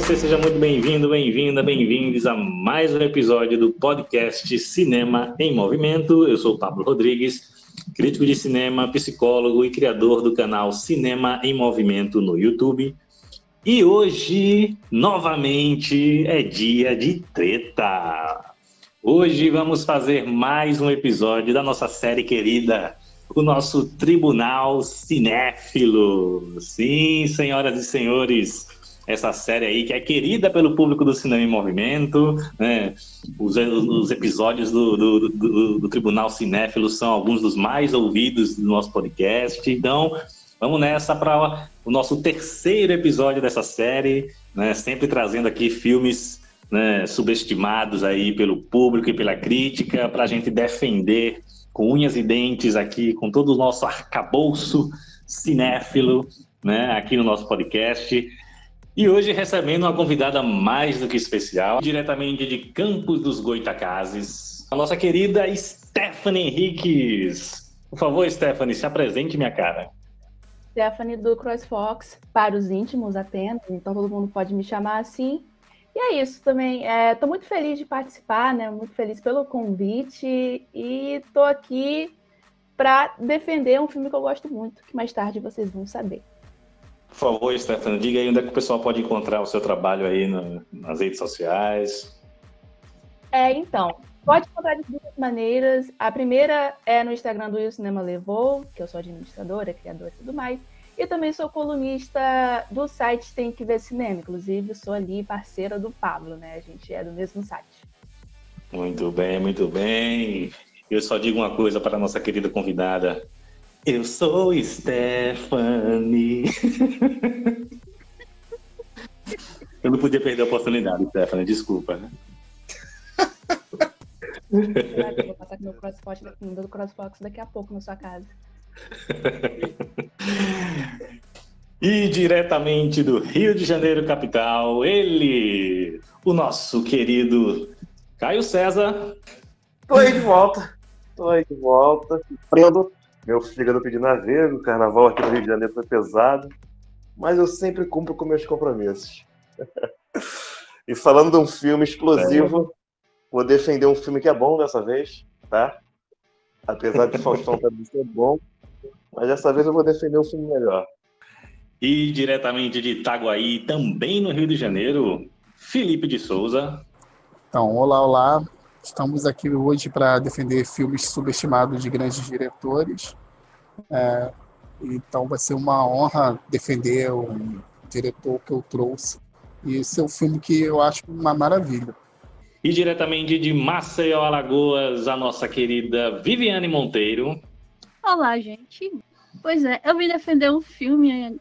Você seja muito bem-vindo, bem-vinda, bem-vindos a mais um episódio do podcast Cinema em Movimento. Eu sou Pablo Rodrigues, crítico de cinema, psicólogo e criador do canal Cinema em Movimento no YouTube. E hoje, novamente, é dia de treta. Hoje vamos fazer mais um episódio da nossa série querida, o nosso Tribunal Cinéfilo. Sim, senhoras e senhores, essa série aí que é querida pelo público do Cinema em Movimento, né? Os, os episódios do, do, do, do, Tribunal Cinéfilo são alguns dos mais ouvidos do nosso podcast. Então, vamos nessa para o nosso terceiro episódio dessa série, né? Sempre trazendo aqui filmes né, subestimados aí pelo público e pela crítica, para a gente defender com unhas e dentes aqui, com todo o nosso arcabouço cinéfilo, né, aqui no nosso podcast. E hoje recebendo uma convidada mais do que especial, diretamente de Campos dos Goitacazes, a nossa querida Stephanie Henriques. Por favor, Stephanie, se apresente, minha cara. Stephanie do CrossFox, para os íntimos apenas, então todo mundo pode me chamar assim. E é isso também. Estou é, muito feliz de participar, né? Muito feliz pelo convite e estou aqui para defender um filme que eu gosto muito, que mais tarde vocês vão saber. Por favor, Stefano, diga aí onde é que o pessoal pode encontrar o seu trabalho aí no, nas redes sociais. É, então, pode encontrar de duas maneiras. A primeira é no Instagram do O Cinema Levou, que eu sou administradora, criadora e tudo mais. E também sou colunista do site Tem Que Ver Cinema. Inclusive, sou ali parceira do Pablo, né? A gente é do mesmo site. Muito bem, muito bem. Eu só digo uma coisa para a nossa querida convidada. Eu sou Stephanie. Eu não podia perder a oportunidade, Stephanie, desculpa. vou passar aqui no CrossFox, no CrossFox daqui a pouco na sua casa. E diretamente do Rio de Janeiro, capital, ele, o nosso querido Caio César. Tô aí de volta. Tô aí de volta. Prendo meu fígado pedindo a ver. O carnaval aqui no Rio de Janeiro foi pesado. Mas eu sempre cumpro com meus compromissos. e falando de um filme explosivo, é. vou defender um filme que é bom dessa vez, tá? Apesar de Faustão também ser bom, mas dessa vez eu vou defender um filme melhor. E diretamente de Itaguaí, também no Rio de Janeiro, Felipe de Souza. Então, olá, olá. Estamos aqui hoje para defender filmes subestimados de grandes diretores. É, então vai ser uma honra defender o diretor que eu trouxe. E esse é um filme que eu acho uma maravilha. E diretamente de Maceió, Alagoas, a nossa querida Viviane Monteiro. Olá, gente. Pois é, eu vim defender um filme,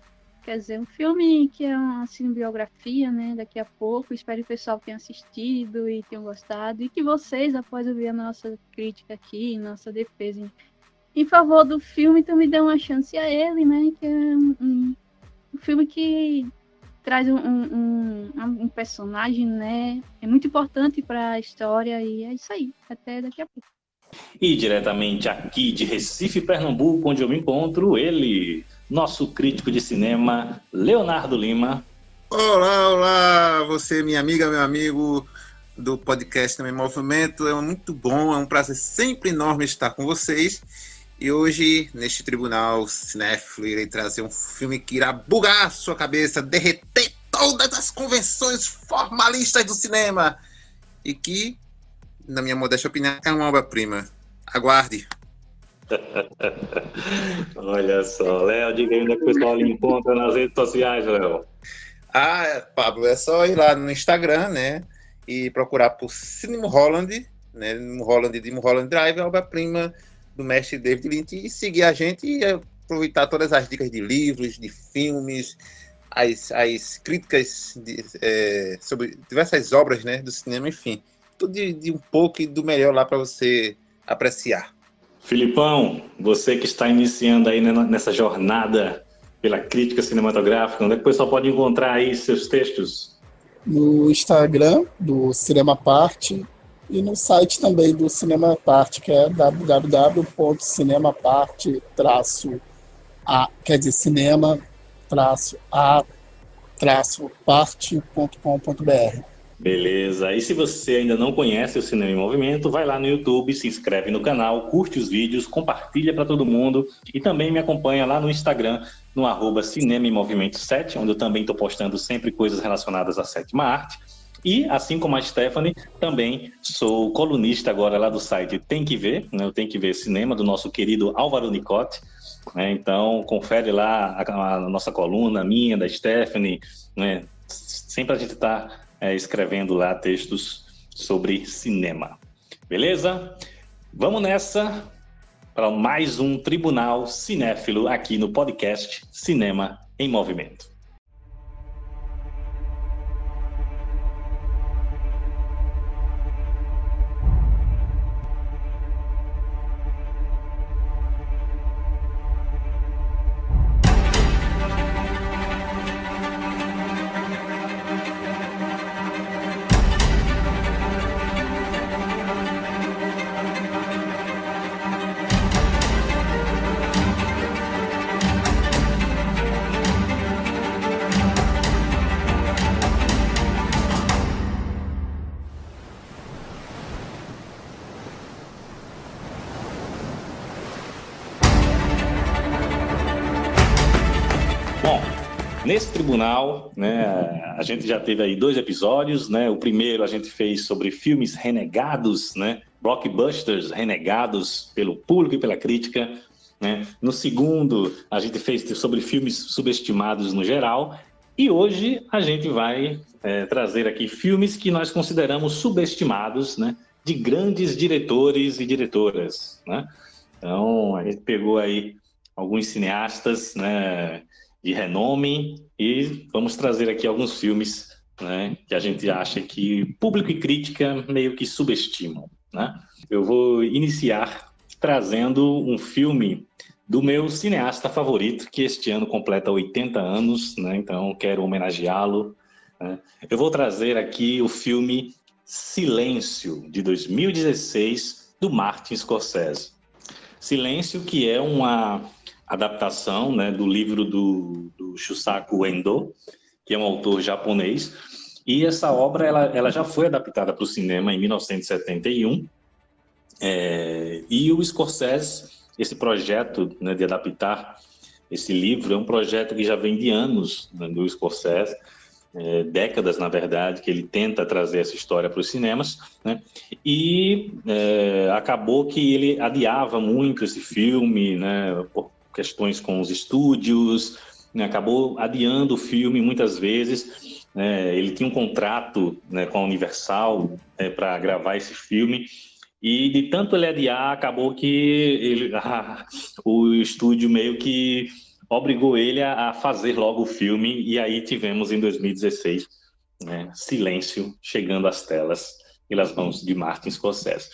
quer dizer, um filme que é uma cinebiografia, né? Daqui a pouco. Espero que o pessoal tenha assistido e tenham gostado. E que vocês, após ouvir a nossa crítica aqui, nossa defesa em, em favor do filme, também dêem uma chance a ele, né? Que é um, um, um filme que traz um, um, um, personagem, né? É muito importante para a história e é isso aí. Até daqui a pouco. E diretamente aqui de Recife, Pernambuco, onde eu me encontro, ele, nosso crítico de cinema, Leonardo Lima. Olá, olá, você, minha amiga, meu amigo do podcast Também Movimento. É muito bom, é um prazer sempre enorme estar com vocês. E hoje, neste tribunal cinéfilo, irei trazer um filme que irá bugar a sua cabeça, derreter todas as convenções formalistas do cinema. E que na minha modesta opinião, é uma obra-prima. Aguarde. Olha só, Léo, diga aí onde é que o pessoal lhe encontra nas redes sociais, Léo. Ah, Pablo, é só ir lá no Instagram, né? E procurar por Cinema Holland, né? Holland de Holland Drive, obra-prima do mestre David Lynch, e seguir a gente e aproveitar todas as dicas de livros, de filmes, as, as críticas de, é, sobre diversas obras né, do cinema, enfim de, de um pouco e do melhor lá para você apreciar. Filipão, você que está iniciando aí nessa jornada pela crítica cinematográfica, onde é que o pessoal pode encontrar aí seus textos? No Instagram do Cinema Parte e no site também do Cinema Parte, que é www.cinemaparte a quer dizer, cinema a cinema-parte.com.br. Beleza. E se você ainda não conhece o Cinema em Movimento, vai lá no YouTube, se inscreve no canal, curte os vídeos, compartilha para todo mundo e também me acompanha lá no Instagram, no arroba Cinema em Movimento 7, onde eu também estou postando sempre coisas relacionadas à sétima arte. E, assim como a Stephanie, também sou colunista agora lá do site Tem Que Ver, né? Tem Que Ver Cinema, do nosso querido Álvaro Nicote. Né? Então, confere lá a, a, nossa coluna, minha, da Stephanie. Né? Sempre a gente está é, escrevendo lá textos sobre cinema. Beleza? Vamos nessa para mais um Tribunal Cinéfilo aqui no podcast Cinema em Movimento. Gente já teve aí dois episódios, né? O primeiro a gente fez sobre filmes renegados, né? Blockbusters renegados pelo público e pela crítica. Né? No segundo, a gente fez sobre filmes subestimados no geral. E hoje a gente vai é, trazer aqui filmes que nós consideramos subestimados, né? De grandes diretores e diretoras, né? Então, a gente pegou aí alguns cineastas, né? De renome e vamos trazer aqui alguns filmes né, que a gente acha que público e crítica meio que subestimam. Né? Eu vou iniciar trazendo um filme do meu cineasta favorito, que este ano completa 80 anos, né? então quero homenageá-lo. Né? Eu vou trazer aqui o filme Silêncio, de 2016, do Martin Scorsese. Silêncio, que é uma adaptação né, do livro do, do Shusaku Endo, que é um autor japonês. E essa obra ela, ela já foi adaptada para o cinema em 1971. É, e o Scorsese, esse projeto né, de adaptar esse livro, é um projeto que já vem de anos né, do Scorsese é, décadas, na verdade, que ele tenta trazer essa história para os cinemas, né? E é, acabou que ele adiava muito esse filme, né? Por questões com os estúdios, né? acabou adiando o filme muitas vezes. Né? Ele tinha um contrato né, com a Universal né, para gravar esse filme. E de tanto ele adiar, acabou que ele, ah, o estúdio meio que obrigou ele a, a, fazer logo o filme, e aí tivemos em 2016 né, Silêncio chegando às telas pelas mãos de Martin Scorsese.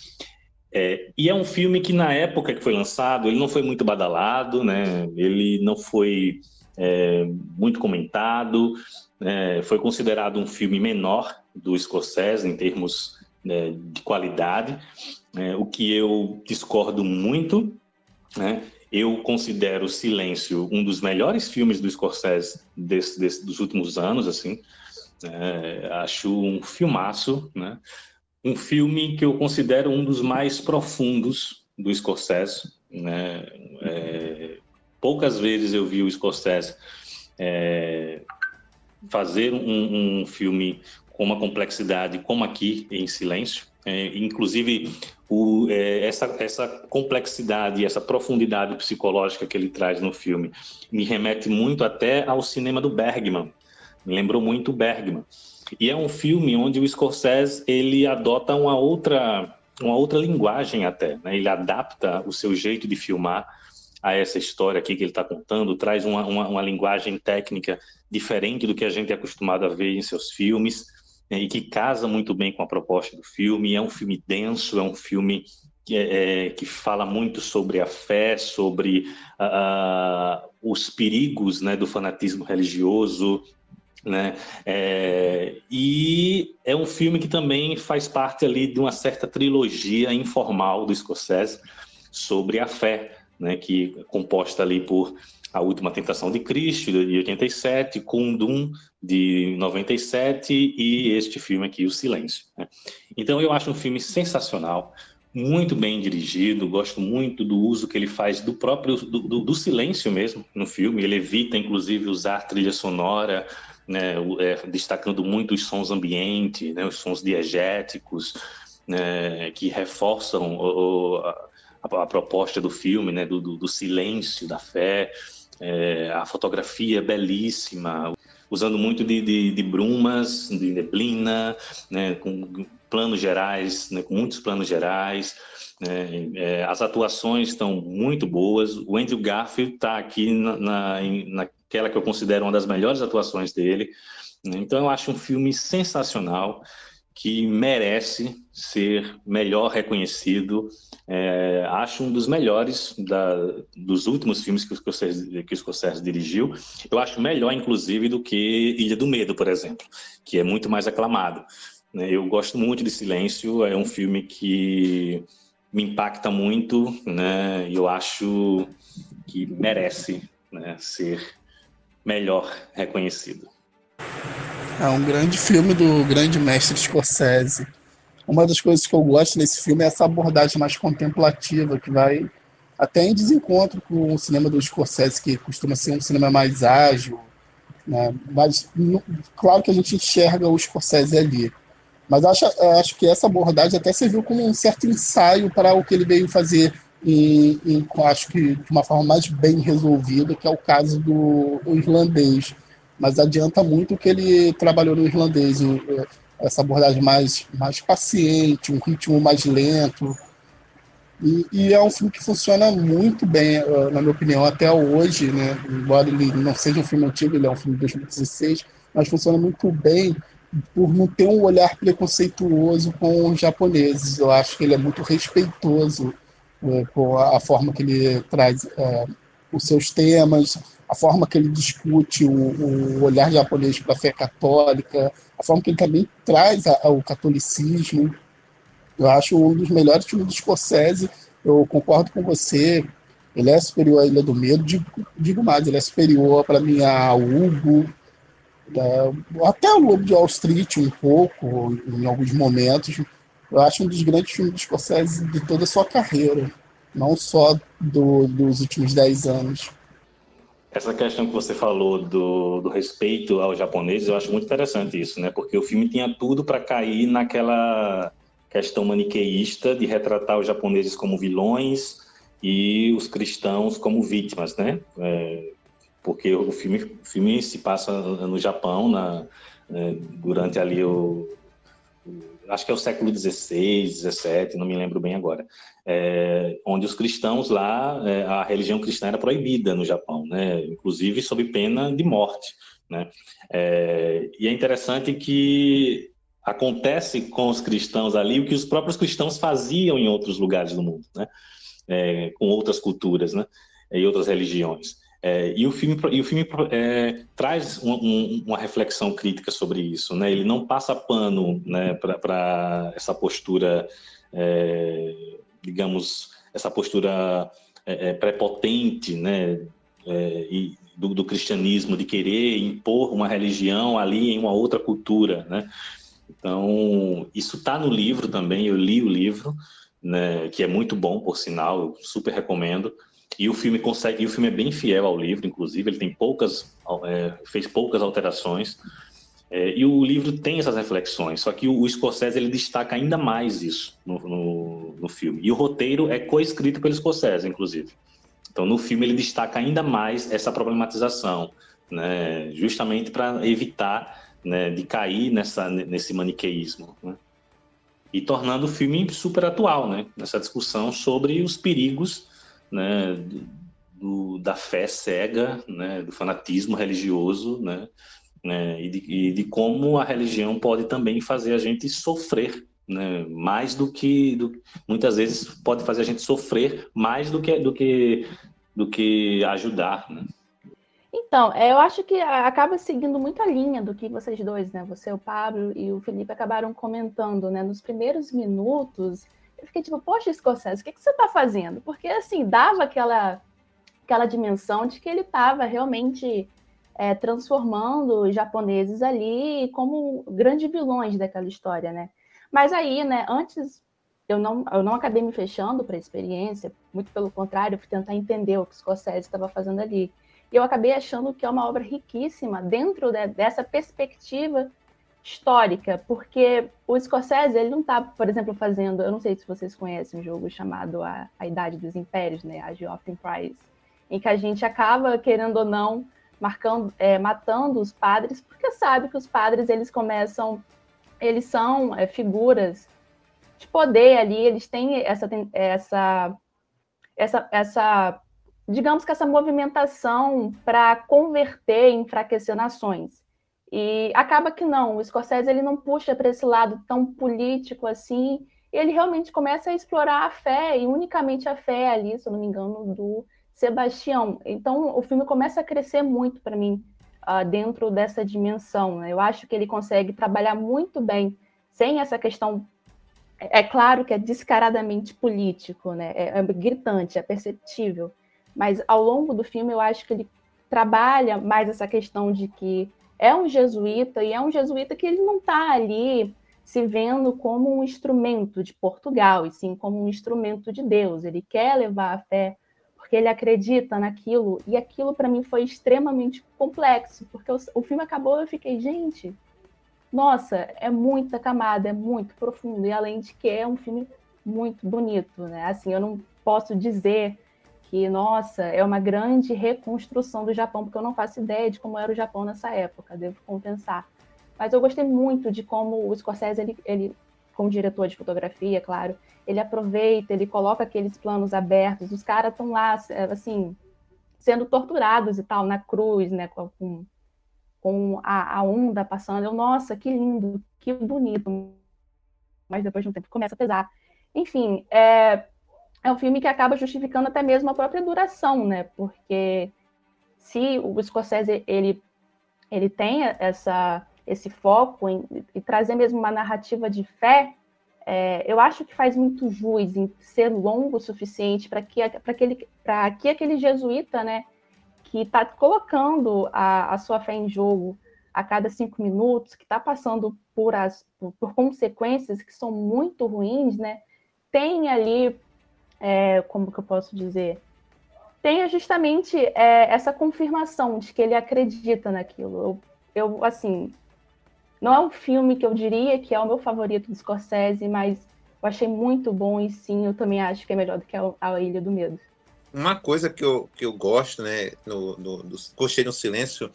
É, e é um filme que na época que foi lançado, ele não foi muito badalado, né? ele não foi é, muito comentado, é, foi considerado um filme menor do Scorsese em termos né, de qualidade, né? o que eu discordo muito, né? Eu considero Silêncio um dos melhores filmes do Scorsese desse, desse, dos últimos anos, assim. Acho um filmaço, né? Um filme que eu considero um dos mais profundos do Scorsese, né? É, poucas vezes eu vi o Scorsese é, fazer um, um filme com uma complexidade como aqui em Silêncio. É, inclusive, o, é, essa, essa complexidade, essa profundidade psicológica que ele traz no filme me remete muito até ao cinema do Bergman. Me lembrou muito Bergman. E é um filme onde o Scorsese ele adota uma outra, uma outra linguagem até. Né? Ele adapta o seu jeito de filmar a essa história aqui que ele está contando, traz uma, uma, uma linguagem técnica diferente do que a gente é acostumado a ver em seus filmes né, e que casa muito bem com a proposta do filme. É um filme denso, é um filme que, é, é que fala muito sobre a fé, sobre uh, os perigos né, do fanatismo religioso. Né? É, e é um filme que também faz parte ali de uma certa trilogia informal do Scorsese sobre a fé, né, que é composta ali por A Última Tentação de Cristo, de 87, Kundum, de 97, e este filme aqui, O Silêncio. Né? Então, eu acho um filme sensacional, muito bem dirigido, gosto muito do uso que ele faz do próprio, do, do, do silêncio mesmo no filme, ele evita, inclusive, usar trilha sonora, né, é, destacando muito os sons ambientes, né, os sons diegéticos, né, que reforçam o, a, a, proposta do filme, né, do, do, do silêncio, da fé, é, a fotografia é belíssima, usando muito de, de, de brumas, de neblina, né, com planos gerais, né, com muitos planos gerais. Né, é, as atuações estão muito boas. O Andrew Garfield está aqui na, na, naquela que eu considero uma das melhores atuações dele. Né, então, eu acho um filme sensacional que merece ser melhor reconhecido. É, acho um dos melhores da, dos últimos filmes que o, Scorsese, que o Scorsese dirigiu. Eu acho melhor, inclusive, do que Ilha do Medo, por exemplo, que é muito mais aclamado. Né? Eu gosto muito de Silêncio, é um filme que me impacta muito, né? E eu acho que merece né, ser melhor reconhecido. É um grande filme do grande mestre Scorsese. Uma das coisas que eu gosto nesse filme é essa abordagem mais contemplativa, que vai até em desencontro com o cinema do Scorsese, que costuma ser um cinema mais ágil. Né? Mas, claro que a gente enxerga o Scorsese ali. Mas acho, acho que essa abordagem até serviu como um certo ensaio para o que ele veio fazer e, e acho que de uma forma mais bem resolvida, que é o caso do irlandês mas adianta muito que ele trabalhou no irlandês, essa abordagem mais, mais paciente, um ritmo mais lento. E, e, é um filme que funciona muito bem, eh, na minha opinião, até hoje, né? embora ele não seja um filme antigo, ele é um filme de 2016, mas funciona muito bem por não ter um olhar preconceituoso com os japoneses. Eu acho que ele é muito respeitoso com a, forma que ele traz é, os seus temas, a forma que ele discute o, o olhar japonês para a fé católica, a forma que ele também traz a, a, o catolicismo. Eu acho um dos melhores filmes do Scorsese. Eu concordo com você. Ele é superior à Ilha do Medo. Digo, digo mais, ele é superior para mim a Hugo, é, até o Lobo de Wall Street um pouco, em alguns momentos. Eu acho um dos grandes filmes do Scorsese de toda a sua carreira, não só do, dos últimos dez anos. Essa questão que você falou do, do respeito aos japoneses, eu acho muito interessante isso, né? Porque o filme tinha tudo para cair naquela questão maniqueísta de retratar os japoneses como vilões e os cristãos como vítimas, né? É, porque o filme, o filme se passa no Japão na, é, durante ali o, acho que é o século XVI, XVII, não me lembro bem agora, é, onde os cristãos lá, é, a religião cristã era proibida no Japão, né, inclusive sob pena de morte. Né? É, e é interessante que acontece com os cristãos ali o que os próprios cristãos faziam em outros lugares do mundo, né? É, com outras culturas né? e outras religiões. É, e o filme, e o filme é, traz um, um, uma reflexão crítica sobre isso. Né? Ele não passa pano né, para essa postura, é, digamos, essa postura é, é, prepotente né, é, e do, do, cristianismo, de querer impor uma religião ali em uma outra cultura. Né? Então, isso está no livro também, eu li o livro, né, que é muito bom, por sinal, eu super recomendo. E o filme consegue, e o filme é bem fiel ao livro, inclusive, ele tem poucas, é, fez poucas alterações. É, e o livro tem essas reflexões, só que o, o Scorsese ele destaca ainda mais isso no, no, no filme. E o roteiro é coescrito pelo Scorsese, inclusive. Então, no filme, ele destaca ainda mais essa problematização, né, justamente para evitar né, de cair nessa, nesse maniqueísmo. Né, e tornando o filme super atual, né, nessa discussão sobre os perigos né, do, da fé cega, né, do fanatismo religioso, né, né, e, de, e de como a religião pode também fazer a gente sofrer né, mais do que do, muitas vezes pode fazer a gente sofrer mais do que do que do que ajudar né? então é, eu acho que acaba seguindo muito a linha do que vocês dois né você o Pablo e o Felipe acabaram comentando né nos primeiros minutos fiquei tipo, poxa, Scorsese, o que, que você está fazendo? Porque, assim, dava aquela, aquela dimensão de que ele estava realmente é, transformando os japoneses ali como grandes vilões daquela história, né? Mas aí, né, antes eu não, eu não acabei me fechando para a experiência, muito pelo contrário, eu fui tentar entender o que o Scorsese estava fazendo ali. E eu acabei achando que é uma obra riquíssima dentro de, dessa perspectiva histórica, porque o Scorsese, ele não está, por exemplo, fazendo, eu não sei se vocês conhecem um jogo chamado A, a Idade dos Impérios, né, a Geoffrey Price, em que a gente acaba, querendo ou não, marcando, é, matando os padres, porque sabe que os padres, eles começam, eles são é, figuras de poder ali, eles têm essa, essa, essa, essa digamos que essa movimentação para converter e enfraquecer nações. E acaba que não, o Scorsese ele não puxa para esse lado tão político assim, ele realmente começa a explorar a fé, e unicamente a fé ali, se eu não me engano, do Sebastião. Então o filme começa a crescer muito para mim uh, dentro dessa dimensão. Né? Eu acho que ele consegue trabalhar muito bem sem essa questão. É claro que é descaradamente político, né? é, é gritante, é perceptível, mas ao longo do filme eu acho que ele trabalha mais essa questão de que é um jesuíta e é um jesuíta que ele não está ali se vendo como um instrumento de Portugal, e sim como um instrumento de Deus. Ele quer levar a fé porque ele acredita naquilo, e aquilo para mim foi extremamente complexo, porque o, o filme acabou e eu fiquei, gente, nossa, é muita camada, é muito profundo, e além de que é um filme muito bonito, né? Assim, eu não posso dizer que, nossa, é uma grande reconstrução do Japão, porque eu não faço ideia de como era o Japão nessa época, devo compensar. Mas eu gostei muito de como o Scorsese, ele, ele como diretor de fotografia, claro, ele aproveita, ele coloca aqueles planos abertos, os caras estão lá, assim, sendo torturados e tal, na cruz, né, com, com a, a onda passando. Eu, nossa, que lindo, que bonito. Mas depois de um tempo começa a pesar. Enfim, é, é um filme que acaba justificando até mesmo a própria duração, né? Porque se o Scorsese ele, ele tem essa, esse foco em, em trazer mesmo uma narrativa de fé, é, eu acho que faz muito jus em ser longo o suficiente para que, aquele, que aquele jesuíta, né, que está colocando a, a sua fé em jogo a cada cinco minutos, que está passando por, as, por, por, consequências que são muito ruins, né, tem ali é, como que eu posso dizer, tenha justamente é, essa confirmação de que ele acredita naquilo. Eu, eu, assim, não é um filme que eu diria que é o meu favorito do Scorsese, mas eu achei muito bom e sim, eu também acho que é melhor do que a, Ilha do Medo. Uma coisa que eu, que eu gosto, né, no, no, no Gostei no Silêncio,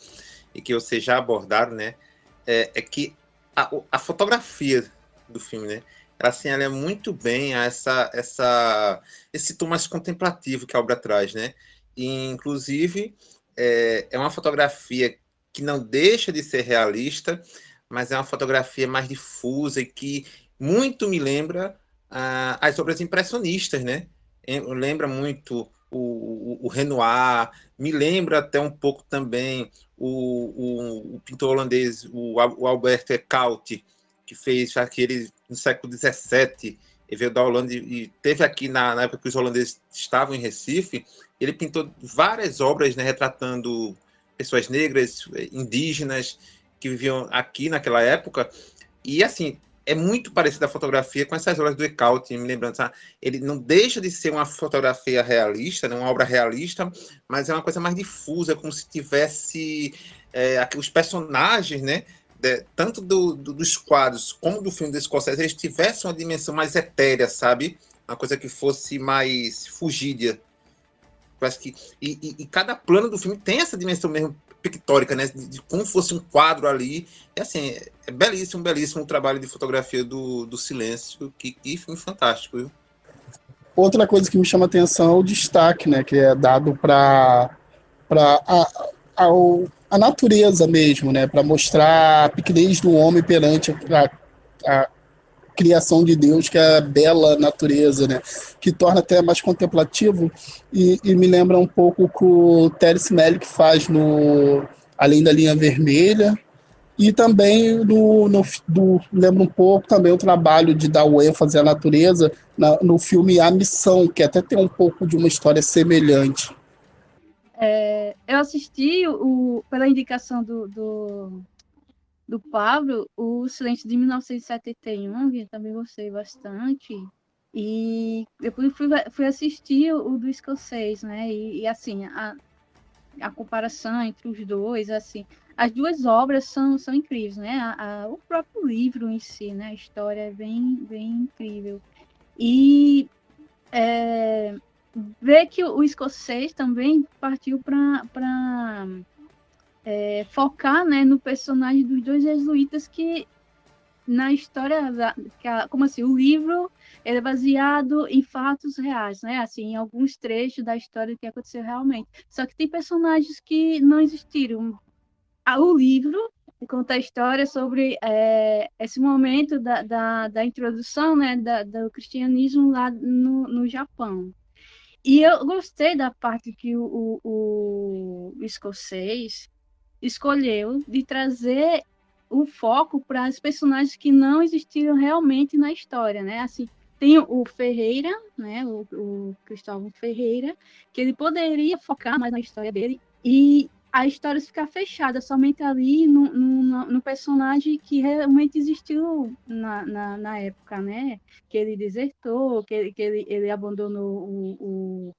e que vocês já abordaram, né, é, é que a, a fotografia do filme, né, assim, ela é muito bem essa, essa, esse tom mais contemplativo que a obra traz, né? E, inclusive, é, é uma fotografia que não deixa de ser realista, mas é uma fotografia mais difusa e que muito me lembra ah, as obras impressionistas, né? Lembra muito o, o, o, Renoir, me lembra até um pouco também o, o, pintor holandês, o, o Albert Ecaute, que fez aquele no século XVII, ele veio da Holanda e teve aqui na, na, época que os holandeses estavam em Recife, ele pintou várias obras né, retratando pessoas negras, indígenas, que viviam aqui naquela época. E assim, é muito parecida a fotografia com essas obras do Ecaute, me lembrando, sabe? ele não deixa de ser uma fotografia realista, né, uma obra realista, mas é uma coisa mais difusa, como se tivesse é, os personagens, né, de, tanto do, do, dos quadros como do filme do Scorsese, eles tivessem uma dimensão mais etérea, sabe? Uma coisa que fosse mais fugídia. Parece que, e, e, e, cada plano do filme tem essa dimensão mesmo pictórica, né? De, de como fosse um quadro ali. É assim, é, belíssimo, belíssimo o trabalho de fotografia do, do Silêncio. Que, filme fantástico, viu? Outra coisa que me chama atenção é o destaque, né? Que é dado para ao a natureza mesmo, né, para mostrar a pequenez do homem perante a, a, criação de Deus, que é a bela natureza, né, que torna até mais contemplativo e, e me lembra um pouco o que o Terence Malick faz no Além da Linha Vermelha E também no, do, lembro um pouco também o trabalho de dar o ênfase à natureza na, no filme A Missão, que até tem um pouco de uma história semelhante. É, eu assisti o, pela indicação do, do, do Pablo, o Silêncio de 1971, que também gostei bastante. E depois fui, fui assistir o do escocês, né? E, e assim, a, a comparação entre os dois, assim, as duas obras são, são incríveis, né? A, a, o próprio livro em si, né? A história é bem, bem incrível. E é, ver que o, escocês também partiu para é, focar né, no personagem dos dois jesuítas que na história da, a, como assim o livro é baseado em fatos reais né assim em alguns trechos da história que aconteceu realmente. Só que tem personagens que não existiram. O livro conta a história sobre é, esse momento da, da, da introdução né da, do cristianismo lá no, no Japão e eu gostei da parte que o, o, o escocês escolheu de trazer o foco para os personagens que não existiram realmente na história, né? Assim, tem o Ferreira, né? O, o Cristóvão Ferreira, que ele poderia focar mais na história dele e a história ficar fechada somente ali no, no, no personagem que realmente existiu na, na, na, época, né? Que ele desertou, que ele, que ele, ele abandonou o, o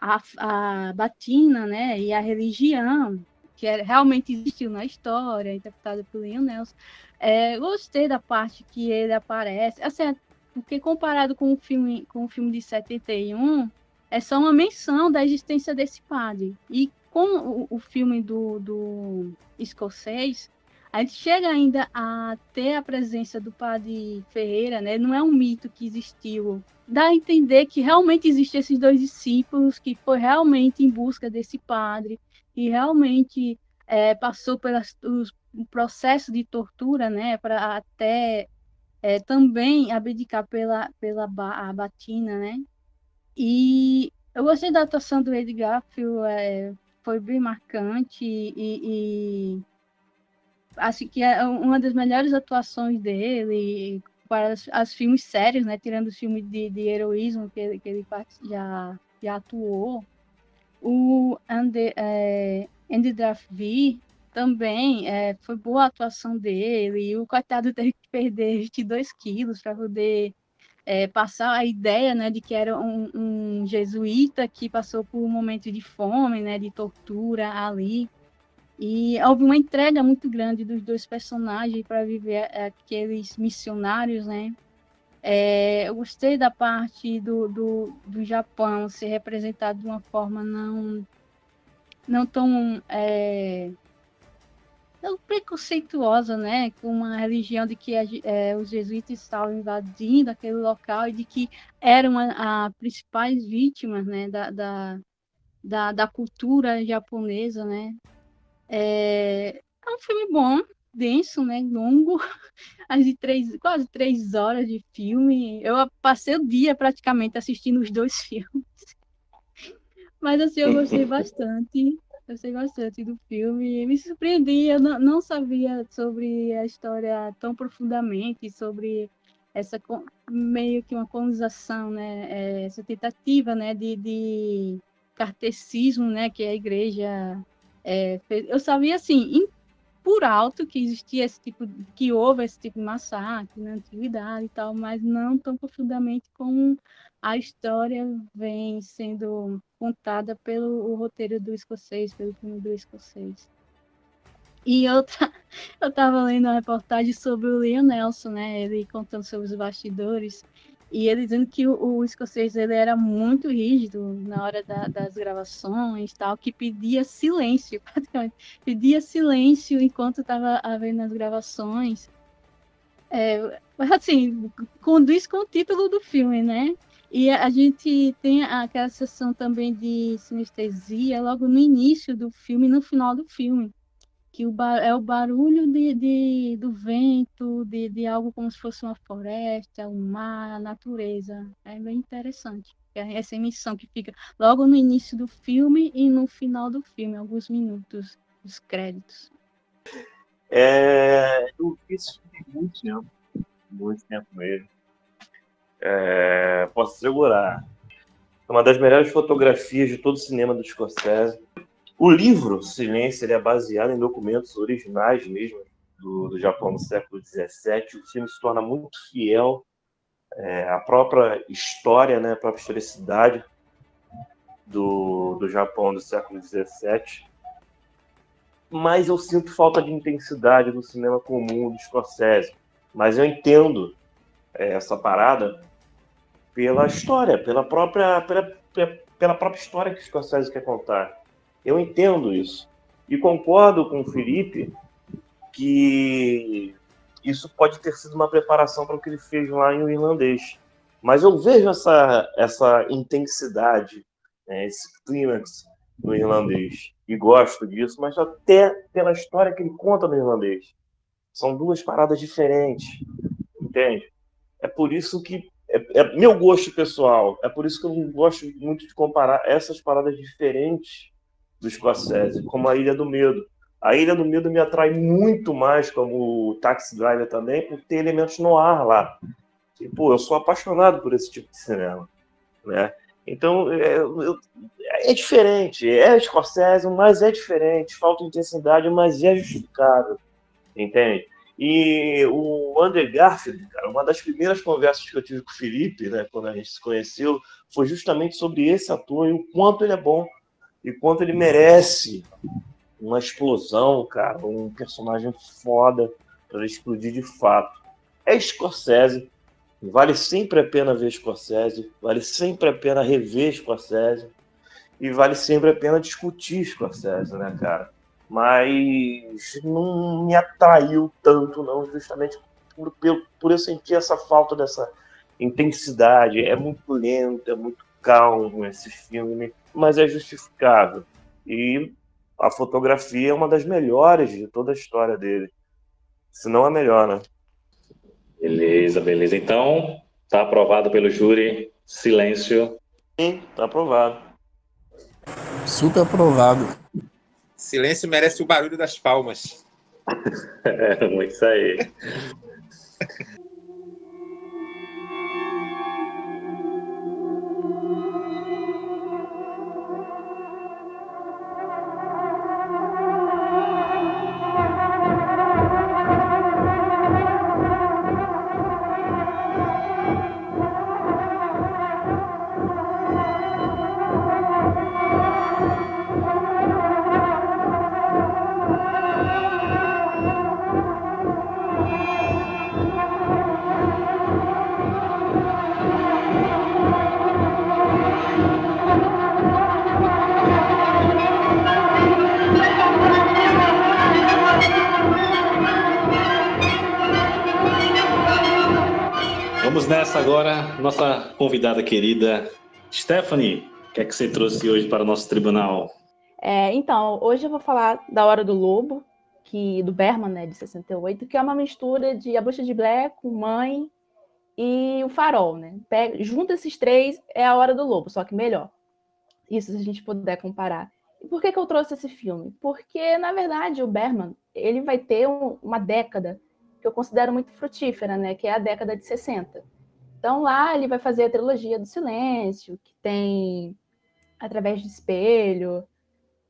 a, a batina, né? E a religião que realmente existiu na história, interpretada por Leon Nelson. É, gostei da parte que ele aparece, assim, porque comparado com o filme, com o filme de 71, é só uma menção da existência desse padre. E com o, o filme do, do escocês, a gente chega ainda a ter a presença do padre Ferreira, né? Não é um mito que existiu. Dá a entender que realmente existem esses dois discípulos, que foi realmente em busca desse padre, que realmente é, passou pelo processo de tortura, né, para até é, também abdicar pela, pela a batina, né? E eu gostei da atuação do Edgar Garfield, é, foi bem marcante e, e acho que é uma das melhores atuações dele para as, as filmes sérios, né? Tirando os filmes de, de heroísmo que que ele já, já atuou. O Andy, é, Andy Duffy também é, foi boa a atuação dele. E o coitado teve que perder 22 quilos para poder é, passar a ideia né, de que era um, um, jesuíta que passou por um momento de fome, né, de tortura ali. E houve uma entrega muito grande dos dois personagens para viver aqueles missionários, né? É, eu gostei da parte do, do, do Japão ser representado de uma forma não, não tão, é, preconceituosa, né? Com uma religião de que é, os jesuítas estavam invadindo aquele local e de que eram as principais vítimas né? da, da, da, da cultura japonesa, né? É, é um filme bom, denso, né? Longo, de três, quase três horas de filme. Eu passei o dia praticamente assistindo os dois filmes. Mas assim, eu gostei bastante. Gostei bastante do filme. Me surpreendi, eu não, não sabia sobre a história tão profundamente, sobre essa meio que uma colonização, né? É, essa tentativa, né, de, de né, que a igreja é, fez. Eu sabia assim, por alto que existia esse tipo, que houve esse tipo de massacre na antiguidade e tal, mas não tão profundamente como a história vem sendo contada pelo roteiro do escocês, pelo filme do escocês. E outra, eu estava lendo uma reportagem sobre o Leon Nelson, né? Ele contando sobre os bastidores. E ele dizendo que o, o escocês ele era muito rígido na hora da, das gravações tal, que pedia silêncio, praticamente. Pedia silêncio enquanto estava havendo as gravações. É, assim, condiz com o título do filme, né? E a gente tem aquela sessão também de sinestesia logo no início do filme e no final do filme que o é o barulho de, de, do vento, de, de algo como se fosse uma floresta, um mar, a natureza. É bem interessante. É essa emissão que fica logo no início do filme e no final do filme, alguns minutos dos créditos. É, eu vi esse filme muito tempo, muito tempo mesmo. É, posso assegurar. É uma das melhores fotografias de todo o cinema do Scorsese. O livro Silêncio ele é baseado em documentos originais mesmo do, do Japão no século XVII. O filme se torna muito fiel é, à própria história, né, à própria historicidade do, do Japão do século XVII. Mas eu sinto falta de intensidade do cinema comum do Scorsese. Mas eu entendo é, essa parada pela história, pela própria, pela, pela própria história que o Scorsese quer contar. Eu entendo isso. E concordo com o Felipe que isso pode ter sido uma preparação para o que ele fez lá em O Irlandês. Mas eu vejo essa, essa intensidade, né, esse clímax no irlandês. E gosto disso, mas até pela história que ele conta no irlandês. São duas paradas diferentes, entende? É por isso que. É, é meu gosto pessoal. É por isso que eu gosto muito de comparar essas paradas diferentes do Scorsese, como a Ilha do Medo. A Ilha do Medo me atrai muito mais como Taxi Driver também, por ter elementos no ar lá. E, pô, eu sou apaixonado por esse tipo de cinema, né? Então, é, eu, é diferente. É Scorsese, mas é diferente. Falta intensidade, mas é justificável. Entende? E o André Garfield, cara, uma das primeiras conversas que eu tive com o Felipe, né, quando a gente se conheceu, foi justamente sobre esse ator e o quanto ele é bom e quanto ele merece uma explosão, cara, um personagem foda para explodir de fato. É Scorsese, vale sempre a pena ver Scorsese, vale sempre a pena rever Scorsese e vale sempre a pena discutir Scorsese, né, cara? Mas não me atraiu tanto, não, justamente por, por, eu sentir essa falta dessa intensidade. É muito lento, é muito calmo esse filme mas é justificável. E a fotografia é uma das melhores de toda a história dele. Se não a melhor, né? Beleza, beleza. Então, tá aprovado pelo júri. Silêncio. Sim, tá aprovado. Super aprovado. Silêncio merece o barulho das palmas. é, isso aí. agora nossa convidada querida, Stephanie. O que é que você trouxe hoje para o nosso tribunal? É, então, hoje eu vou falar da Hora do Lobo, que do Berman, né, de 68, que é uma mistura de A Bruxa de Blair com Mãe e O Farol, né? Pega, junta esses três é A Hora do Lobo, só que melhor. Isso se a gente puder comparar. E por que, que eu trouxe esse filme? Porque, na verdade, o Berman, ele vai ter um, uma década que eu considero muito frutífera, né? Que é a década de 60 então lá ele vai fazer a trilogia do silêncio, que tem através de espelho,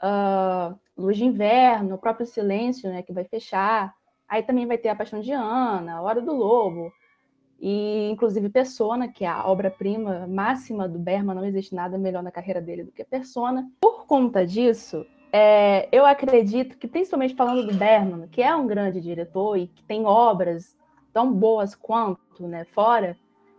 uh, luz de inverno, o próprio silêncio, né, que vai fechar. Aí também vai ter a Paixão de Ana, a Hora do Lobo, e inclusive Persona, que é a obra-prima máxima do Berman, não existe nada melhor na carreira dele do que Persona. Por conta disso, é, eu acredito que, principalmente falando do Berman, que é um grande diretor e que tem obras tão boas quanto, né, fora,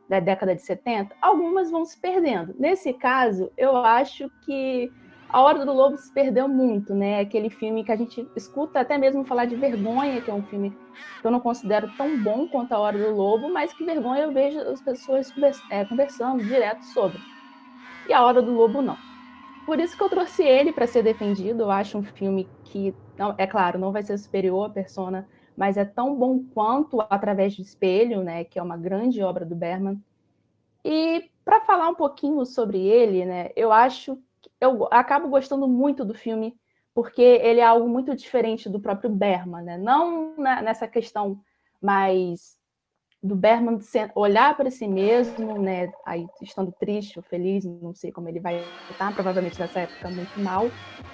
da década de 70, algumas vão se perdendo. Nesse caso, eu acho que A Hora do Lobo se perdeu muito, né? Aquele filme que a gente escuta até mesmo falar de Vergonha, que é um filme que eu não considero tão bom quanto A Hora do Lobo, mas que Vergonha eu vejo as pessoas é, conversando direto sobre. E A Hora do Lobo não. Por isso que eu trouxe ele para ser defendido. Eu acho um filme que, é claro, não vai ser superior à Persona mas é tão bom quanto Através do Espelho, né, que é uma grande obra do Berman. E para falar um pouquinho sobre ele, né, eu acho eu acabo gostando muito do filme porque ele é algo muito diferente do próprio Berman, né? Não na, nessa questão mais do Berman olhar para si mesmo, né, aí estando triste ou feliz, não sei como ele vai estar, provavelmente nessa época muito mal,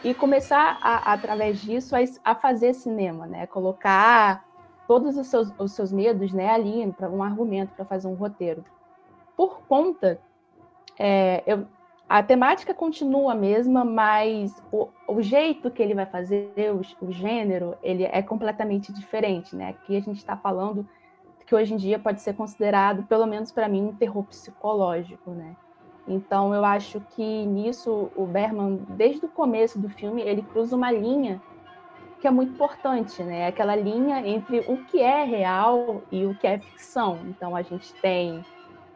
e começar a, através disso a, a, fazer cinema, né, colocar todos os seus, os seus medos, né, ali para um argumento para fazer um roteiro. Por conta, é, eu, a temática continua a mesma, mas o, o jeito que ele vai fazer, o, o gênero, ele é completamente diferente, né? Aqui a gente está falando que hoje em dia pode ser considerado, pelo menos para mim, um terror psicológico, né? Então eu acho que nisso o Berman, desde o começo do filme, ele cruza uma linha que é muito importante, né? Aquela linha entre o que é real e o que é ficção. Então a gente tem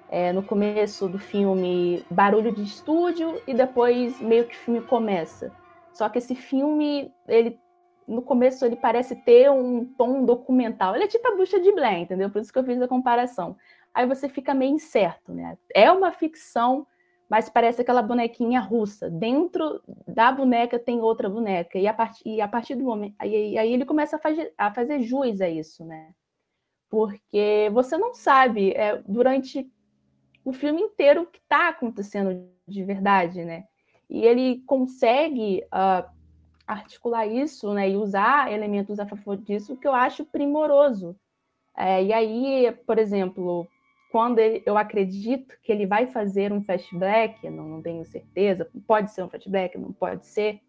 é, no começo do filme barulho de estúdio e depois meio que o filme começa. Só que esse filme, ele no começo ele parece ter um tom documental. Ele é tipo a bucha de Blair, entendeu? Por isso que eu fiz a comparação. Aí você fica meio incerto, né? É uma ficção, mas parece aquela bonequinha russa. Dentro da boneca tem outra boneca. E a, part... e a partir do momento. Aí, aí ele começa a fazer, a fazer jus a isso, né? Porque você não sabe, é, durante o filme inteiro, o que está acontecendo de verdade, né? E ele consegue. Uh, articular isso né, e usar elementos a favor disso, que eu acho primoroso. É, e aí, por exemplo, quando eu acredito que ele vai fazer um flashback, não, não tenho certeza, pode ser um flashback, não pode ser,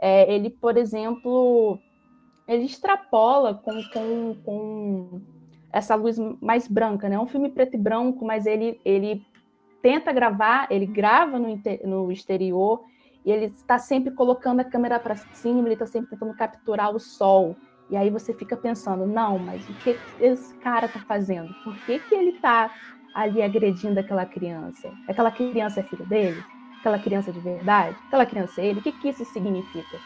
é, ele, por exemplo, ele extrapola com, com, com essa luz mais branca, né? É um filme preto e branco, mas ele, ele tenta gravar, ele grava no, no exterior, e ele está sempre colocando a câmera para cima, ele está sempre tentando capturar o sol. E aí você fica pensando, não, mas o que esse cara está fazendo? Por que, que ele está ali agredindo aquela criança? Aquela criança é filho dele? Aquela criança é de verdade? Aquela criança é ele? O que, que isso significa?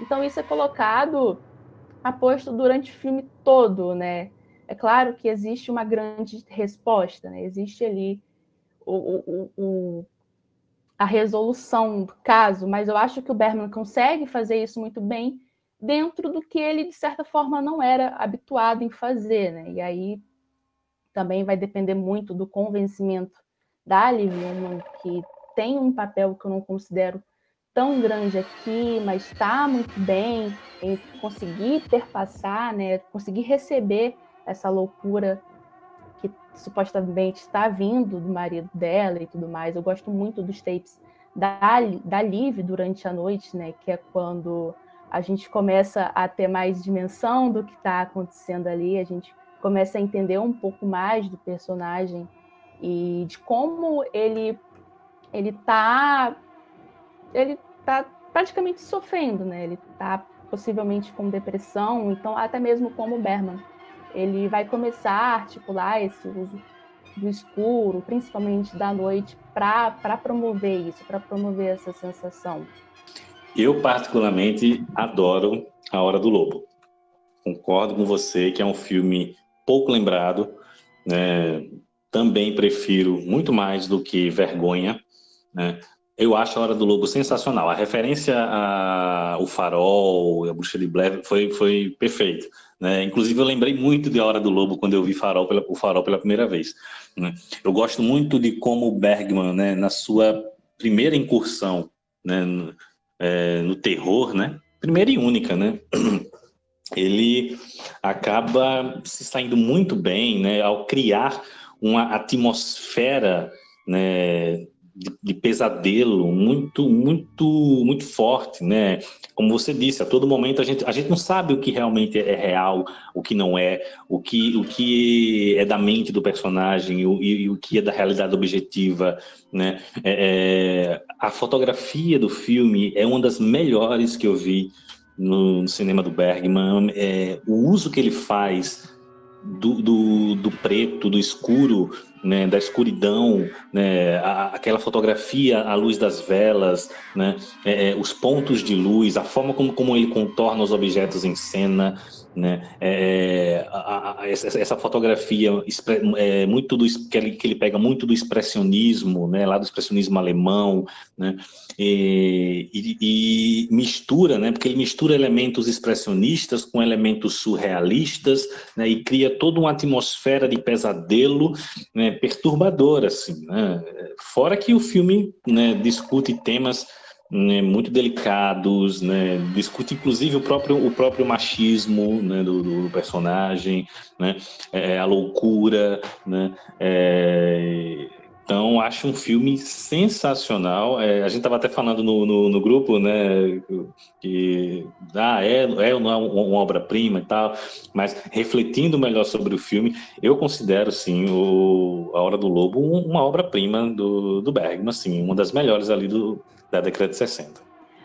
Então isso é colocado, aposto durante o filme todo, né? É claro que existe uma grande resposta, né? Existe ali o, o, o a resolução do caso, mas eu acho que o Berman consegue fazer isso muito bem dentro do que ele, de certa forma, não era habituado em fazer, né? E aí também vai depender muito do convencimento da Liviana, que tem um papel que eu não considero tão grande aqui, mas está muito bem em conseguir perpassar, né? Conseguir receber essa loucura que supostamente está vindo do marido dela e tudo mais. Eu gosto muito dos tapes da, da Liv durante a noite, né? Que é quando a gente começa a ter mais dimensão do que está acontecendo ali, a gente começa a entender um pouco mais do personagem e de como ele ele está ele tá praticamente sofrendo, né? Ele está possivelmente com depressão, então até mesmo como Berman ele vai começar a articular esse uso do escuro, principalmente da noite, para promover isso, para promover essa sensação. Eu, particularmente, adoro A Hora do Lobo. Concordo com você que é um filme pouco lembrado, né? também prefiro muito mais do que Vergonha. Né? Eu acho a Hora do Lobo sensacional. A referência ao Farol, a Bruxa de Blair foi, foi perfeito. Né? Inclusive, eu lembrei muito de A Hora do Lobo quando eu vi Farol pela, o Farol pela primeira vez. Né? Eu gosto muito de como o Bergman, né, na sua primeira incursão né, no, é, no terror, né, primeira e única, né, ele acaba se saindo muito bem né, ao criar uma atmosfera né, de, de, pesadelo muito, muito, muito forte, né? Como você disse, a todo momento a gente, a gente não sabe o que realmente é real, o que não é, o que, o que é da mente do personagem e, e, e o que é da realidade objetiva, né? É, é, a fotografia do filme é uma das melhores que eu vi no, no cinema do Bergman. É, o uso que ele faz do, do, do, preto, do escuro, né, da escuridão, né, a, aquela fotografia à luz das velas, né, é, é, os pontos de luz, a forma como, como ele contorna os objetos em cena, né? É, a, a, essa, essa, fotografia é, muito do, que, ele, que ele pega muito do expressionismo, né? Lá do expressionismo alemão, né? E, e, e, mistura, né? Porque ele mistura elementos expressionistas com elementos surrealistas, né? E cria toda uma atmosfera de pesadelo, né? Perturbadora, assim, né? Fora que o filme, né? Discute temas né, muito delicados, né, discute inclusive o próprio, o próprio machismo né, do, do personagem, né, é, a loucura, né, é, então acho um filme sensacional. É, a gente estava até falando no, no, no, grupo, né, que ah, é, é é uma, uma obra-prima e tal, mas refletindo melhor sobre o filme, eu considero sim o A Hora do Lobo uma obra-prima do, do Bergman, assim, uma das melhores ali do da década de 60.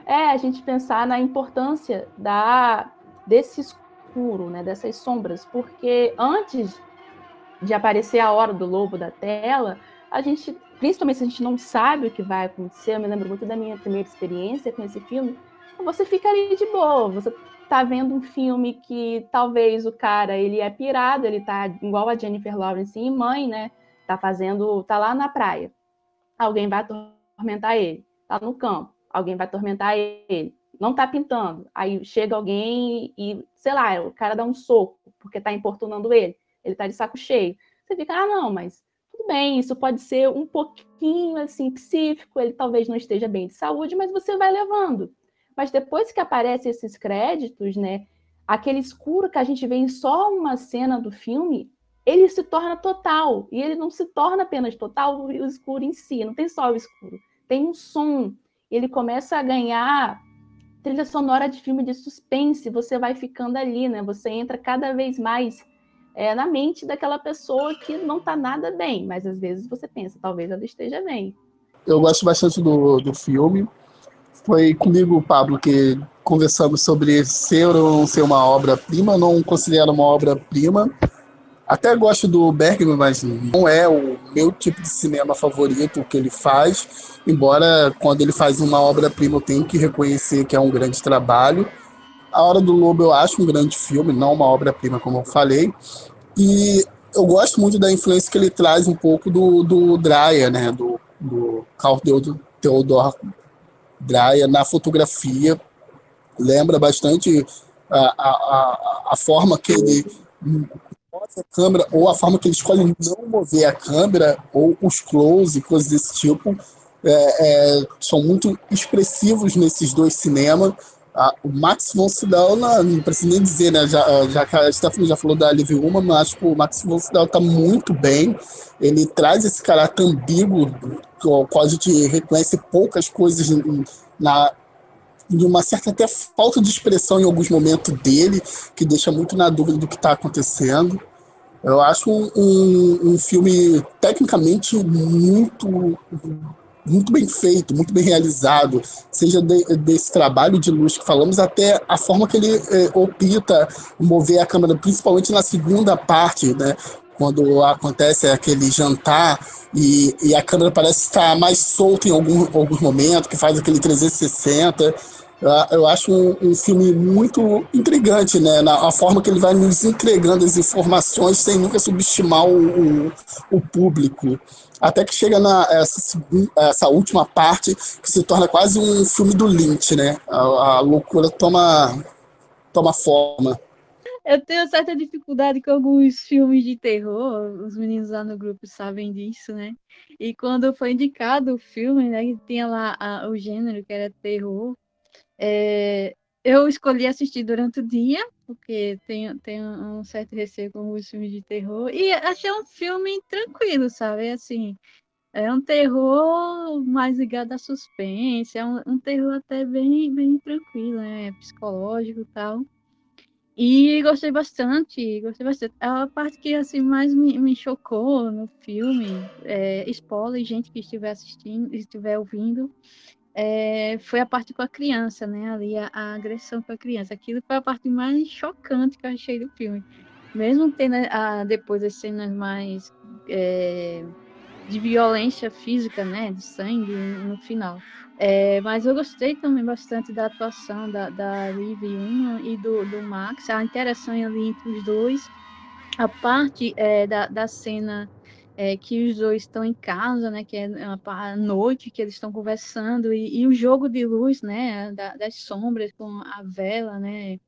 É, a gente pensar na importância da, desse escuro, né, dessas sombras, porque antes de aparecer a hora do lobo da tela, a gente, principalmente se a gente não sabe o que vai acontecer, eu me lembro muito da minha primeira experiência com esse filme, você fica ali de boa, você tá vendo um filme que talvez o cara, ele é pirado, ele tá igual a Jennifer Lawrence em Mãe, né, tá fazendo, tá lá na praia, alguém vai atormentar ele está no campo, alguém vai atormentar ele, não está pintando, aí chega alguém e, sei lá, o cara dá um soco porque está importunando ele, ele está de saco cheio. Você fica, ah, não, mas tudo bem, isso pode ser um pouquinho assim psíquico, ele talvez não esteja bem de saúde, mas você vai levando. Mas depois que aparecem esses créditos, né, aquele escuro que a gente vê em só uma cena do filme, ele se torna total. E ele não se torna apenas total o escuro em si, não tem só o escuro tem um som, ele começa a ganhar trilha sonora de filme de suspense, você vai ficando ali, né? Você entra cada vez mais é, na mente daquela pessoa que não está nada bem, mas às vezes você pensa, talvez ela esteja bem. Eu gosto bastante do, do filme. Foi comigo, Pablo, que conversamos sobre ser ou não ser uma obra-prima. Não considero uma obra-prima, até gosto do Bergman, mas não é o meu tipo de cinema favorito que ele faz. Embora quando ele faz uma obra-prima eu tenho que reconhecer que é um grande trabalho. A Hora do Lobo eu acho um grande filme, não uma obra-prima, como eu falei. E eu gosto muito da influência que ele traz um pouco do, do Dreyer, né? Do, do Carl Theodor Dreyer na fotografia. Lembra bastante a, a, a, a forma que ele a câmera, ou a forma que ele escolhe não mover a câmera, ou os close, coisas desse tipo, é, é, são muito expressivos nesses dois cinemas. O Max von Sydow, não, não nem dizer, né? Já, já que a Stephanie já falou da Liv Uma, mas que o Max von Sydow está muito bem. Ele traz esse caráter ambíguo, o qual a gente reconhece poucas coisas na, de uma certa até falta de expressão em alguns momentos dele, que deixa muito na dúvida do que está acontecendo. Eu acho um, um, um, filme tecnicamente muito muito bem feito, muito bem realizado, seja de, desse trabalho de luz que falamos, até a forma que ele é, opta mover a câmera, principalmente na segunda parte, né? Quando acontece aquele jantar e, e a câmera parece estar mais solta em algum, alguns momentos, que faz aquele 360. Eu acho um, um, filme muito intrigante, né? Na a forma que ele vai nos entregando as informações sem nunca subestimar o, o, o público. Até que chega na essa, essa última parte que se torna quase um filme do Lynch, né? A, a loucura toma, toma forma. Eu tenho certa dificuldade com alguns filmes de terror, os meninos lá no grupo sabem disso, né? E quando foi indicado o filme, né, tinha lá a, o gênero que era terror, é, eu escolhi assistir durante o dia, porque tenho, tenho um certo receio com os filmes de terror, e achei um filme tranquilo, sabe? Assim, é um terror mais ligado a suspense, é um, um terror até bem, bem tranquilo, né? Psicológico e tal. E gostei bastante, gostei bastante. A parte que assim mais me, me chocou no filme, é, spoiler, gente que estiver assistindo, estiver ouvindo, é, foi a parte com a criança, né? Ali a, a, agressão com a criança. Aquilo foi a parte mais chocante que eu achei do filme. Mesmo tendo a, depois as cenas mais é, de violência física, né, de sangue no final. É, mas eu gostei também bastante da atuação da, da Liv e do, do Max, a interação ali entre os dois, a parte é, da, da cena é, que os dois estão em casa, né, que é a noite que eles estão conversando, e, e, o jogo de luz, né, da, das sombras com a vela, né,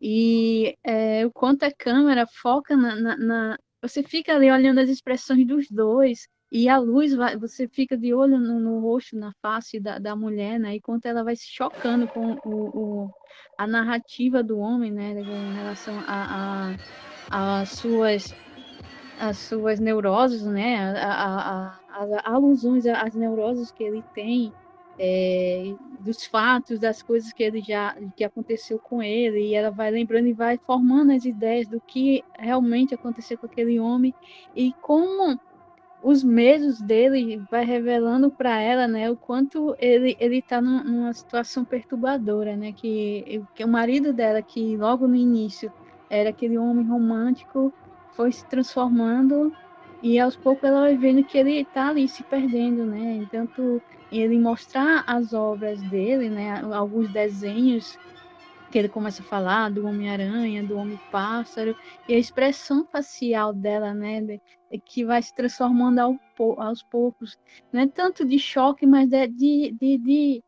e é, o quanto a câmera foca na, na, na, Você fica ali olhando as expressões dos dois, e a luz, vai, você fica de olho no, no rosto, na face da, da mulher, né? E quanto ela vai se chocando com o, o a narrativa do homem, né? Em relação a, a, suas as suas neuroses, né? A, a, a, alusões às neuroses que ele tem, é, dos fatos, das coisas que ele já que aconteceu com ele, e ela vai lembrando e vai formando as ideias do que realmente aconteceu com aquele homem e como os medos dele vai revelando para ela, né, o quanto ele ele está numa situação perturbadora, né, que, que o marido dela que logo no início era aquele homem romântico foi se transformando e aos poucos ela vai vendo que ele está ali se perdendo, né, tanto ele mostrar as obras dele, né, alguns desenhos que ele começa a falar do Homem-Aranha, do Homem-Pássaro, e a expressão facial dela, né, que vai se transformando ao, aos poucos, não é tanto de choque, mas é de, de, de,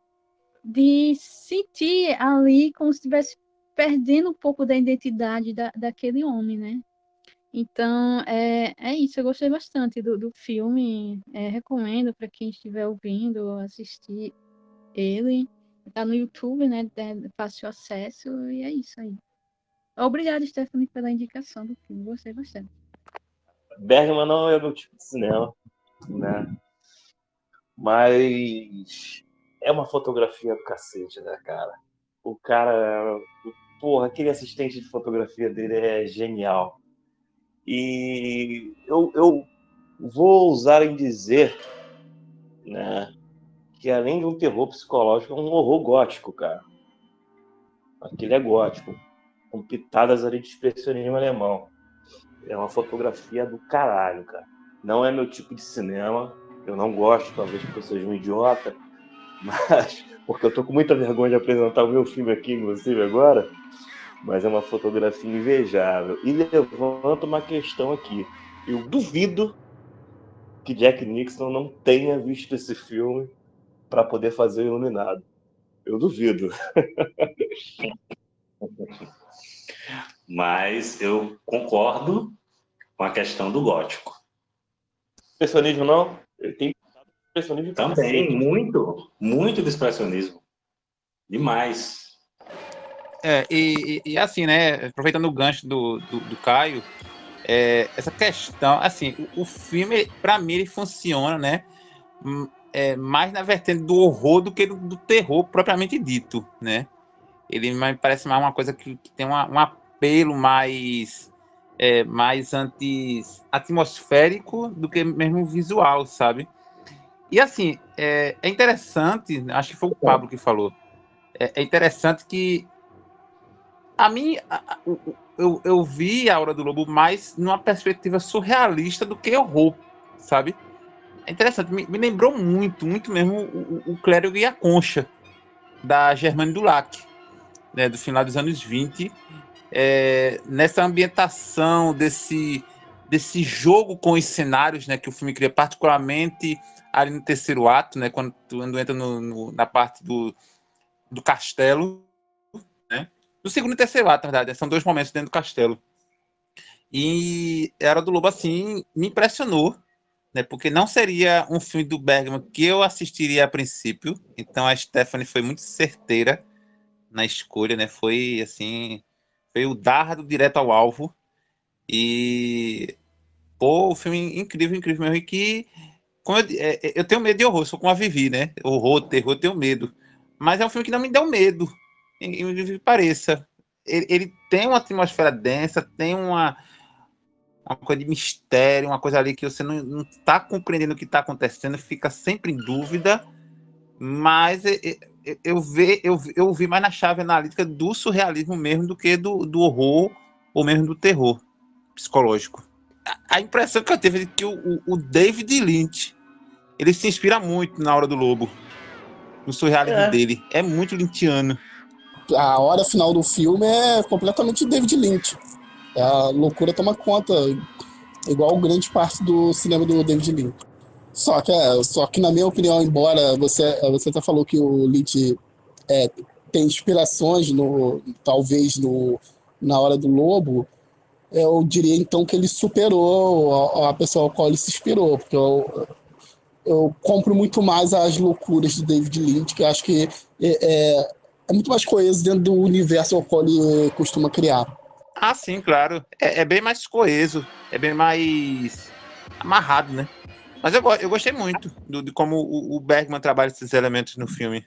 de sentir ali como se estivesse perdendo um pouco da identidade da, daquele homem, né? Então, é, é isso, eu gostei bastante do, do filme, é, recomendo para quem estiver ouvindo assistir ele. Tá no YouTube, né? É fácil acesso e é isso aí. Obrigada, Stephanie, pela indicação do filme. Gostei bastante. Bergman não é meu tipo de cinema, né? Mas é uma fotografia do cacete, né, cara? O cara, porra, aquele assistente de fotografia dele é genial. E eu, eu vou ousar em dizer, né, que além de um terror psicológico, é um horror gótico, cara. Aquele é gótico, com pitadas ali de expressionismo alemão. É uma fotografia do caralho, cara. Não é meu tipo de cinema. Eu não gosto, talvez porque eu seja um idiota, mas porque eu tô com muita vergonha de apresentar o meu filme aqui, inclusive agora. Mas é uma fotografia invejável. E levanta uma questão aqui. Eu duvido que Jack Nixon não tenha visto esse filme para poder fazer o iluminado. Eu duvido. Mas eu concordo com a questão do gótico. Expressionismo não? Ele tem expressionismo também, muito, muito de expressionismo. Demais. É, e, e, assim, né, aproveitando o gancho do, do, do Caio, é, essa questão, assim, o, o filme, para mim, ele funciona, né, é, mais na vertente do horror do que do, do terror propriamente dito, né? Ele me parece mais uma coisa que, que tem uma, um apelo mais é, mais anti atmosférico do que mesmo visual, sabe? E assim, é, é interessante, acho que foi o Pablo que falou, é, é interessante que a mim, eu, eu vi a Hora do Lobo mais numa perspectiva surrealista do que horror, sabe? É interessante, me, me lembrou muito, muito mesmo o, o, Clérigo e a Concha, da Germane Dulac, né, do final dos anos 20, é, nessa ambientação desse, desse jogo com os cenários né, que o filme cria, particularmente ali no terceiro ato, né, quando, quando entra no, no, na parte do, do castelo, né, do segundo e terceiro ato, na verdade, são dois momentos dentro do castelo. E Era do Lobo, assim, me impressionou, né? Porque não seria um filme do Bergman que eu assistiria a princípio. Então a Stephanie foi muito certeira na escolha, né? Foi assim, foi o dardo direto ao alvo. E pô, o filme incrível, incrível mesmo. E que como eu, é, é, eu tenho medo de horror, sou com a Vivi, né? Horror, terror, eu tenho medo. Mas é um filme que não me deu medo, que pareça. Ele, ele tem uma atmosfera densa, tem uma uma coisa de mistério, uma coisa ali que você não está compreendendo o que está acontecendo, fica sempre em dúvida, mas eu, eu, vi, eu, eu vi mais na chave analítica do surrealismo mesmo do que do, do horror ou mesmo do terror psicológico. a impressão que eu tive é que o, o David Lynch ele se inspira muito na Hora do Lobo. No surrealismo é. dele. É muito lynchiano. A hora final do filme é completamente David Lynch. A loucura toma conta, igual grande parte do cinema do David Lynch. Só que, é, só que na minha opinião, embora você, você até falou que o Lynch é, tem inspirações, no, talvez no, na Hora do Lobo, eu diria então que ele superou a, a pessoa ao qual ele se inspirou, porque eu, eu compro muito mais as loucuras do David Lynch, que acho que é, é, é, muito mais coeso dentro do universo ao qual ele costuma criar. Ah, sim, claro. É, é bem mais coeso, é bem mais amarrado, né? Mas eu, eu gostei muito do, de como o, o Bergman trabalha esses elementos no filme.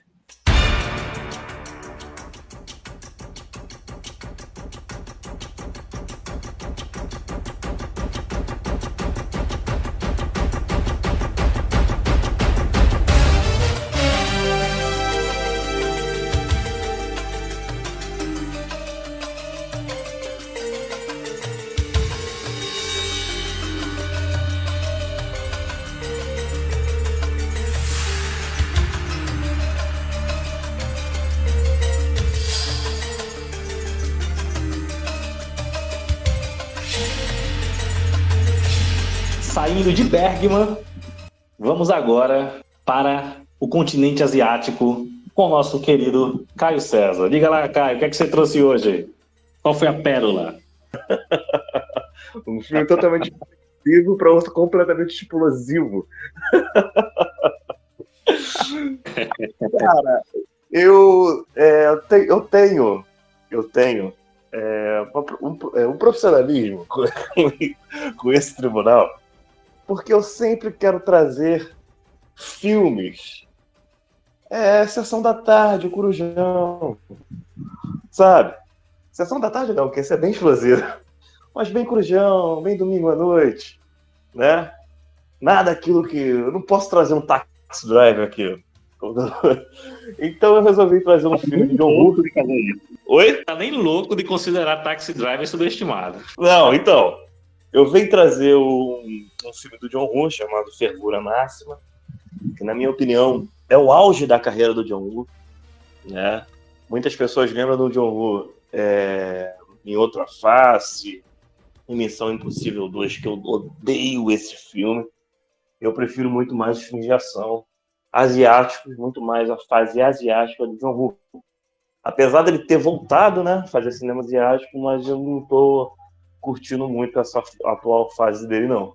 Saindo de Bergman, vamos agora para o continente asiático com o nosso querido Caio César. Diga lá, Caio, o que, é que você trouxe hoje? Qual foi a pérola? um filme totalmente explosivo para outro completamente explosivo. Cara, eu, é, eu, te, eu tenho, eu tenho é, um, é, um, profissionalismo com, com esse tribunal porque eu sempre quero trazer filmes. É, Sessão da Tarde, o Corujão. Sabe? Sessão da Tarde não, porque esse é bem explosivo. Mas bem Corujão, bem domingo à noite. Né? Nada aquilo que. Eu não posso trazer um taxi driver aqui. Então eu resolvi trazer um filme de John Woo. Oi? Tá nem louco de considerar Taxi Driver subestimado. Não, então. Eu venho trazer um, um filme do John Woo chamado Fervura Máxima, que na minha opinião é o auge da carreira do John Woo. Né? Muitas pessoas lembram do John Woo é, em Outra Face, em Missão Impossível 2, que eu odeio esse filme. Eu prefiro muito mais os filmes de ação asiáticos, muito mais a fase asiática do John Woo. Apesar dele ter voltado, né, fazer cinema asiático, mas eu não estou curtindo muito essa atual fase dele, não.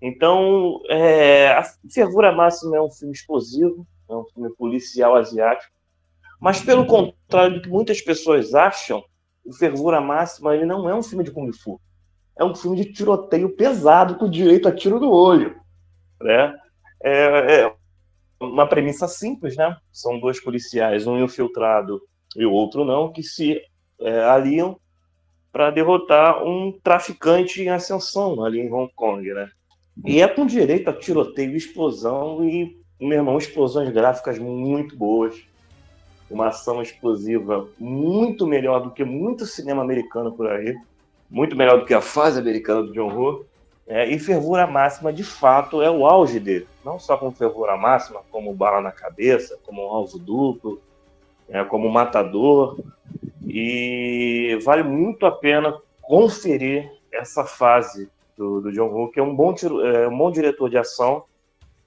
Então, é, a Fervura Máxima é um filme explosivo, é um filme policial asiático, mas pelo contrário do que muitas pessoas acham, o Fervura Máxima ele não é um filme de Kung Fu. É um filme de tiroteio pesado com direito a tiro no olho. Né? É, é uma premissa simples, né? São dois policiais, um infiltrado e o outro não, que se é, aliam para derrotar um traficante em ascensão ali em Hong Kong, né? E é com direito a tiroteio, explosão e, meu irmão, explosões gráficas muito boas. Uma ação explosiva muito melhor do que muito cinema americano por aí. Muito melhor do que a fase americana do John Woo. É, e fervura máxima, de fato, é o auge dele. Não só com fervura máxima, como bala na cabeça, como um alvo duplo, é, como matador. E vale muito a pena conferir essa fase do, do John Woo, que é um bom, tiro, é, um bom diretor de ação,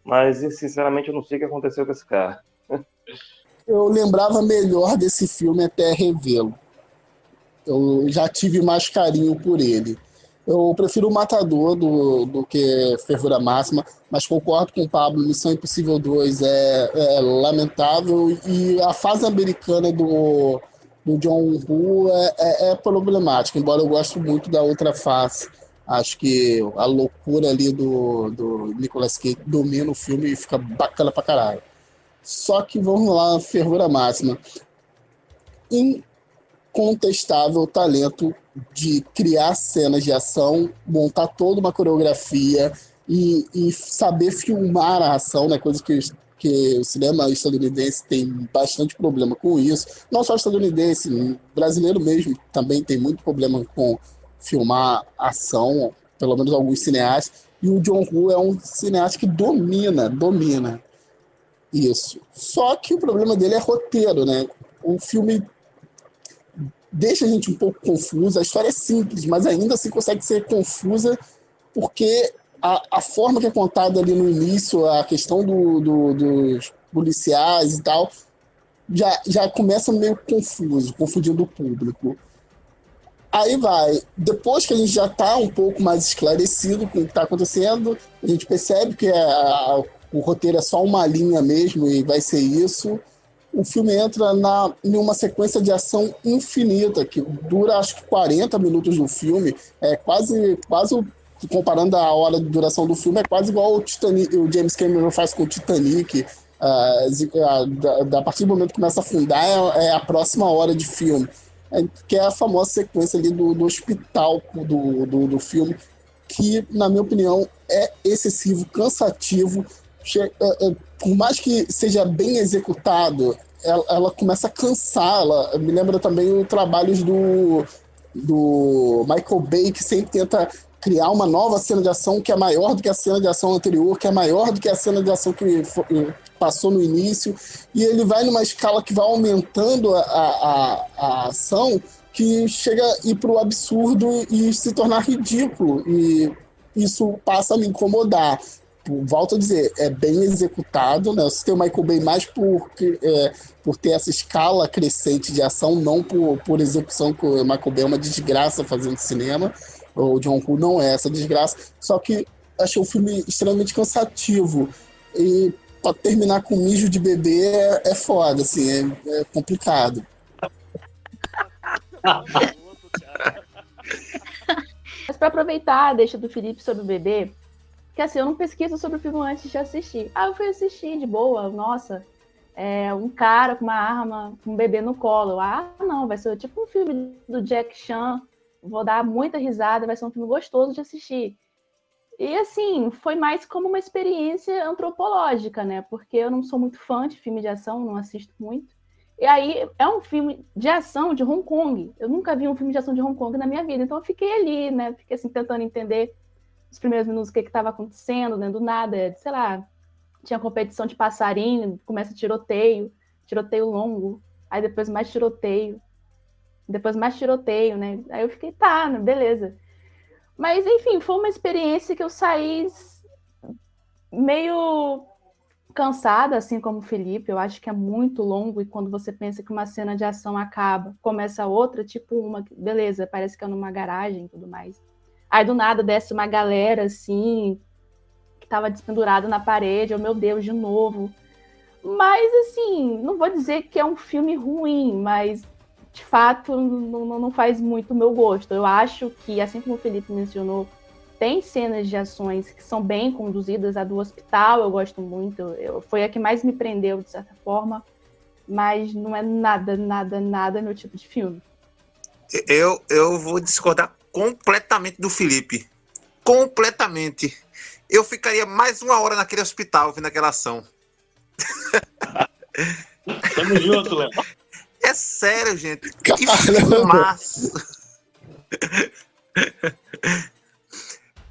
mas sinceramente eu não sei o que aconteceu com esse cara. eu lembrava melhor desse filme até revê-lo. Eu já tive mais carinho por ele. Eu prefiro o Matador do, do que Fervura Máxima, mas concordo com o Pablo, Missão Impossível 2 é, é lamentável e a fase americana do, do John Woo é, é, é, problemática, embora eu goste muito da outra face. Acho que a loucura ali do, do Nicolas Cage domina o filme e fica bacana pra caralho. Só que vamos lá, fervura máxima. Incontestável talento de criar cenas de ação, montar toda uma coreografia e, e saber filmar a ação, né? Coisa que, que o cinema estadunidense tem bastante problema com isso. Não só estadunidense, brasileiro mesmo também tem muito problema com filmar ação, pelo menos alguns cineastas, e o John Woo é um cineasta que domina, domina isso. Só que o problema dele é roteiro, né? O filme deixa a gente um pouco confuso, a história é simples, mas ainda assim consegue ser confusa porque a, a forma que é contada ali no início, a questão do, do, dos policiais e tal, já, já começa meio confuso, confundindo o público. Aí vai, depois que a gente já está um pouco mais esclarecido com o que está acontecendo, a gente percebe que é a, o roteiro é só uma linha mesmo e vai ser isso. O filme entra na, em uma sequência de ação infinita, que dura acho que 40 minutos do filme, é quase, quase comparando a hora de duração do filme, é quase igual o, Titanic, o James Cameron faz com o Titanic. Uh, a partir do momento que começa a afundar, é, é a próxima hora de filme. É, que é a famosa sequência ali do, do hospital do, do, do filme, que, na minha opinião, é excessivo, cansativo. É, é, por mais que seja bem executado, ela, ela, começa a cansar. Ela me lembra também os trabalhos do, do Michael Bay, que sempre tenta criar uma nova cena de ação que é maior do que a cena de ação anterior, que é maior do que a cena de ação que passou no início, e ele vai numa escala que vai aumentando a, a, a ação que chega a ir para o absurdo e se tornar ridículo. E isso passa a me incomodar. Volto a dizer, é bem executado, né? Você tem o Michael Bay mais por, é, por ter essa escala crescente de ação, não por, por execução, que o Michael Bay é uma desgraça fazendo cinema. O John Woo não é essa desgraça. Só que achei o filme extremamente cansativo. E para terminar com mijo de bebê é, é foda, assim, é, é complicado. Mas para aproveitar a deixa do Felipe sobre o bebê, que assim, eu não pesquiso sobre o filme antes de assistir. Ah, eu fui assistir de boa, nossa, é, um cara com uma arma, com um bebê no colo. Ah, não, vai ser tipo um filme do Jack Chan, vou dar muita risada, vai ser um filme gostoso de assistir. E assim, foi mais como uma experiência antropológica, né? Porque eu não sou muito fã de filme de ação, não assisto muito. E aí é um filme de ação de Hong Kong. Eu nunca vi um filme de ação de Hong Kong na minha vida, então eu fiquei ali, né? Fiquei assim tentando entender os primeiros minutos o que estava acontecendo, né? Do nada, sei lá, tinha competição de passarinho, começa tiroteio, tiroteio longo, aí depois mais tiroteio, depois mais tiroteio, né? Aí eu fiquei, tá, né, beleza. Mas, enfim, foi uma experiência que eu saí meio cansada, assim como o Felipe. Eu acho que é muito longo e quando você pensa que uma cena de ação acaba, começa outra, tipo uma, beleza, parece que é numa garagem e tudo mais. Aí do nada desce uma galera assim, que tava despendurada na parede, oh meu Deus, de novo. Mas assim, não vou dizer que é um filme ruim, mas de fato não, não faz muito o meu gosto. Eu acho que, assim como o Felipe mencionou, tem cenas de ações que são bem conduzidas. A do hospital eu gosto muito, eu, foi a que mais me prendeu, de certa forma, mas não é nada, nada, nada meu tipo de filme. Eu, eu vou discordar completamente do Felipe. Completamente. Eu ficaria mais uma hora naquele hospital vendo aquela ação. Tamo junto, Léo. É sério, gente. Que filmaço.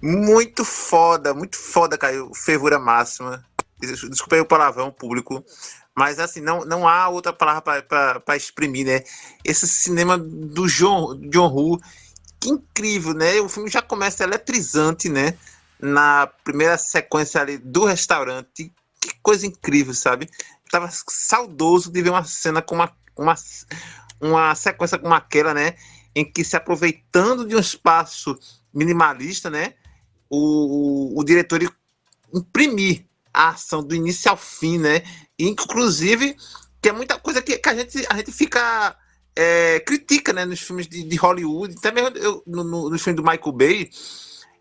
muito foda, muito foda, Caio. Fervura máxima. Desculpa aí o palavrão público. Mas assim, não, não há outra palavra para exprimir, né? Esse cinema do John, John Woo, incrível, né? O filme já começa eletrizante, né? Na primeira sequência ali do restaurante. Que coisa incrível, sabe? tava saudoso de ver uma cena com uma uma, uma sequência como aquela, né? Em que se aproveitando de um espaço minimalista, né? O, o, o diretor imprimir a ação do início ao fim, né? Inclusive, que é muita coisa que, que a, gente, a gente fica. É, critica né, nos filmes de, de Hollywood, também eu, no, no, no filme do Michael Bay,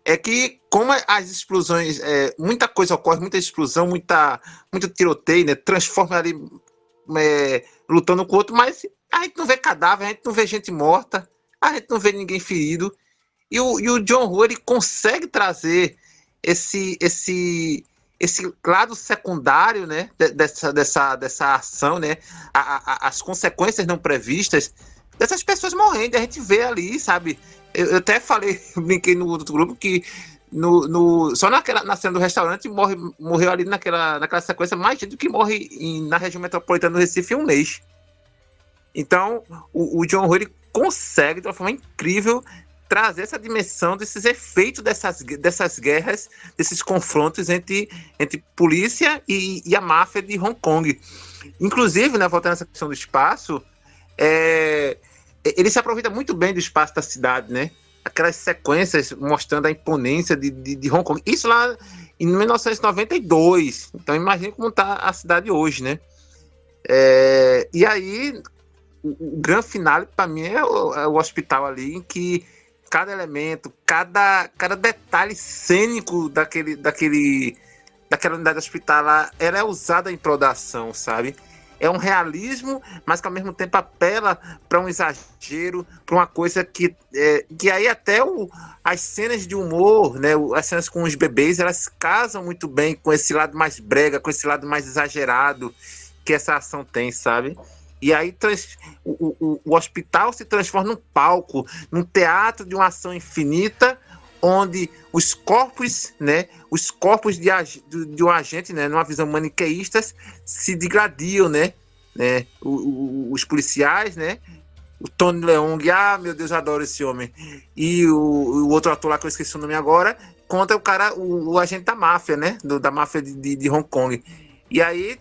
é que como as explosões, é, muita coisa ocorre, muita explosão, muita, muito tiroteio, né, transforma ali é, lutando com o outro, mas a gente não vê cadáver, a gente não vê gente morta, a gente não vê ninguém ferido. E o, e o John Woo ele consegue trazer esse, esse, esse lado secundário né, dessa, dessa, dessa ação, né, a, a, as consequências não previstas dessas pessoas morrendo. A gente vê ali, sabe, eu, eu até falei, brinquei no outro grupo que no, no, só naquela, na cena do restaurante morre, morreu ali naquela, naquela sequência mais gente do que morre em, na região metropolitana do Recife em um mês. Então, o, o John ele consegue, de uma forma incrível, trazer essa dimensão desses efeitos dessas, dessas guerras, desses confrontos entre, entre polícia e, e a máfia de Hong Kong. Inclusive, né, voltando essa questão do espaço, é, ele se aproveita muito bem do espaço da cidade, né? aquelas sequências mostrando a imponência de, de, de, Hong Kong. Isso lá em 1992. Então imagine como está a cidade hoje, né? É, e aí, o, o grande finale para mim é o, é o, hospital ali, em que cada elemento, cada, cada detalhe cênico daquele, daquele, daquela unidade hospitalar, ela é usada em prol da ação, sabe? é um realismo, mas que ao mesmo tempo apela para um exagero, para uma coisa que, é, que aí até o, as cenas de humor, né, as cenas com os bebês, elas casam muito bem com esse lado mais brega, com esse lado mais exagerado que essa ação tem, sabe? E aí trans, o, o, o hospital se transforma num palco, num teatro de uma ação infinita, onde os corpos, né, os corpos de, de um agente, né, numa visão maniqueísta, se degradiam, né, né, o, o, os policiais, né, o Tony Leung, ah, meu Deus, eu adoro esse homem, e o, o, outro ator lá que eu esqueci o nome agora, contra o cara, o, agente da máfia, né, do, da máfia de, de, de, Hong Kong, e aí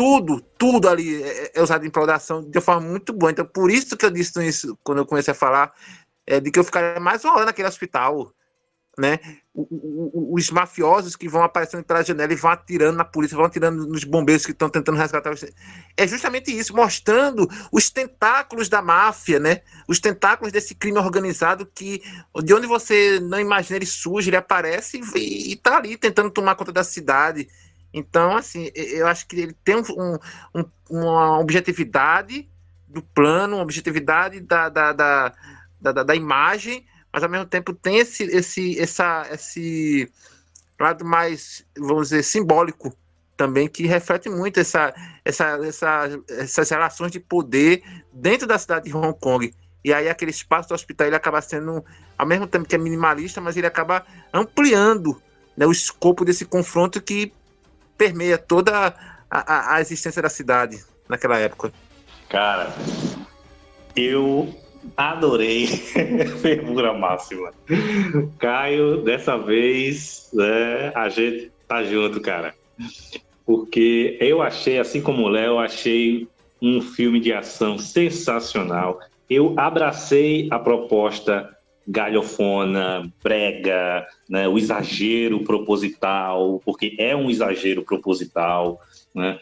tudo, tudo ali é, é usado em ação de uma forma muito boa, então por isso que eu disse isso quando eu comecei a falar é, de que eu ficaria mais uma hora naquele hospital, né? Os mafiosos que vão aparecendo pela janela e vão atirando na polícia, vão atirando nos bombeiros que estão tentando resgatar. Os... É justamente isso, mostrando os tentáculos da máfia, né? Os tentáculos desse crime organizado que, de onde você não imagina, ele surge, ele aparece e, está ali tentando tomar conta da cidade. Então, assim, eu acho que ele tem um, um, uma objetividade do plano, uma objetividade da, da, da da, da, imagem, mas ao mesmo tempo tem esse, esse, essa, esse lado mais, vamos dizer, simbólico também, que reflete muito essa, essa, essa, essas relações de poder dentro da cidade de Hong Kong. E aí aquele espaço do hospital ele acaba sendo, ao mesmo tempo que é minimalista, mas ele acaba ampliando né, o escopo desse confronto que permeia toda a, a, a existência da cidade naquela época. Cara, eu Adorei. Fervura máxima. Caio, dessa vez, né, a gente tá junto, cara. Porque eu achei, assim como o Léo, achei um filme de ação sensacional. Eu abracei a proposta galhofona, brega, né, o exagero proposital, porque é um exagero proposital, né?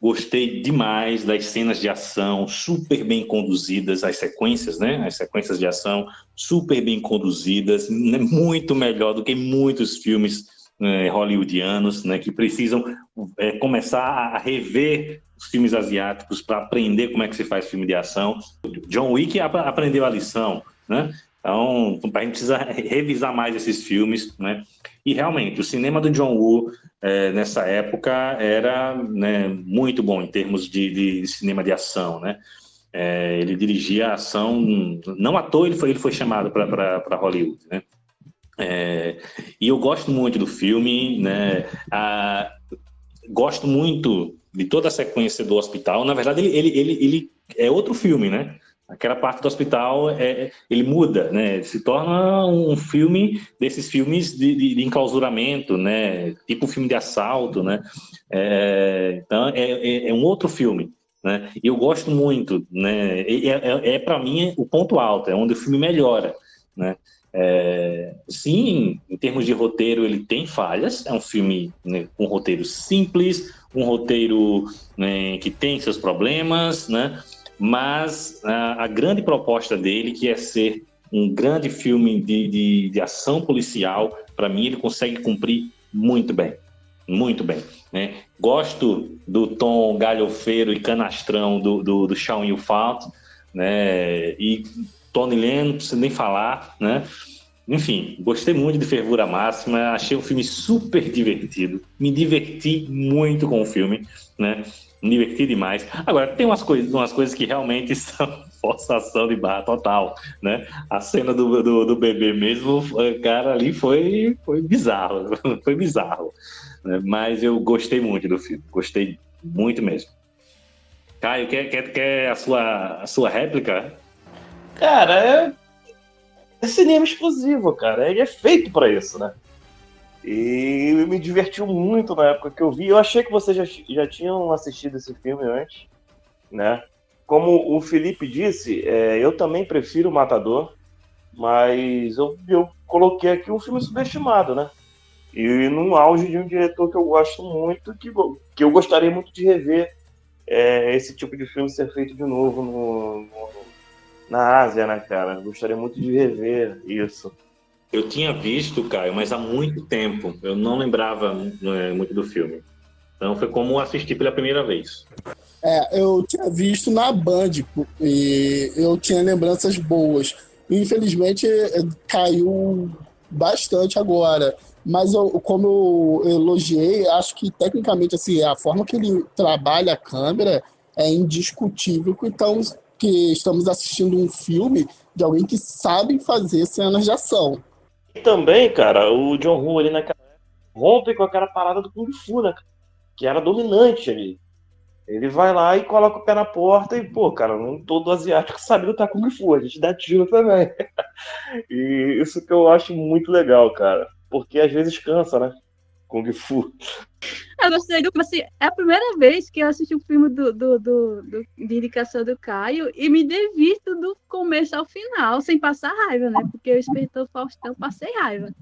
Gostei demais das cenas de ação, super bem conduzidas, as sequências, né? As sequências de ação super bem conduzidas, né? muito melhor do que muitos filmes né, hollywoodianos, né? Que precisam é, começar a rever os filmes asiáticos para aprender como é que se faz filme de ação. John Wick aprendeu a lição, né? Então, a gente precisa revisar mais esses filmes, né? E realmente, o cinema do John Woo é, nessa época era né, muito bom em termos de, de cinema de ação, né? É, ele dirigia a ação, não à toa ele foi, ele foi chamado para Hollywood, né? É, e eu gosto muito do filme, né? A, gosto muito de toda a sequência do hospital. Na verdade, ele, ele, ele, ele é outro filme, né? Aquela parte do hospital, é, é, ele muda, né? Se torna um filme desses filmes de, de, de enclausuramento, né? Tipo filme de assalto, né? É, então, é, é, é, um outro filme, né? E eu gosto muito, né? É, é, é para mim o ponto alto, é onde o filme melhora, né? Sim, em termos de roteiro, ele tem falhas. É um filme né, com roteiro simples, um roteiro né, que tem seus problemas, né? Mas a, a, grande proposta dele, que é ser um grande filme de, de, de ação policial, para mim ele consegue cumprir muito bem, muito bem. Né? Gosto do tom galhofeiro e canastrão do, do, do Shawn Yufat, né? e Tony Lane, não precisa nem falar, né? enfim, gostei muito de Fervura Máxima, achei o filme super divertido, me diverti muito com o filme, né? Me diverti demais. Agora, tem umas coisas, umas coisas que realmente são forçação de barra total, né? A cena do, do, do bebê mesmo, cara, ali foi, foi bizarro, foi bizarro. Né? Mas eu gostei muito do filme, gostei muito mesmo. Caio, quer, quer, quer a, sua, a sua réplica? Cara, é, é cinema exclusivo, cara. Ele é feito para isso, né? E me divertiu muito na época que eu vi. Eu achei que vocês já, já tinham assistido esse filme antes, né? Como o Felipe disse, é, eu também prefiro o Matador, mas eu, eu coloquei aqui um filme subestimado, né? E num auge de um diretor que eu gosto muito, que, que eu gostaria muito de rever é, esse tipo de filme ser feito de novo no, no, na Ásia, né, cara? Gostaria muito de rever isso. Eu tinha visto, Caio, mas há muito tempo. Eu não lembrava é, muito do filme. Então foi como assistir pela primeira vez. É, eu tinha visto na Band e eu tinha lembranças boas. Infelizmente é, caiu bastante agora. Mas eu, como eu elogiei, acho que tecnicamente assim, a forma que ele trabalha a câmera é indiscutível. Então, que estamos assistindo um filme de alguém que sabe fazer cenas de ação. E também, cara, o John Woo ali naquela rompe com aquela parada do Kung Fu, né? Que era dominante ali. Ele vai lá e coloca o pé na porta e, pô, cara, não todo asiático sabe lutar Kung Fu, a gente dá tiro também. e isso que eu acho muito legal, cara. Porque às vezes cansa, né? Kung Fu. Eu gostei do assim, é a primeira vez que eu assisti o um filme do, do, do, do, de indicação do Caio e me divirto do começo ao final, sem passar raiva, né? Porque eu Espertou Faustão, passei raiva.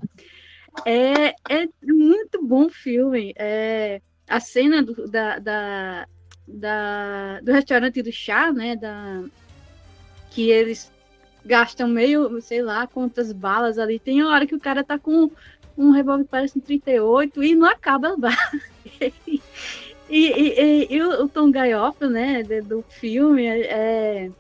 É, é muito bom filme. É, a cena do, da, da, da, do restaurante do chá, né? Da, que eles gastam meio, sei lá, quantas balas ali. Tem hora que o cara tá com um revólver parece um 38 e não acaba bala. e, e, e, e, o, Tom Gaioff, né, do filme, é,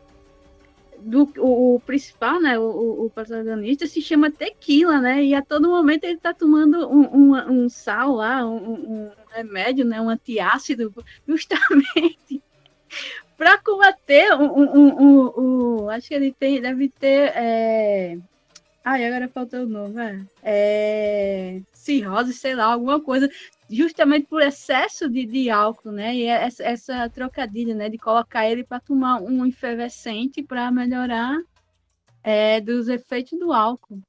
do, o, o, principal, né, o, o, protagonista, se chama Tequila, né, e a todo momento ele tá tomando um, um, um sal lá, um, um, remédio, né, um antiácido, justamente para combater um, um, um, acho que ele tem, deve ter é, Ai, agora faltou o nome, é. é... Cirrose, sei lá, alguma coisa, justamente por excesso de, de álcool, né? E essa, essa trocadilha, né? De colocar ele para tomar um efervescente para melhorar é, dos efeitos do álcool.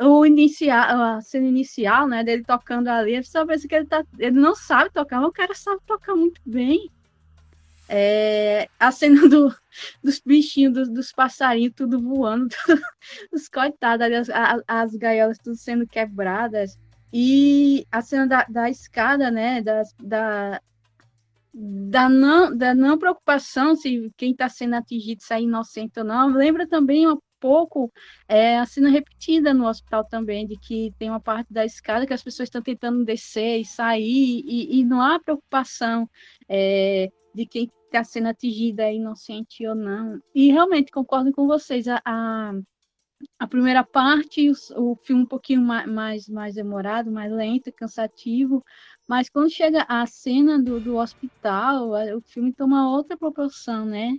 O inicial, a cena inicial, né? Dele tocando ali, só pensa que ele, tá, ele não sabe tocar, mas o cara sabe tocar muito bem. É, a cena do, dos bichinhos, dos, dos, passarinhos, tudo voando, tudo, os coitados, ali, as, as, gaiolas tudo sendo quebradas. E a cena da, da escada, né? Da, da, da, não, da não preocupação se quem está sendo atingido sai inocente ou não. Lembra também um pouco é, a cena repetida no hospital também, de que tem uma parte da escada que as pessoas estão tentando descer e sair, e, e não há preocupação. É, de quem está sendo atingida é inocente ou não. E realmente concordo com vocês. A, a, a primeira parte, o, o, filme um pouquinho mais, mais, mais demorado, mais lento, cansativo, mas quando chega a cena do, do hospital, o filme toma outra proporção, né?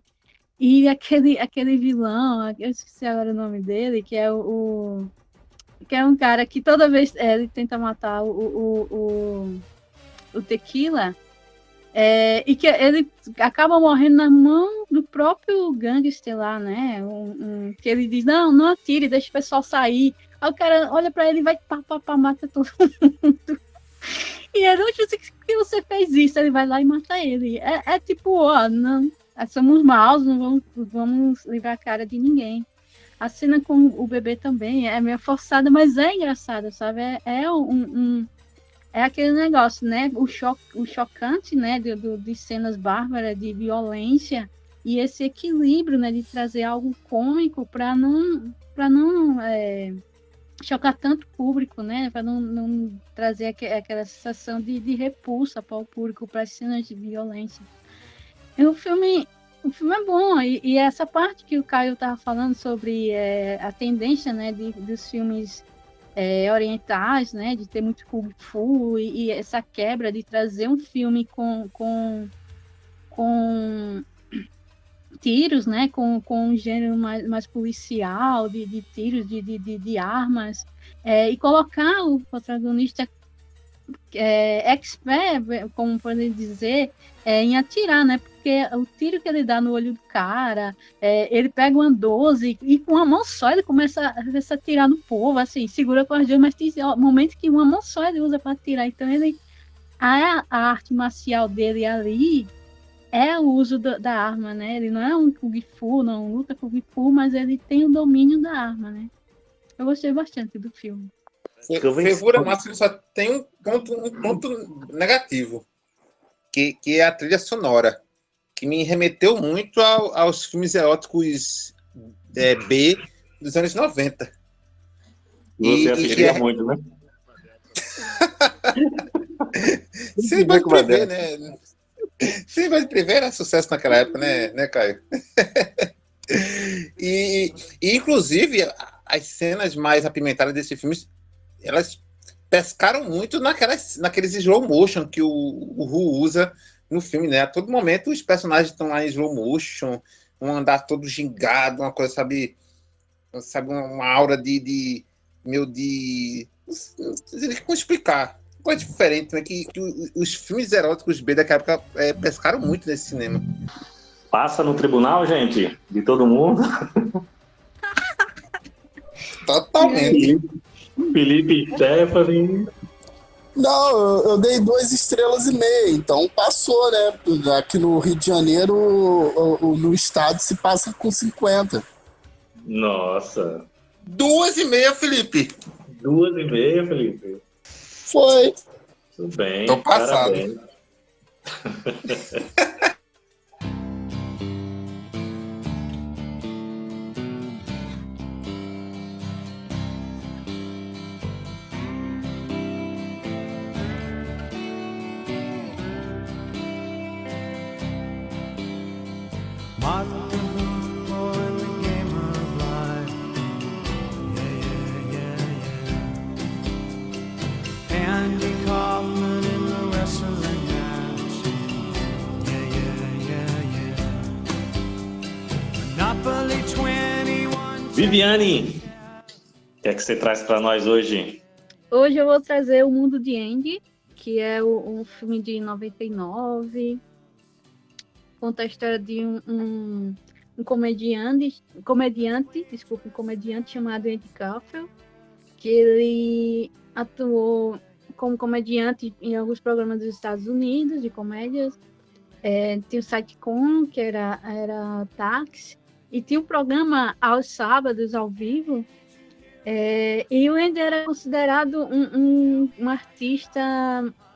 E aquele, aquele vilão, eu esqueci agora o nome dele, que é o, o que é um cara que toda vez é, ele tenta matar o, o, o, o Tequila, é, e que ele acaba morrendo na mão do próprio gangster lá, né? Um, um, que ele diz: Não, não atire, deixa o pessoal sair. Aí o cara olha para ele e vai pá, pá, pá, mata todo mundo. E ele, oxe, que você fez isso? Ele vai lá e mata ele. É, é tipo, ó, não, somos maus, não vamos, vamos livrar a cara de ninguém. A cena com o bebê também é meio forçada, mas é engraçada, sabe? É, é um, um é aquele negócio, né? O, cho o chocante, né? De, de, cenas bárbaras, de violência, e esse equilíbrio, né? De trazer algo cômico para não, para não é, chocar tanto público, né? Para não, não, trazer aqu aquela sensação de, de repulsa para o público, para as cenas de violência. E o filme, o filme é bom, e, e essa parte que o Caio estava falando sobre é, a tendência, né? De, dos filmes é, orientais, né, de ter muito kung fu e, e, essa quebra de trazer um filme com, com, com tiros, né, com, com um gênero mais, mais policial, de, de tiros, de, de, de armas, é, e colocar o protagonista é, expert, como podem dizer, é, em atirar, né? Porque o tiro que ele dá no olho do cara, é, ele pega uma 12 e com uma mão só ele começa a, a atirar no povo, assim, segura com as duas, mas tem momentos que uma mão só ele usa para atirar. Então ele a, a arte marcial dele ali é o uso do, da arma, né? Ele não é um Kung Fu, não luta Kung Fu, mas ele tem o domínio da arma, né? Eu gostei bastante do filme. Fervura Máxima só tem um ponto, um ponto negativo, que, que é a trilha sonora, que me remeteu muito ao, aos filmes eróticos é, B dos anos 90. Você assistia é... muito, né? Sim, pode prever, né? Sim, pode prever, era sucesso naquela época, né, né Caio? e, e, inclusive, as cenas mais apimentadas desse filme elas pescaram muito naquelas, naqueles slow motion que o, o Ru usa no filme, né? A todo momento os personagens estão lá em slow motion, um andar todo gingado, uma coisa, sabe? Sabe, uma aura de. de meu, de. Não sei como explicar. Coisa diferente, né? Que, que os filmes eróticos B daquela época é, pescaram muito nesse cinema. Passa no tribunal, gente? De todo mundo? Totalmente. Felipe Stephanie. Não, eu, dei duas estrelas e meia, então passou, né? Aqui no Rio de Janeiro, no estado, se passa com 50. Nossa. Duas e meia, Felipe. Duas e meia, Felipe. Foi. Tudo bem. Tô passado. Viviane, o que é que você traz para nós hoje? Hoje eu vou trazer O Mundo de Andy, que é um filme de 99. Conta a história de um, um, um comediante, comediante, desculpa, um comediante chamado Andy Kaufman, que ele atuou como comediante em alguns programas dos Estados Unidos de comédias. É, tinha o Sitecom, que era, era táxi, e tinha um programa aos sábados, ao vivo, é, e o Andy era considerado um, um, um, artista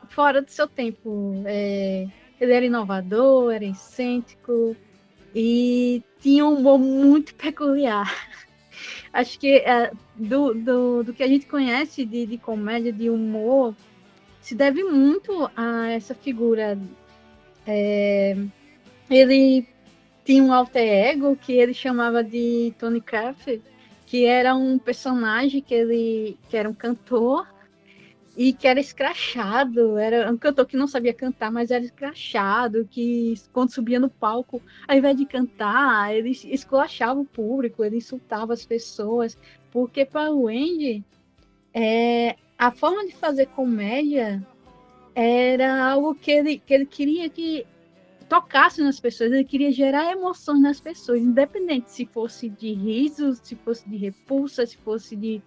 fora do seu tempo. É, ele era inovador, era excêntrico e tinha um humor muito peculiar. Acho que é, do, do, do, que a gente conhece de, de comédia, de humor, se deve muito a essa figura. É, ele tinha um alter ego que ele chamava de Tony Craft, que era um personagem que ele que era um cantor e que era escrachado, era um cantor que não sabia cantar, mas era escrachado, que quando subia no palco, ao invés de cantar, ele esculachava o público, ele insultava as pessoas, porque para o Andy, é, a forma de fazer comédia era algo que ele, que ele queria que tocasse nas pessoas, ele queria gerar emoções nas pessoas, independente se fosse de riso, se fosse de repulsa, se fosse de.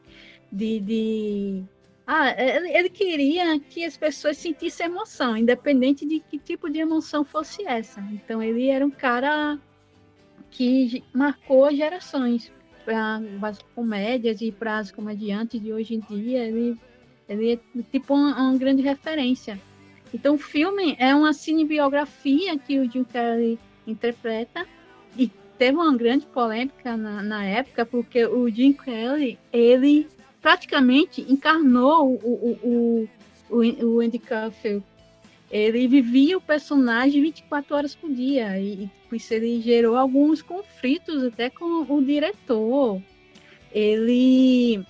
de, de... Ah, ele, ele queria que as pessoas sentissem emoção, independente de que tipo de emoção fosse essa. Então ele era um cara que marcou gerações para as comédias e para as comediantes de hoje em dia. Ele, ele é tipo uma, uma grande referência. Então, o filme é uma cinebiografia que o Jim Carrey interpreta e teve uma grande polêmica na, na época porque o Jim Carrey ele praticamente encarnou o, o, o, o Andy Kaufman. Ele vivia o personagem 24 horas por dia e, por isso ele gerou alguns conflitos até com o diretor. Ele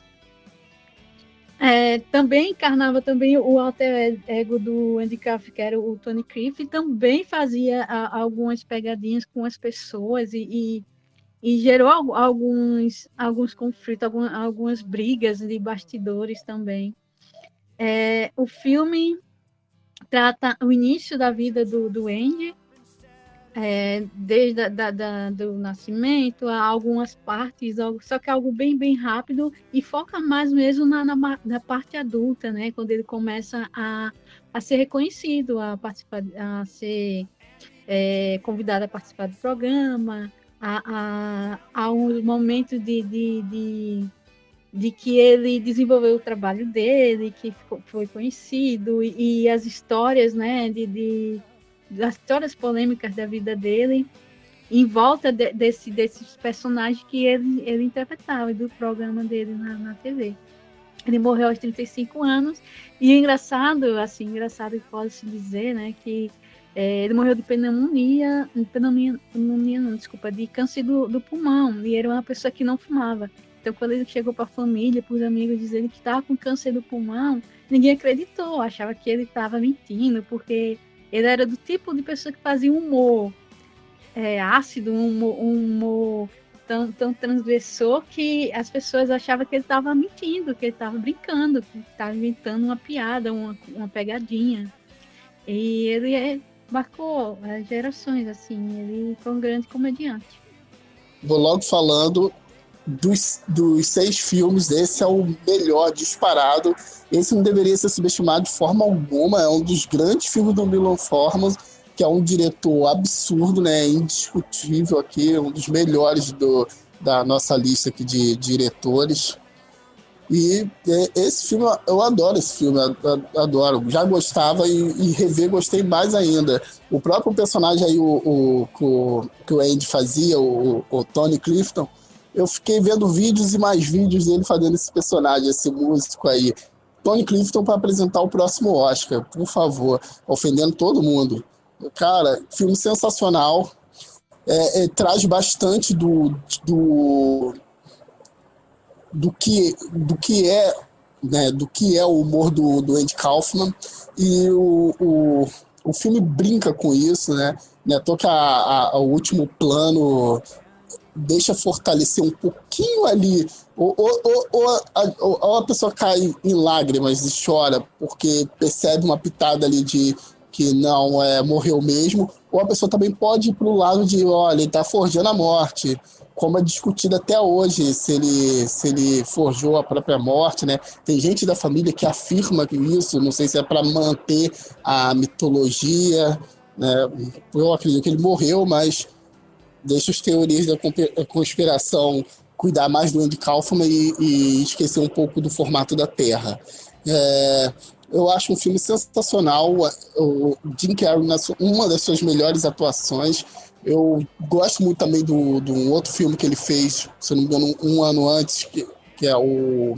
É, também encarnava também o alter ego do Andy Kaufman, que era o Tony Cliff, e também fazia a, algumas pegadinhas com as pessoas e, e, e gerou alguns, alguns conflitos, algumas, algumas brigas de bastidores também. É, o filme trata o início da vida do, do Andy, é, desde a, da, da, do nascimento a algumas partes, só que algo bem, bem rápido e foca mais mesmo na, na, na parte adulta, né? Quando ele começa a, a ser reconhecido, a participar, a ser é, convidado a participar do programa, a, a, a um momento de, de, de, de, que ele desenvolveu o trabalho dele, que ficou, foi conhecido, e, e as histórias, né, de, de das histórias polêmicas da vida dele em volta de, desse, desses personagens que ele, ele interpretava do programa dele na, na TV. Ele morreu aos 35 anos e é engraçado, assim, engraçado que pode-se dizer, né, que é, ele morreu de pneumonia, pneumonia, pneumonia não, desculpa, de câncer do, do pulmão e era uma pessoa que não fumava. Então, quando ele chegou para a família, para os amigos, dizendo que estava com câncer do pulmão, ninguém acreditou, achava que ele estava mentindo, porque ele era do tipo de pessoa que fazia humor é, ácido, um humor, um humor tão, tão transgressor que as pessoas achavam que ele estava mentindo, que ele estava brincando, que estava inventando uma piada, uma, uma pegadinha. E ele é, marcou é, gerações, assim, ele foi um grande comediante. Vou logo falando dos, dos seis filmes, esse é o melhor disparado. Esse não deveria ser subestimado de forma alguma. É um dos grandes filmes do Milan Forman, que é um diretor absurdo, né? Indiscutível aqui, um dos melhores do, da nossa lista aqui de diretores. E é, esse filme, eu adoro esse filme, adoro. Já gostava e, e rever gostei mais ainda. O próprio personagem aí, o, o, o que o Andy fazia, o, o Tony Clifton, eu fiquei vendo vídeos e mais vídeos dele fazendo esse personagem, esse músico aí. Tony Clifton para apresentar o próximo Oscar, por favor, ofendendo todo mundo. Cara, filme sensacional. É, é, traz bastante do, do, do, que, do que é né, do que é o humor do, do Andy Kaufman e o, o, o filme brinca com isso, né? né toca a, a, o último plano deixa fortalecer um pouquinho ali, ou, ou, ou, ou, a, ou a pessoa cai em lágrimas e chora porque percebe uma pitada ali de que não é, morreu mesmo, ou a pessoa também pode ir para o lado de, olha, ele está forjando a morte, como é discutido até hoje, se ele, se ele forjou a própria morte, né? Tem gente da família que afirma que isso, não sei se é para manter a mitologia, né? Eu acredito que ele morreu, mas deixa os teorias da conspiração cuidar mais do Andy Kaufman e, e esquecer um pouco do formato da Terra. É, eu acho um filme sensacional. O Jim Carrey, uma das suas melhores atuações. Eu gosto muito também do, do outro filme que ele fez, se não me engano, um ano antes, que, que é o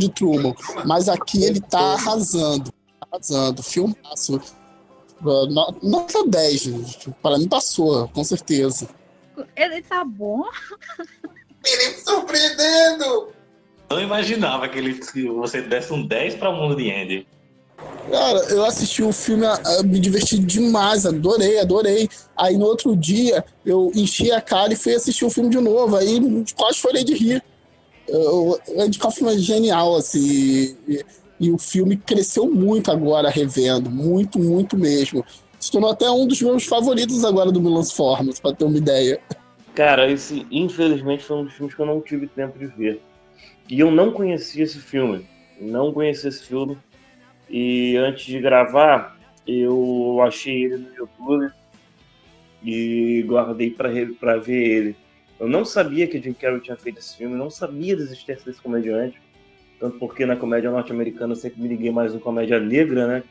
de Truman, mas aqui ele tá arrasando, arrasando, filmaço. Nota 10, para mim passou, com certeza. Ele tá bom. Ele me surpreendendo! Não imaginava que, ele, que você desse um 10 para o mundo de Andy. Cara, eu assisti o filme, me diverti demais, adorei, adorei. Aí no outro dia eu enchi a cara e fui assistir o filme de novo. Aí quase chorei de rir o Andy Kaufman é genial, assim, e, e, o filme cresceu muito agora revendo, muito, muito mesmo. Se tornou até um dos meus favoritos agora do Milos Formas, para ter uma ideia. Cara, esse infelizmente foi um dos filmes que eu não tive tempo de ver. E eu não conhecia esse filme, não conhecia esse filme. E antes de gravar, eu achei ele no YouTube e guardei para ver ele. Eu não sabia que Jim Carrey tinha feito esse filme, não sabia da existência desse comediante. Tanto porque na comédia norte-americana eu sempre me liguei mais em comédia negra, né?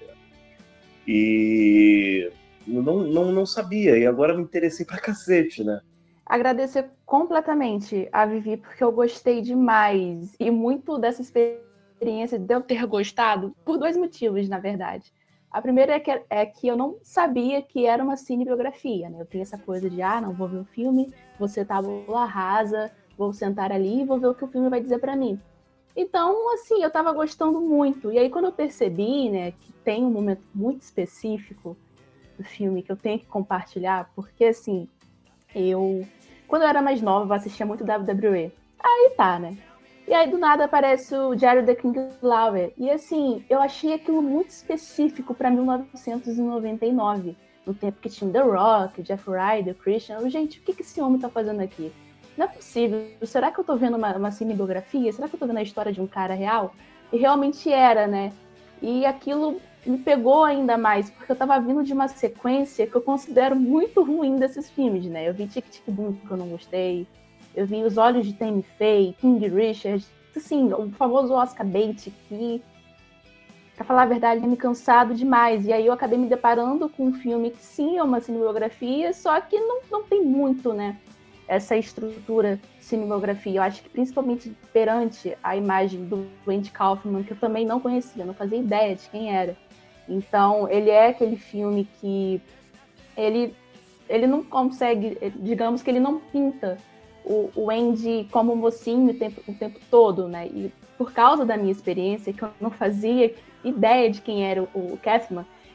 E não, não, não sabia, e agora me interessei pra cacete, né? Agradecer completamente a Vivi, porque eu gostei demais. E muito dessa experiência de eu ter gostado, por dois motivos, na verdade. A primeira é que, é que eu não sabia que era uma cinebiografia, né? Eu tenho essa coisa de, ah, não, vou ver o um filme, você tá tabula rasa, vou sentar ali e vou ver o que o filme vai dizer para mim. Então, assim, eu tava gostando muito. E aí, quando eu percebi, né, que tem um momento muito específico do filme que eu tenho que compartilhar, porque, assim, eu, quando eu era mais nova, eu assistia muito WWE. Aí tá, né? E aí, do nada, aparece o Jerry the King Lawler. E assim, eu achei aquilo muito específico para 1999. No tempo que tinha The Rock, Jeff Ryder, Christian. Gente, o que, que esse homem tá fazendo aqui? Não é possível. Será que eu tô vendo uma, uma cinebiografia? Será que eu tô vendo a história de um cara real? E realmente era, né? E aquilo me pegou ainda mais, porque eu tava vindo de uma sequência que eu considero muito ruim desses filmes, né? Eu vi Tic Tic Boom, que eu não gostei. Eu vi Os Olhos de Tammy Faye, King Richard, assim, o famoso Oscar Bates, que, pra falar a verdade, me cansado demais. E aí eu acabei me deparando com um filme que sim é uma cinebiografia, só que não, não tem muito, né? Essa estrutura cinebiografia. Eu acho que principalmente perante a imagem do Andy Kaufman, que eu também não conhecia, não fazia ideia de quem era. Então, ele é aquele filme que ele, ele não consegue, digamos que ele não pinta o, o Andy como mocinho o tempo, o tempo todo, né? E por causa da minha experiência, que eu não fazia ideia de quem era o, o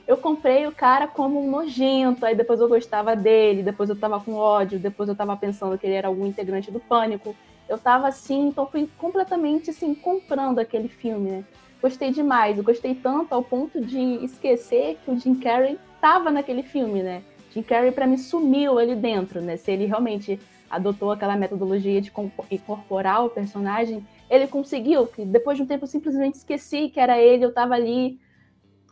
eu comprei o cara como um nojento, aí depois eu gostava dele, depois eu tava com ódio, depois eu tava pensando que ele era algum integrante do Pânico. Eu tava assim, então fui completamente assim, comprando aquele filme, né? Gostei demais, eu gostei tanto ao ponto de esquecer que o Jim Carrey tava naquele filme, né? Jim Carrey para mim sumiu ali dentro, né? Se ele realmente adotou aquela metodologia de incorporar o personagem, ele conseguiu, que depois de um tempo eu simplesmente esqueci que era ele, eu estava ali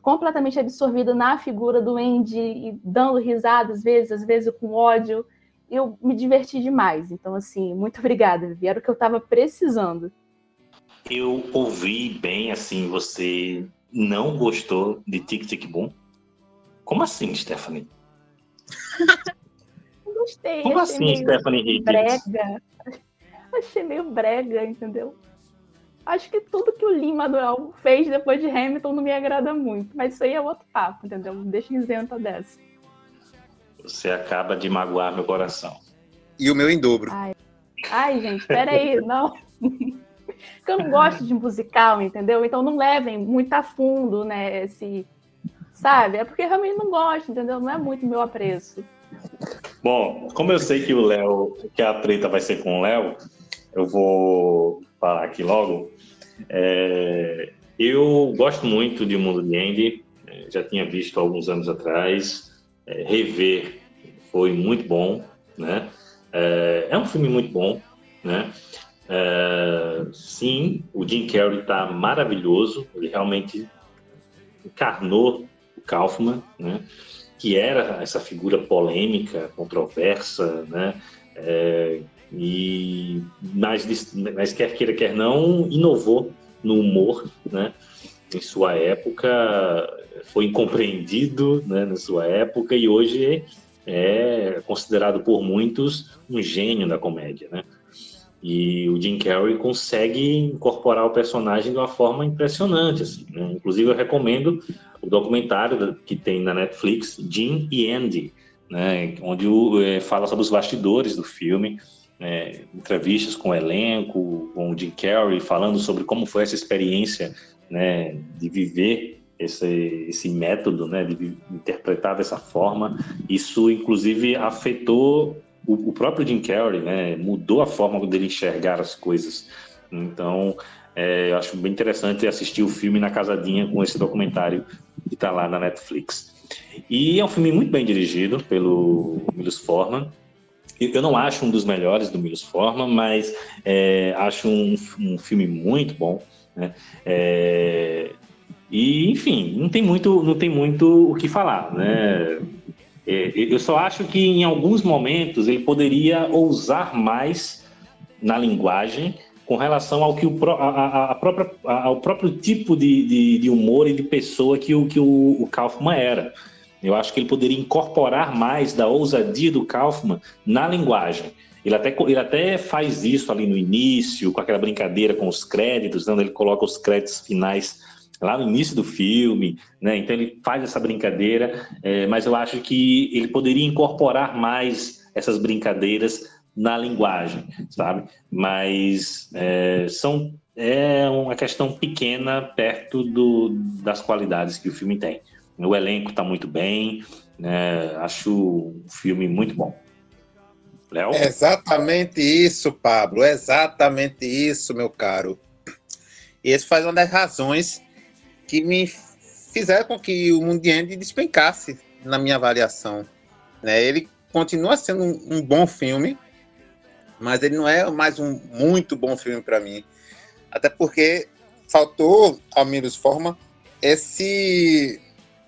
completamente absorvido na figura do Andy e dando risada às vezes, às vezes com ódio. Eu me diverti demais. Então, assim, muito obrigada, Vivi. Era o que eu estava precisando. Eu ouvi bem, assim, você não gostou de Tic Tic Boom? Como assim, Stephanie? gostei. Como assim, Stephanie Higgins? Brega. Achei meio brega, entendeu? Acho que tudo que o Lin Manuel fez depois de Hamilton não me agrada muito. Mas isso aí é outro papo, entendeu? Deixa isenta dessa. Você acaba de magoar meu coração. E o meu em dobro. Ai, Ai gente, peraí, não. Porque eu não gosto de musical, entendeu? Então não levem muito a fundo, né? Esse. Sabe? É porque eu realmente não gosto, entendeu? Não é muito meu apreço. Bom, como eu sei que o Léo, que a treta vai ser com o Léo, eu vou falar aqui logo. É, eu gosto muito de Mundo de Andy, é, já tinha visto alguns anos atrás. É, rever foi muito bom, né? É, é um filme muito bom, né? É, sim, o Jim Carrey está maravilhoso, ele realmente encarnou o Kaufman, né? que era essa figura polêmica, controversa, né? É, e mas quer queira quer não inovou no humor, né? Em sua época foi incompreendido, né? Na sua época e hoje é considerado por muitos um gênio da comédia, né? E o Jim Carrey consegue incorporar o personagem de uma forma impressionante. Assim, né? Inclusive, eu recomendo o documentário que tem na Netflix, Jim e Andy, né? onde o, é, fala sobre os bastidores do filme, é, entrevistas com o elenco, com o Jim Carrey, falando sobre como foi essa experiência né, de viver esse, esse método, né, de interpretar dessa forma. Isso, inclusive, afetou o, o próprio Jim Carrey, né, mudou a forma dele enxergar as coisas. Então, é, eu acho bem interessante assistir o filme na casadinha com esse documentário que está lá na Netflix. E é um filme muito bem dirigido pelo Milos Forman. Eu não acho um dos melhores do Milos Forman, mas é, acho um, um, filme muito bom. Né? É, e enfim, não tem muito, não tem muito o que falar, né? É, eu só acho que em alguns momentos ele poderia ousar mais na linguagem com relação ao que o, a, a própria, ao próprio tipo de, de, de, humor e de pessoa que o, que o, o Kaufman era. Eu acho que ele poderia incorporar mais da ousadia do Kaufman na linguagem. Ele até, ele até faz isso ali no início, com aquela brincadeira com os créditos, né, ele coloca os créditos finais lá no início do filme, né? Então ele faz essa brincadeira, é, mas eu acho que ele poderia incorporar mais essas brincadeiras na linguagem, sabe? Mas é, são é uma questão pequena perto do, das qualidades que o filme tem. O elenco está muito bem, né? acho um filme muito bom. Léo? exatamente isso, Pablo, exatamente isso, meu caro. E esse faz uma das razões que me fizeram com que o Mundo de Andy despencasse na minha avaliação. Né? Ele continua sendo um, um bom filme, mas ele não é mais um muito bom filme para mim. Até porque faltou, ao menos forma, esse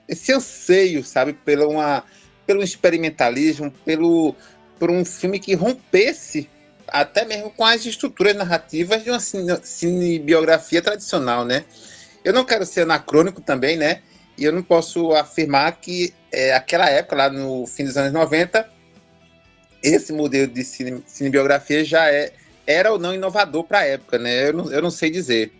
esse anseio, sabe, pelo uma pelo experimentalismo, pelo por um filme que rompesse até mesmo com as estruturas narrativas de uma cinebiografia tradicional, né? Eu não quero ser anacrônico também, né? E eu não posso afirmar que é, aquela época, lá no fim dos anos 90, esse modelo de cine, cinebiografia já é, era ou não inovador para a época, né? Eu não, eu não sei dizer.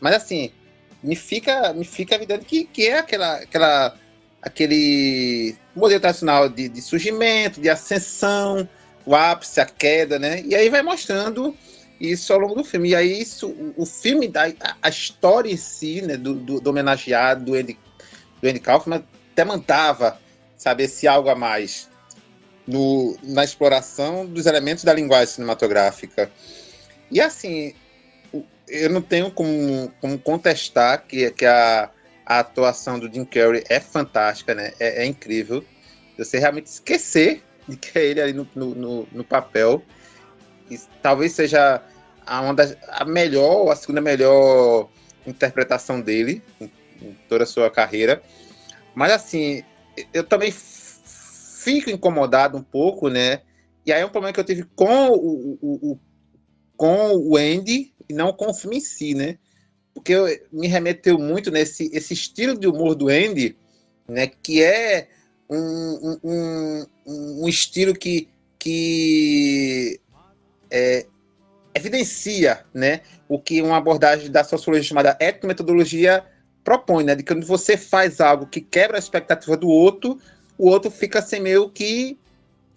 Mas assim, me fica, me fica evidente que, que é aquela, aquela, aquele modelo tradicional de, de surgimento, de ascensão, o ápice, a queda, né? E aí vai mostrando isso ao longo do filme. E aí isso, o, o filme, da, a, história em si, né, do, do, do homenageado, do Andy, do Andy Kaufman, até mandava, sabe, esse algo a mais no, na exploração dos elementos da linguagem cinematográfica. E assim, eu não tenho como, como contestar que, que a, a atuação do Jim Carrey é fantástica, né? É, é incrível. Você realmente esquecer de que é ele ali no, no, no papel. E talvez seja a, uma das, a melhor a segunda melhor interpretação dele em, em, toda a sua carreira. Mas assim, eu também fico incomodado um pouco, né? E aí é um problema que eu tive com o, o com o Andy e não com o filme em si, né? Porque eu, me remeteu muito nesse esse estilo de humor do Andy, né? Que é um, um, um estilo que, que é, evidencia né, o que uma abordagem da sociologia chamada etnometodologia propõe, né, de quando você faz algo que quebra a expectativa do outro, o outro fica sem meio que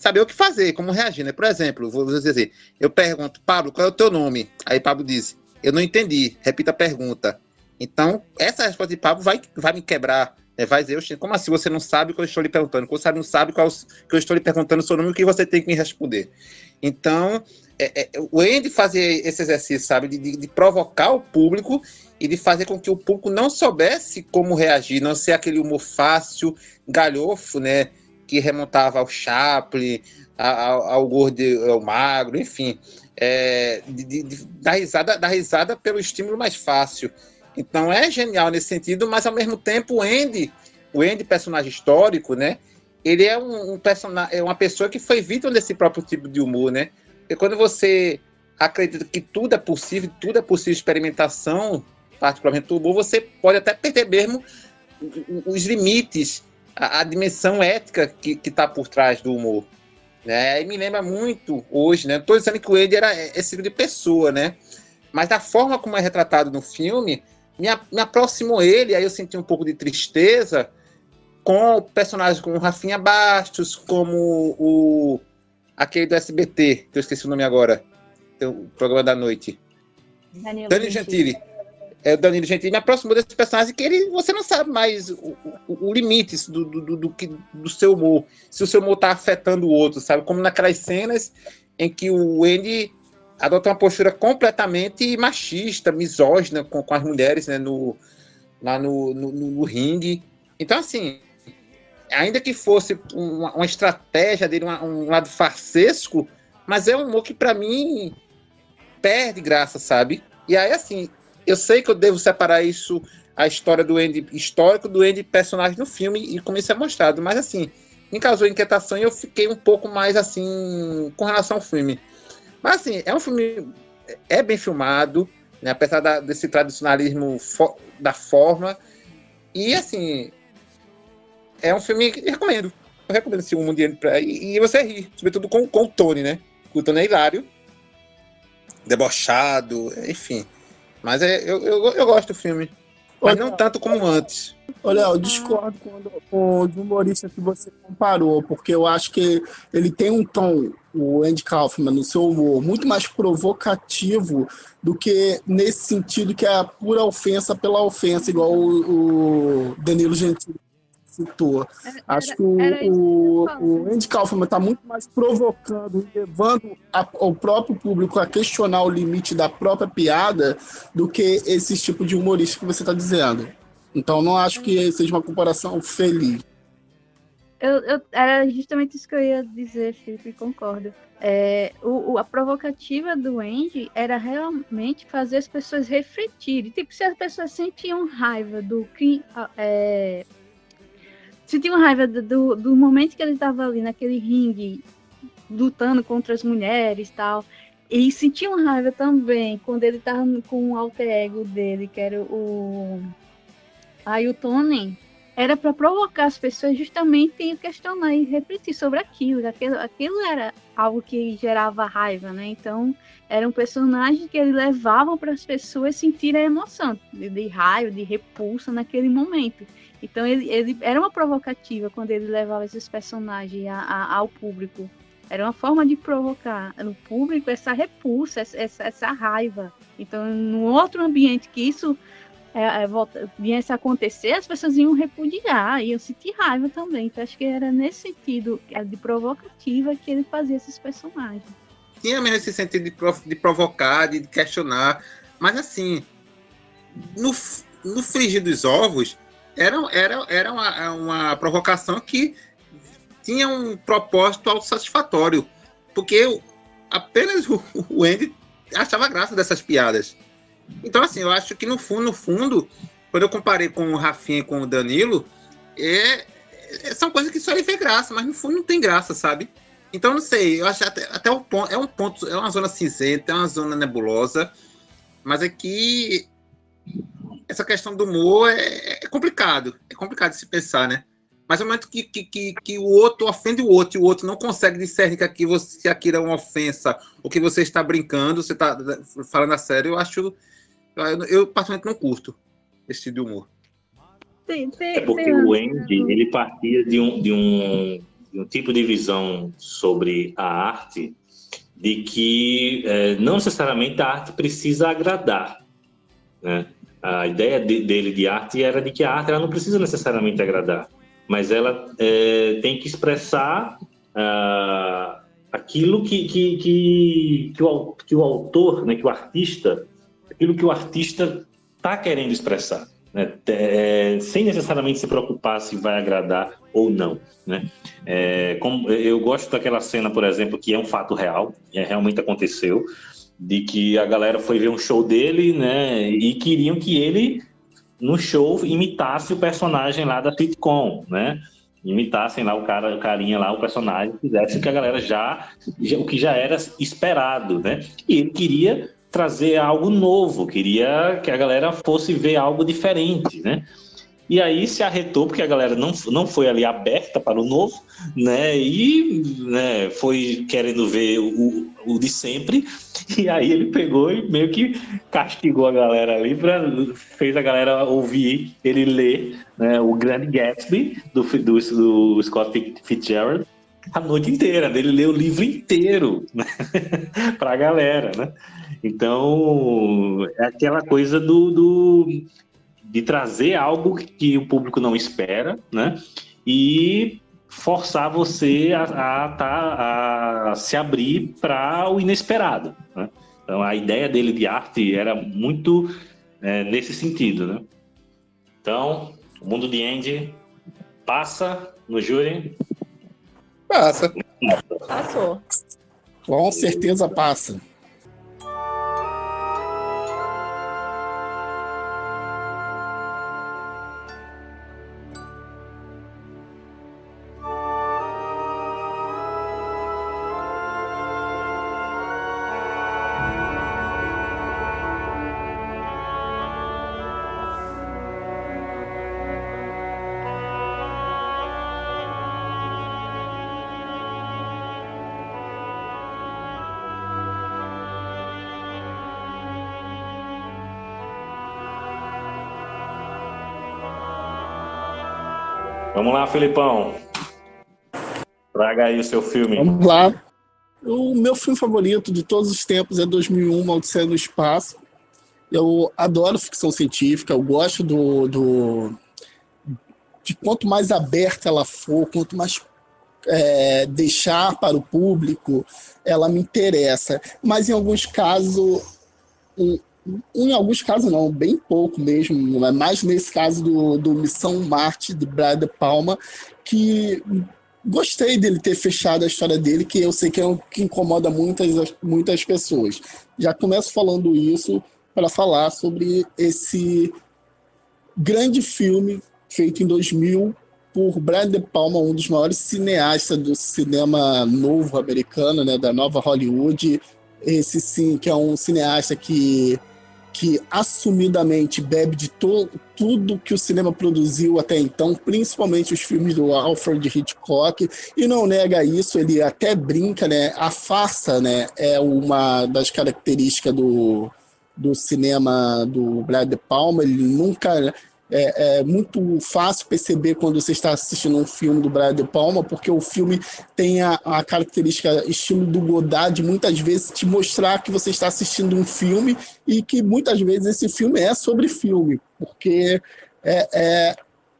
saber o que fazer, como reagir, né? Por exemplo, vou dizer, eu pergunto, Pablo, qual é o teu nome? Aí Pablo diz, eu não entendi, repita a pergunta. Então, essa resposta de Pablo vai, vai me quebrar, né? vai dizer, como assim você não sabe o que eu estou lhe perguntando? Como você não sabe qual que eu estou lhe perguntando o seu nome, o que você tem que me responder? Então, é, é, o Andy fazer esse exercício, sabe, de, de, de, provocar o público e de fazer com que o público não soubesse como reagir, não ser aquele humor fácil, galhofo, né, que remontava ao Chaplin, ao, ao gordo, ao magro, enfim, é, de, de, dar risada, dar risada pelo estímulo mais fácil. Então é genial nesse sentido, mas ao mesmo tempo o Andy, o Andy personagem histórico, né, ele é um, um personagem, é uma pessoa que foi vítima desse próprio tipo de humor, né? Porque quando você acredita que tudo é possível, tudo é possível experimentação, particularmente do humor, você pode até perder mesmo os limites, a, a dimensão ética que está por trás do humor. Né? E me lembra muito hoje, né? Estou dizendo que o Ed era esse tipo de pessoa, né? Mas da forma como é retratado no filme, me, me aproximou ele, aí eu senti um pouco de tristeza com personagens como Rafinha Bastos, como o aquele do SBT, que eu esqueci o nome agora, o programa da noite. Danilo, Danilo Gentili. É Danilo Gentili me aproximou desse personagem que ele, você não sabe mais o, o, o limite do, do, do, do, do seu humor, se o seu humor está afetando o outro, sabe? Como naquelas cenas em que o Andy adota uma postura completamente machista, misógina com, com as mulheres, né, no, lá no, no, no ringue. Então, assim, ainda que fosse uma, uma estratégia dele, uma, um lado farsesco, mas é um humor que para mim perde graça, sabe? E aí, assim, eu sei que eu devo separar isso, a história do Andy histórico do Andy personagem no filme e como isso é mostrado, mas assim, me causou inquietação e eu fiquei um pouco mais assim com relação ao filme. Mas assim, é um filme é bem filmado, né, apesar da, desse tradicionalismo fo da forma. E assim, é um filme que eu recomendo. Eu recomendo esse um mundial pra, e, e você ri, sobretudo com, com o Tony, né? O Tony é hilário, debochado, enfim. Mas é, eu, eu, eu gosto do filme. Mas não tanto como antes. Olha, eu discordo com, com o humorista que você comparou, porque eu acho que ele tem um tom, o Andy Kaufman, no seu humor, muito mais provocativo do que nesse sentido que é a pura ofensa pela ofensa, igual o, o Danilo Gentili Era- Acho que o, o, o Andy Kaufman está muito mais provocando e levando a- o próprio público a questionar o limite da própria piada do que esse tipo de humorista que você está dizendo. Então não acho que seja uma comparação feliz. Eu, eu- era justamente isso que eu ia dizer, Felipe, concordo. É, o, o- a provocativa do Andy era realmente fazer as pessoas refletirem. Tipo, se as pessoas sentiam raiva do que. É, sentiam raiva do, do, momento que ele estava ali naquele ringue, lutando contra as mulheres e tal. E sentiam raiva também quando ele estava com o alter ego dele, que era o. Aí o Tony era para provocar as pessoas justamente a questionar e refletir sobre aquilo. aquilo. Aquilo era algo que gerava raiva, né? Então, era um personagem que ele levava para as pessoas sentirem a emoção de, de raiva, de repulsa naquele momento. Então, ele, ele era uma provocativa quando ele levava esses personagens a- a- ao público. Era uma forma de provocar no público essa repulsa, essa, essa, raiva. Então, num outro ambiente que isso é, é, volta, viesse a acontecer, as pessoas iam repudiar, iam sentir raiva também. Então, acho que era nesse sentido é, de provocativa que ele fazia esses personagens. Tinha mesmo esse sentido de, prov- de provocar, de questionar. Mas assim, no, no frigir dos ovos, era, era, era uma, uma provocação que tinha um propósito autossatisfatório. Porque apenas o, o Andy achava graça dessas piadas. Então, assim, eu acho que no fundo, no fundo, quando eu comparei com o Rafinha e com o Danilo, é, é- são coisas que só ele vê graça, mas no fundo não tem graça, sabe? Então, não sei, eu acho até, até o ponto, é um ponto, é uma zona cinzenta, é uma zona nebulosa, mas é que essa questão do humor é, é complicado, é complicado de se pensar, né? Mas no momento que, que, que, que o outro ofende o outro e o outro não consegue discernir que, aqui você, aquilo é uma ofensa ou que você está brincando, você está falando a sério, eu acho. Eu, eu particularmente não curto esse tipo de humor. Tem, tem, É porque tem o Andy, ele partia de um, de, um, de um tipo de visão sobre a arte de que eh, não necessariamente a arte precisa agradar. Né? A ideia de- dele de arte era de que a arte ela não precisa necessariamente agradar, mas ela eh, tem que expressar ah, aquilo que, que, que, que, o, que o autor, né, que o artista, aquilo que o artista está querendo expressar né, é, sem necessariamente se preocupar se vai agradar ou não. Né? É, como, eu gosto daquela cena, por exemplo, que é um fato real, é, realmente aconteceu, de que a galera foi ver um show dele né, e queriam que ele, no show, imitasse o personagem lá da sitcom, né? Imitassem lá o cara, o carinha lá, o personagem, fizesse o que a galera já, já o que já era esperado, né? E ele queria trazer algo novo, queria que a galera fosse ver algo diferente, né? E aí se arretou, porque a galera não, não foi ali aberta para o novo, né? E né, foi querendo ver o, o de sempre, e aí ele pegou e meio que castigou a galera ali, pra, fez a galera ouvir ele ler né, o Grande Gatsby, do, do, do Scott Fitzgerald, a noite inteira, ele leu o livro inteiro né, para a galera, né? Então, é aquela coisa do, do, de trazer algo que o público não espera, né? E forçar você a, a, tá, a se abrir para o inesperado. Né? Então, a ideia dele de arte era muito é, nesse sentido, né? Então, o mundo de Andy passa no júri. Passa. Passou. Com certeza passa. Vamos lá, Felipão. Traga aí o seu filme. Vamos lá. O meu filme favorito de todos os tempos é 2001, Odisseia no Espaço. Eu adoro ficção científica, eu gosto do, do de quanto mais aberta ela for, quanto mais é, deixar para o público, ela me interessa. Mas em alguns casos, em, alguns casos não, bem pouco mesmo, mais nesse caso do, do Missão Marte, do Brad De Palma, que gostei dele ter fechado a história dele, que eu sei que é o que incomoda muitas, muitas pessoas. Já começo falando isso para falar sobre esse grande filme feito em 2000 por Brian De Palma, um dos maiores cineastas do cinema novo americano, né, da nova Hollywood. Esse sim, que é um cineasta que que assumidamente bebe de tudo que o cinema produziu até então, principalmente os filmes do Alfred Hitchcock, e não nega isso, ele até brinca, né? A farsa, né, é uma das características do, do cinema do Brad De Palma, ele nunca é, é, muito fácil perceber quando você está assistindo um filme do Brian De Palma, porque o filme tem a, a característica estilo do Godard de muitas vezes te mostrar que você está assistindo um filme e que muitas vezes esse filme é sobre filme, porque é, é,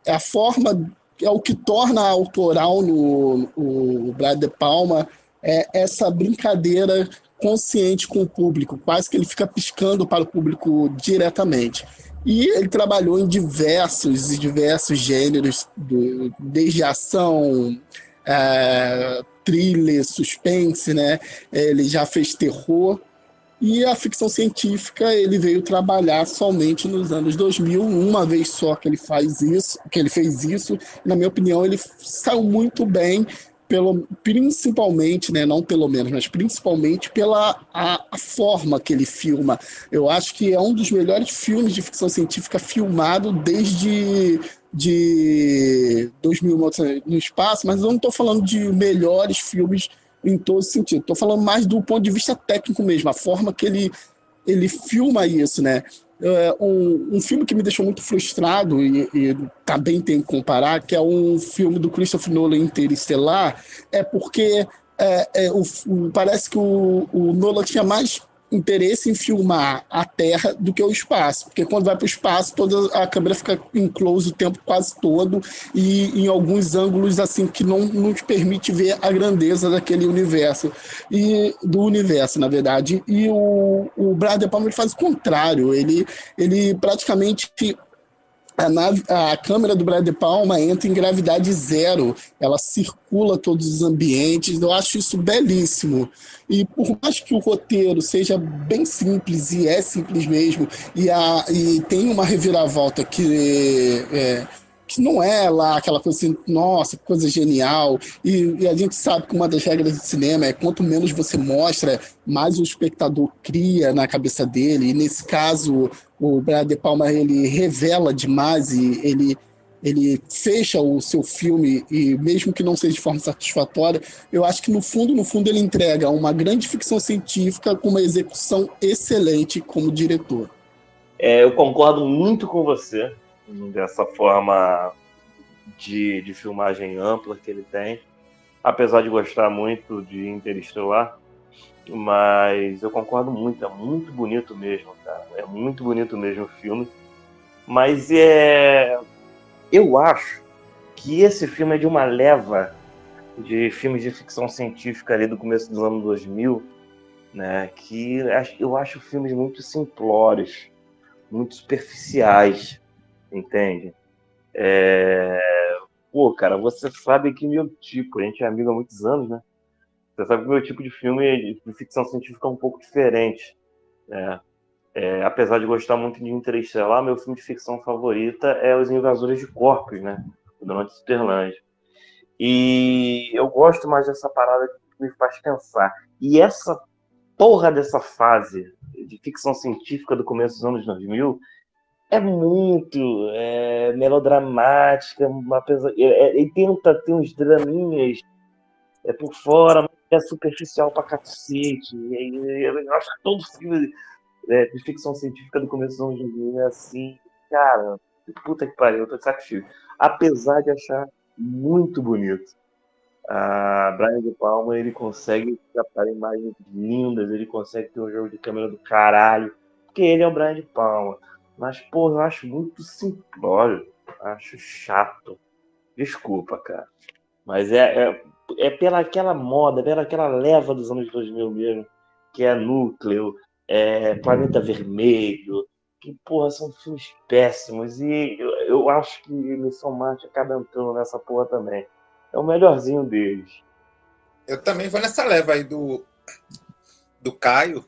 é a forma, é o que torna autoral no, no Brian De Palma é essa brincadeira consciente com o público, quase que ele fica piscando para o público diretamente. E ele trabalhou em diversos e diversos gêneros, do, desde ação, é, thriller, suspense, né? Ele já fez terror. E a ficção científica ele veio trabalhar somente nos anos 2000, uma vez só que ele faz isso, que ele fez isso. Na minha opinião, ele saiu muito bem pelo, principalmente, né, não pelo menos, mas principalmente pela a, a, forma que ele filma. Eu acho que é um dos melhores filmes de ficção científica filmado desde de 2000 no espaço, mas eu não estou falando de melhores filmes em todo sentido. Estou falando mais do ponto de vista técnico mesmo, a forma que ele ele filma isso, né? É, um, um, filme que me deixou muito frustrado e, e também tem que comparar, que é um filme do Christopher Nolan Interestelar, é porque é, é, o, parece que o, o Nolan tinha mais interesse em filmar a Terra do que o espaço, porque quando vai para o espaço, toda a câmera fica em close o tempo quase todo e em alguns ângulos assim que não, não te permite ver a grandeza daquele universo e do universo, na verdade. E o, o Brad De Palma faz o contrário, ele, ele praticamente a, nave, a câmera do Brad De Palma entra em gravidade zero, ela circula todos os ambientes, eu acho isso belíssimo. E por mais que o roteiro seja bem simples, e é simples mesmo, e, a, e tem uma reviravolta que é, que não é lá aquela coisa assim, nossa, coisa genial. E, e, a gente sabe que uma das regras do cinema é quanto menos você mostra, mais o espectador cria na cabeça dele. E nesse caso, o Brian De Palma ele revela demais e ele ele fecha o seu filme e mesmo que não seja de forma satisfatória, eu acho que no fundo, no fundo ele entrega uma grande ficção científica com uma execução excelente como diretor. É, eu concordo muito com você dessa forma de, de filmagem ampla que ele tem, apesar de gostar muito de Interestelar, mas eu concordo muito, é muito bonito mesmo, cara. É muito bonito mesmo o filme. Mas é. Eu acho que esse filme é de uma leva de filmes de ficção científica ali do começo dos anos 2000, né? Que eu acho filmes muito simplórios, muito superficiais, entende? É... Pô, cara, você sabe que meu tipo, a gente é amigo há muitos anos, né? Você sabe que meu tipo de filme de ficção científica é um pouco diferente. Né? É, apesar de gostar muito de Interestelar, meu filme de ficção favorita é Os Invasores de Corpos, né? Do Donald Sutherland. E eu gosto mais dessa parada que me faz pensar. E essa porra dessa fase de ficção científica do começo dos anos 2000 é muito é, melodramática, apesar, é, é, ele tenta ter uns draminhas é por fora, é superficial pra cacete. E, eu acho que todo filme é, de ficção científica do começo dos anos 2000 é assim, cara, puta que pariu, eu tô de saco cheio. Apesar de achar muito bonito. A Brian De Palma ele consegue captar imagens lindas, ele consegue ter um jogo de câmera do caralho, porque ele é o Brian De Palma. Mas, pô, eu acho muito simplório, acho chato. Desculpa, cara. Mas é, é, é pela aquela moda, pela aquela leva dos anos 2000 mesmo, que é Núcleo, é Planeta Vermelho, que, porra, são filmes péssimos. E eu, eu acho que Missão Marte acaba entrando nessa porra também. É o melhorzinho deles. Eu também vou nessa leva aí do, do Caio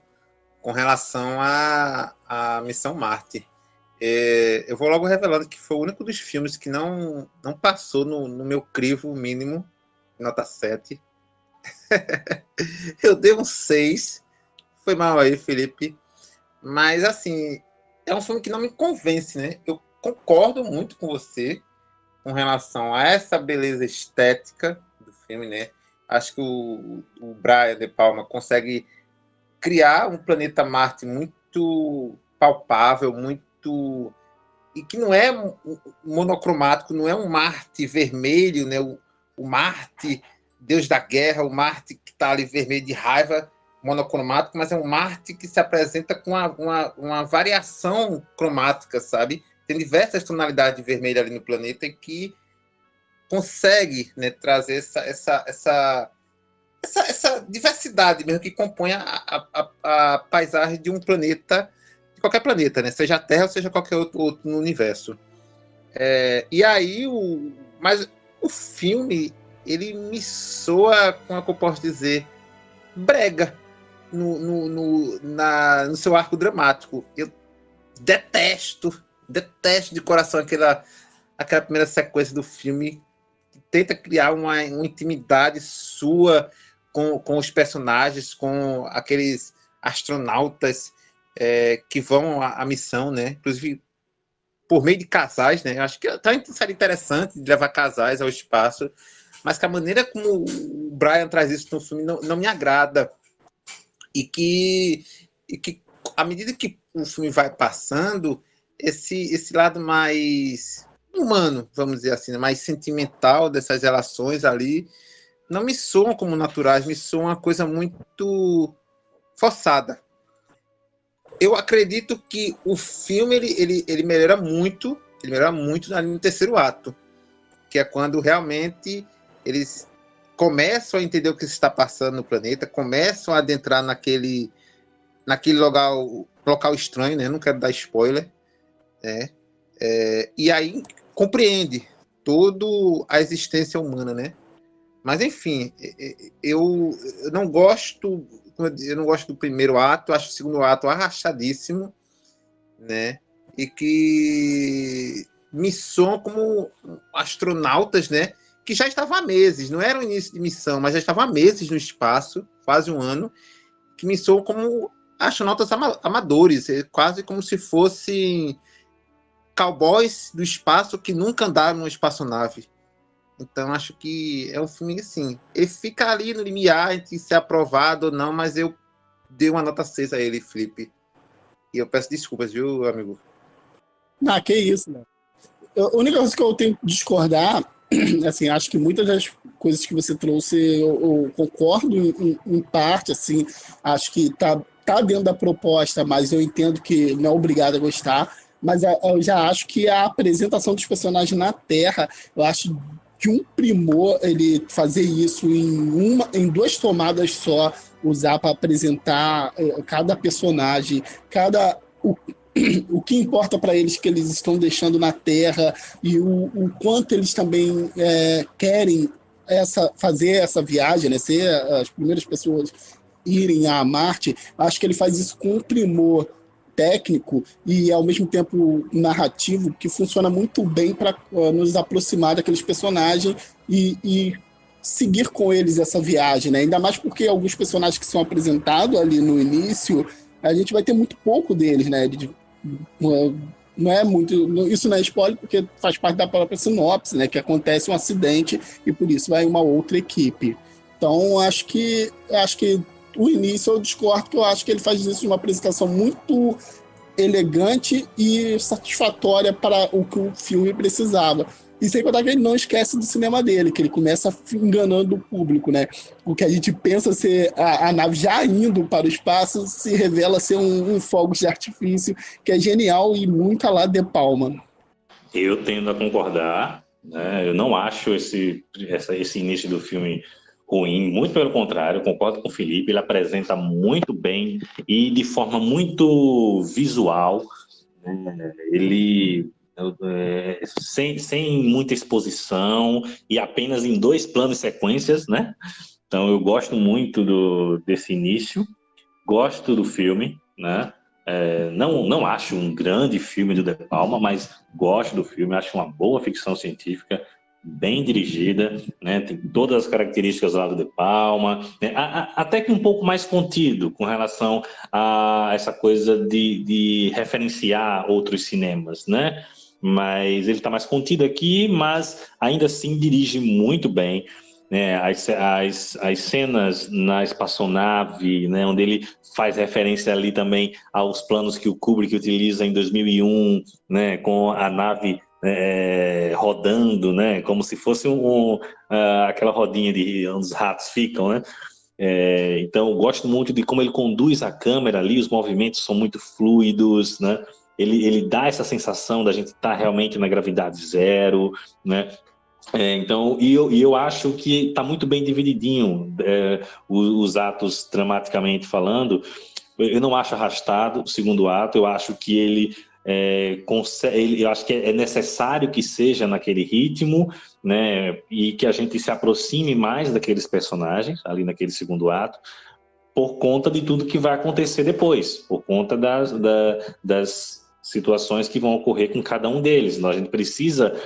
com relação à, à Missão Marte. É, eu vou logo revelando que foi o único dos filmes que não, não passou no, no meu crivo mínimo, nota 7. eu dei um 6. Foi mal aí, Felipe. Mas, assim, é um filme que não me convence, né? Eu concordo muito com você com relação a essa beleza estética do filme, né? Acho que o, o Brian De Palma consegue criar um planeta Marte muito palpável, muito muito. e que não é monocromático, não é um Marte vermelho, né? o, o Marte, Deus da guerra, o Marte que está ali vermelho de raiva, monocromático, mas é um Marte que se apresenta com uma, uma, uma variação cromática, sabe? Tem diversas tonalidades de vermelho ali no planeta que consegue né, trazer essa, essa, essa, essa, essa diversidade mesmo que compõe a, a, a, paisagem de um planeta qualquer planeta, né? Seja a Terra ou seja qualquer outro, outro no universo. É, e aí, o, mas o filme, ele me soa, como é que eu posso dizer, brega no, no, no, na, no seu arco dramático. Eu detesto, detesto de coração aquela, aquela primeira sequência do filme que tenta criar uma, uma intimidade sua com, com os personagens, com aqueles astronautas é, que vão à, à, missão, né? Inclusive por meio de casais, né? Acho que tá seria interessante levar casais ao espaço, mas que a maneira como o Brian traz isso no filme não, não me agrada e que, e que à medida que o filme vai passando, esse esse lado mais humano, vamos dizer assim, né? mais sentimental dessas relações ali, não me soam como naturais, me soam uma coisa muito forçada eu acredito que o filme ele, ele, ele melhora muito, ele melhora muito no terceiro ato, que é quando realmente eles começam a entender o que está passando no planeta, começam a adentrar naquele naquele local, local estranho, né? Não quero dar spoiler, né? É, e aí compreende toda a existência humana, né? Mas enfim, eu, eu não gosto eu não gosto do primeiro ato, acho o segundo ato arrastadíssimo, né? E que soam como astronautas, né? Que já estavam há meses, não era o início de missão, mas já estavam há meses no espaço, quase um ano, que me como astronautas amadores, é quase como se fossem cowboys do espaço que nunca andaram numa espaçonave. Então acho que é um filme assim. Ele fica ali no limiar entre ser aprovado ou não, mas eu dei uma nota 6 a ele, Felipe. E eu peço desculpas, viu, amigo? Ah, que isso, né? A única coisa que eu tenho que discordar, assim, acho que muitas das coisas que você trouxe eu, eu concordo em, em, parte, assim, acho que tá, tá dentro da proposta, mas eu entendo que não é obrigado a gostar. Mas eu já acho que a apresentação dos personagens na Terra, eu acho de um primor ele fazer isso em, uma, em duas tomadas só, usar para apresentar eh, cada personagem, cada. O, o que importa para eles que eles estão deixando na Terra e o, o quanto eles também é, querem essa, fazer essa viagem, né? ser as primeiras pessoas irem a Marte, acho que ele faz isso com um primor técnico e ao mesmo tempo narrativo que funciona muito bem para uh, nos aproximar daqueles personagens e, e, seguir com eles essa viagem, né? Ainda mais porque alguns personagens que são apresentados ali no início, a gente vai ter muito pouco deles, né? De, uh, não é muito. Isso não é spoiler porque faz parte da própria sinopse, né? Que acontece um acidente e por isso vai uma outra equipe. Então, acho que acho que o início eu discordo, que eu acho que ele faz isso de uma apresentação muito elegante e satisfatória para o que o filme precisava. E sem contar que ele não esquece do cinema dele, que ele começa enganando o público, né? O que a gente pensa ser a, a nave já indo para o espaço se revela ser um, um fogo de artifício, que é genial e muito lá de palma. Eu tendo a concordar, né? Eu não acho esse, essa, esse início do filme ruim, muito pelo contrário, concordo com o Felipe, ele apresenta muito bem e de forma muito visual. Né? Ele é, sem, sem muita exposição e apenas em dois planos sequências, né? Então eu gosto muito do, desse início, gosto do filme, né? É, não, não acho um grande filme do De Palma, mas gosto do filme, acho uma boa ficção científica, bem dirigida, né? Tem todas as características lá do De Palma, né? a, a, até que um pouco mais contido com relação a essa coisa de, de referenciar outros cinemas, né? mas ele está mais contido aqui, mas ainda assim dirige muito bem. Né, as, as, as cenas na espaçonave, né, onde ele faz referência ali também aos planos que o Kubrick utiliza em 2001, né, com a nave é, rodando, né, como se fosse um, um uh, aquela rodinha de onde os ratos ficam, né, é, então gosto muito de como ele conduz a câmera ali, os movimentos são muito fluidos, né, ele, ele dá essa sensação da gente estar tá realmente na gravidade zero, né? É, então, e eu, e eu acho que está muito bem divididinho é, os, os, atos dramaticamente falando. Eu não acho arrastado o segundo ato, eu acho que ele, é, consegue, eu acho que é necessário que seja naquele ritmo, né, e que a gente se aproxime mais daqueles personagens ali naquele segundo ato, por conta de tudo que vai acontecer depois, por conta das, da, das situações que vão ocorrer com cada um deles. Então, a gente precisa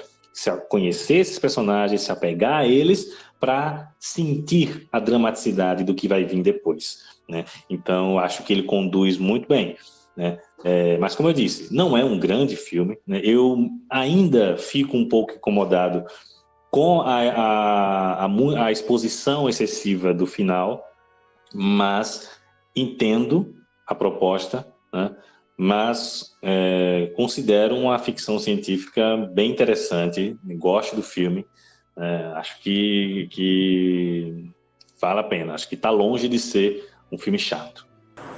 conhecer esses personagens, se apegar a eles para sentir a dramaticidade do que vai vir depois. Né? Então, acho que ele conduz muito bem. Né? É, mas, como eu disse, não é um grande filme. Né? Eu ainda fico um pouco incomodado com a, a, a, a exposição excessiva do final, mas entendo a proposta. Né? mas é, considero uma ficção científica bem interessante, gosto do filme, é, acho que, que vale a pena, acho que está longe de ser um filme chato.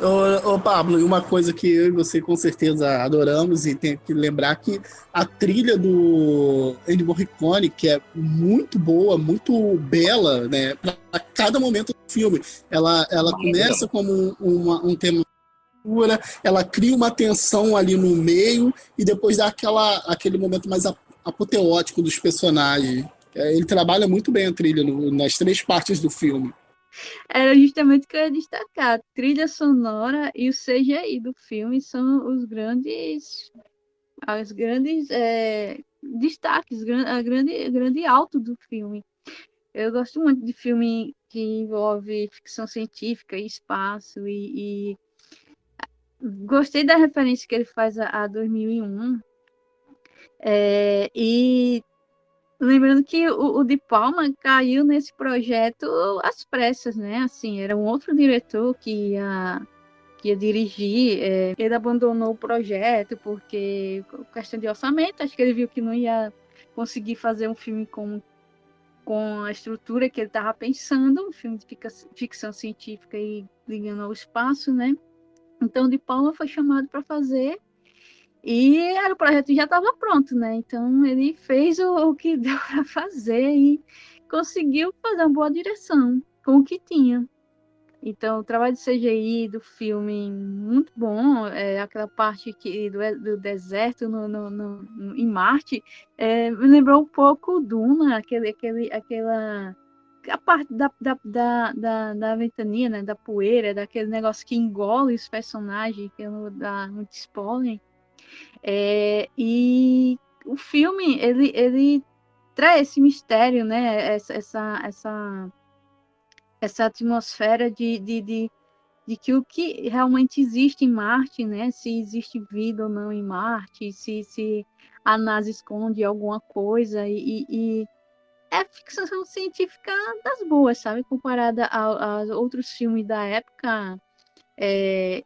Ô, ô, Pablo, e uma coisa que eu e você com certeza adoramos e tem que lembrar que a trilha do Ennio Morricone, que é muito boa, muito bela, né, para cada momento do filme. Ela, ela começa como uma, um tema ela cria uma tensão ali no meio e depois dá aquela, aquele momento mais apoteótico dos personagens. É, ele trabalha muito bem a trilha no, nas três partes do filme. Era justamente o que eu ia destacar. A trilha sonora e o CGI do filme são os grandes as grandes é, destaques, a grande, grande alto do filme. Eu gosto muito de filme que envolve ficção científica e espaço e, e gostei da referência que ele faz a, a 2001. É, e lembrando que o, o De Palma caiu nesse projeto às pressas, né? Assim, era um outro diretor que ia, que ia dirigir. É, ele abandonou o projeto porque questão de orçamento, acho que ele viu que não ia conseguir fazer um filme com com a estrutura que ele estava pensando, um filme de ficção científica e ligando ao espaço, né? Então, de Palma foi chamado para fazer e era, o projeto já estava pronto, né? Então, ele fez o, o que deu para fazer e conseguiu fazer uma boa direção com o que tinha. Então, o trabalho de CGI do filme, muito bom. É, aquela parte que, do, do deserto no, no, no, em Marte, é, me lembrou um pouco Duna, aquele, aquele, aquela a parte da, da, da, da, da ventania, né, da poeira, daquele negócio que engole os personagens, que não dá muito spoiler. É, e o filme, ele, ele traz esse mistério, né, essa, essa, essa, essa atmosfera de, de, de, de que o que realmente existe em Marte, né, se existe vida ou não em Marte, se, se a NASA esconde alguma coisa e, e é ficção científica das boas, sabe? Comparada a, outros filmes da época, é,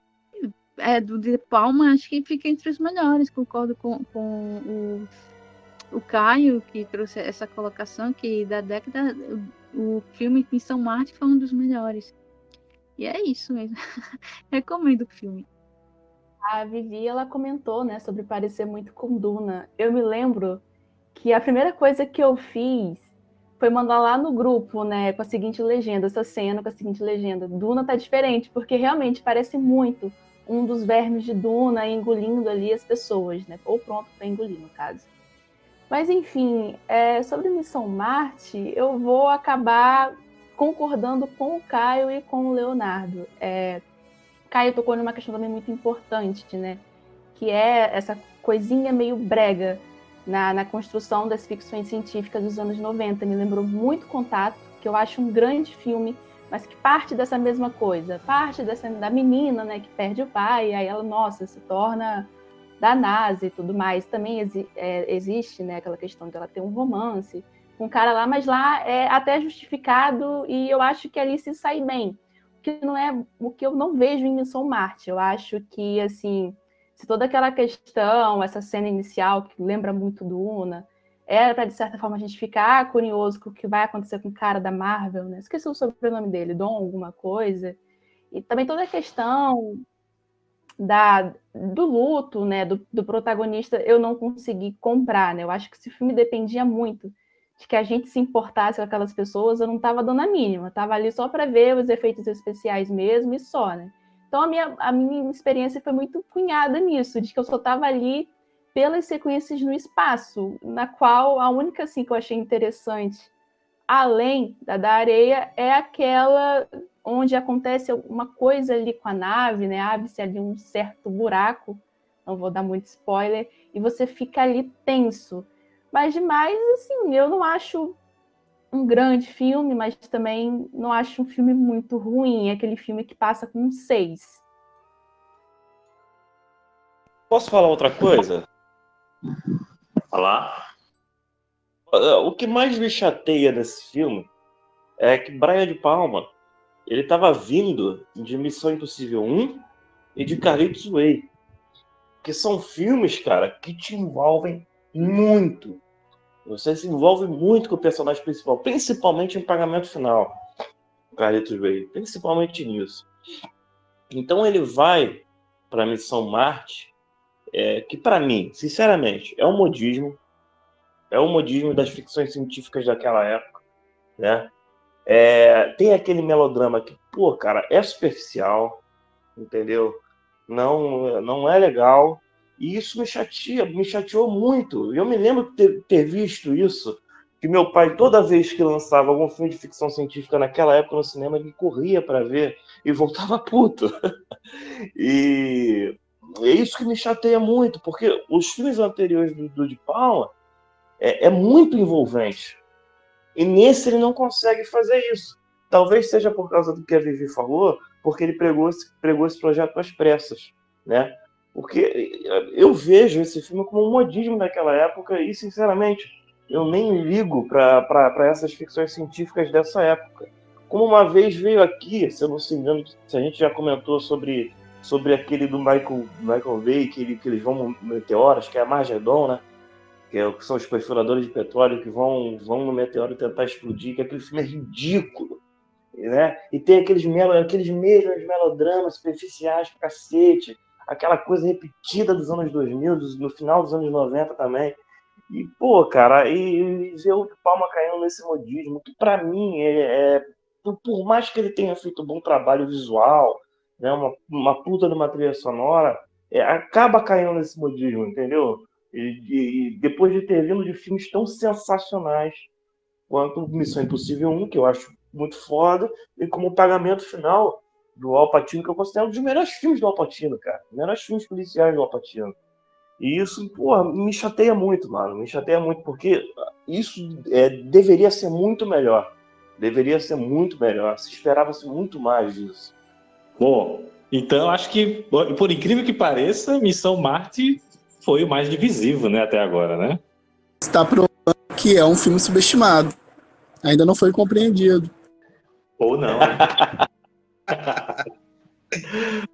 é, do De Palma, acho que fica entre os melhores. Concordo com, com o, o Caio, que trouxe essa colocação, que da década o filme Missão Marte foi um dos melhores. E é isso mesmo. Recomendo o filme. A Vivi, ela comentou, né, sobre parecer muito com Duna. Eu me lembro que a primeira coisa que eu fiz foi mandar lá no grupo, né, com a seguinte legenda, essa cena com a seguinte legenda: Duna tá diferente, porque realmente parece muito um dos vermes de Duna engolindo ali as pessoas, né? Ou pronto para engolir, no caso. Mas enfim, é, sobre Missão Marte, eu vou acabar concordando com o Caio e com o Leonardo. É, Caio tocou numa questão também muito importante, né? Que é essa coisinha meio brega na, na construção das ficções científicas dos anos 90. Me lembrou muito Contato, que eu acho um grande filme, mas que parte dessa mesma coisa. Parte dessa, da menina, né, que perde o pai, aí ela, nossa, se torna da NASA e tudo mais. Também exi é, existe, né, aquela questão de ela ter um romance com um cara lá, mas lá é até justificado e eu acho que ali se sai bem. O que não é o que eu não vejo em Missão Marte. Eu acho que, assim, se toda aquela questão, essa cena inicial que lembra muito do Una, era para, de certa forma, a gente ficar curioso com o que vai acontecer com o cara da Marvel, né? Esqueci o sobrenome dele, Dom alguma coisa. E também toda a questão da, do luto, né, do, do protagonista, eu não consegui comprar, né? Eu acho que esse filme dependia muito de que a gente se importasse com aquelas pessoas, eu não estava dando a mínima, estava ali só para ver os efeitos especiais mesmo e só, né? Então a minha, a minha experiência foi muito cunhada nisso, de que eu só estava ali pelas sequências no espaço, na qual a única assim que eu achei interessante, além da da areia, é aquela onde acontece uma coisa ali com a nave, né? Abre-se ali um certo buraco, não vou dar muito spoiler, e você fica ali tenso. Mas demais, assim, eu não acho um grande filme, mas também não acho um filme muito ruim. É aquele filme que passa com um seis. Posso falar outra coisa? Falar? O que mais me chateia nesse filme é que Brian de Palma ele estava vindo de Missão Impossível 1 e de Carlitos Way. Que são filmes, cara, que te envolvem muito. Você se envolve muito com o personagem principal, principalmente em pagamento final. Carlitos Way, principalmente nisso. Então ele vai para a missão Marte, é, que para mim, sinceramente, é um modismo, é um modismo das ficções científicas daquela época, né? É, tem aquele melodrama que, pô, cara, é superficial, entendeu? Não, não é legal, e isso me chateia, me chateou muito. Eu me lembro de ter, ter, visto isso, que meu pai, toda vez que lançava algum filme de ficção científica naquela época no cinema, ele corria para ver e voltava puto. e é isso que me chateia muito, porque os filmes anteriores do, do De Palma é, é muito envolvente. E nesse ele não consegue fazer isso. Talvez seja por causa do que a Vivi falou, porque ele pregou esse, pregou esse projeto às pressas, né? Porque eu vejo esse filme como um modismo daquela época e, sinceramente, eu nem ligo para essas ficções científicas dessa época. Como uma vez veio aqui, se eu não se engano, se a gente já comentou sobre, sobre aquele do Michael, Michael Bay, que, ele, que eles vão meteoros, que é a Margedon, né? Que, é, que são os perfuradores de petróleo que vão, vão no meteoro tentar explodir, que aquele filme é ridículo. Né? E tem aqueles, melo, aqueles mesmos melodramas superficiais pra cacete aquela coisa repetida dos anos 2000, no final dos anos 90 também. E, pô, cara, e, e ver o Palma caindo nesse modismo, que para mim é, é, por mais que ele tenha feito um bom trabalho visual, né, uma, uma puta de uma trilha sonora, é, acaba caindo nesse modismo, entendeu? E, e, depois de ter vindo de filmes tão sensacionais quanto Missão Impossível 1, que eu acho muito foda, e como pagamento final, do Alpatino, que eu considero um dos melhores filmes do Alpatino, cara. Melhores filmes policiais do Alpatino. E isso, porra, me chateia muito, mano. Me chateia muito, porque isso é, deveria ser muito melhor. Deveria ser muito melhor. Se esperava-se muito mais disso. Bom, então acho que, por incrível que pareça, Missão Marte foi o mais divisivo, né, até agora, né? Está provando que é um filme subestimado. Ainda não foi compreendido. Ou não.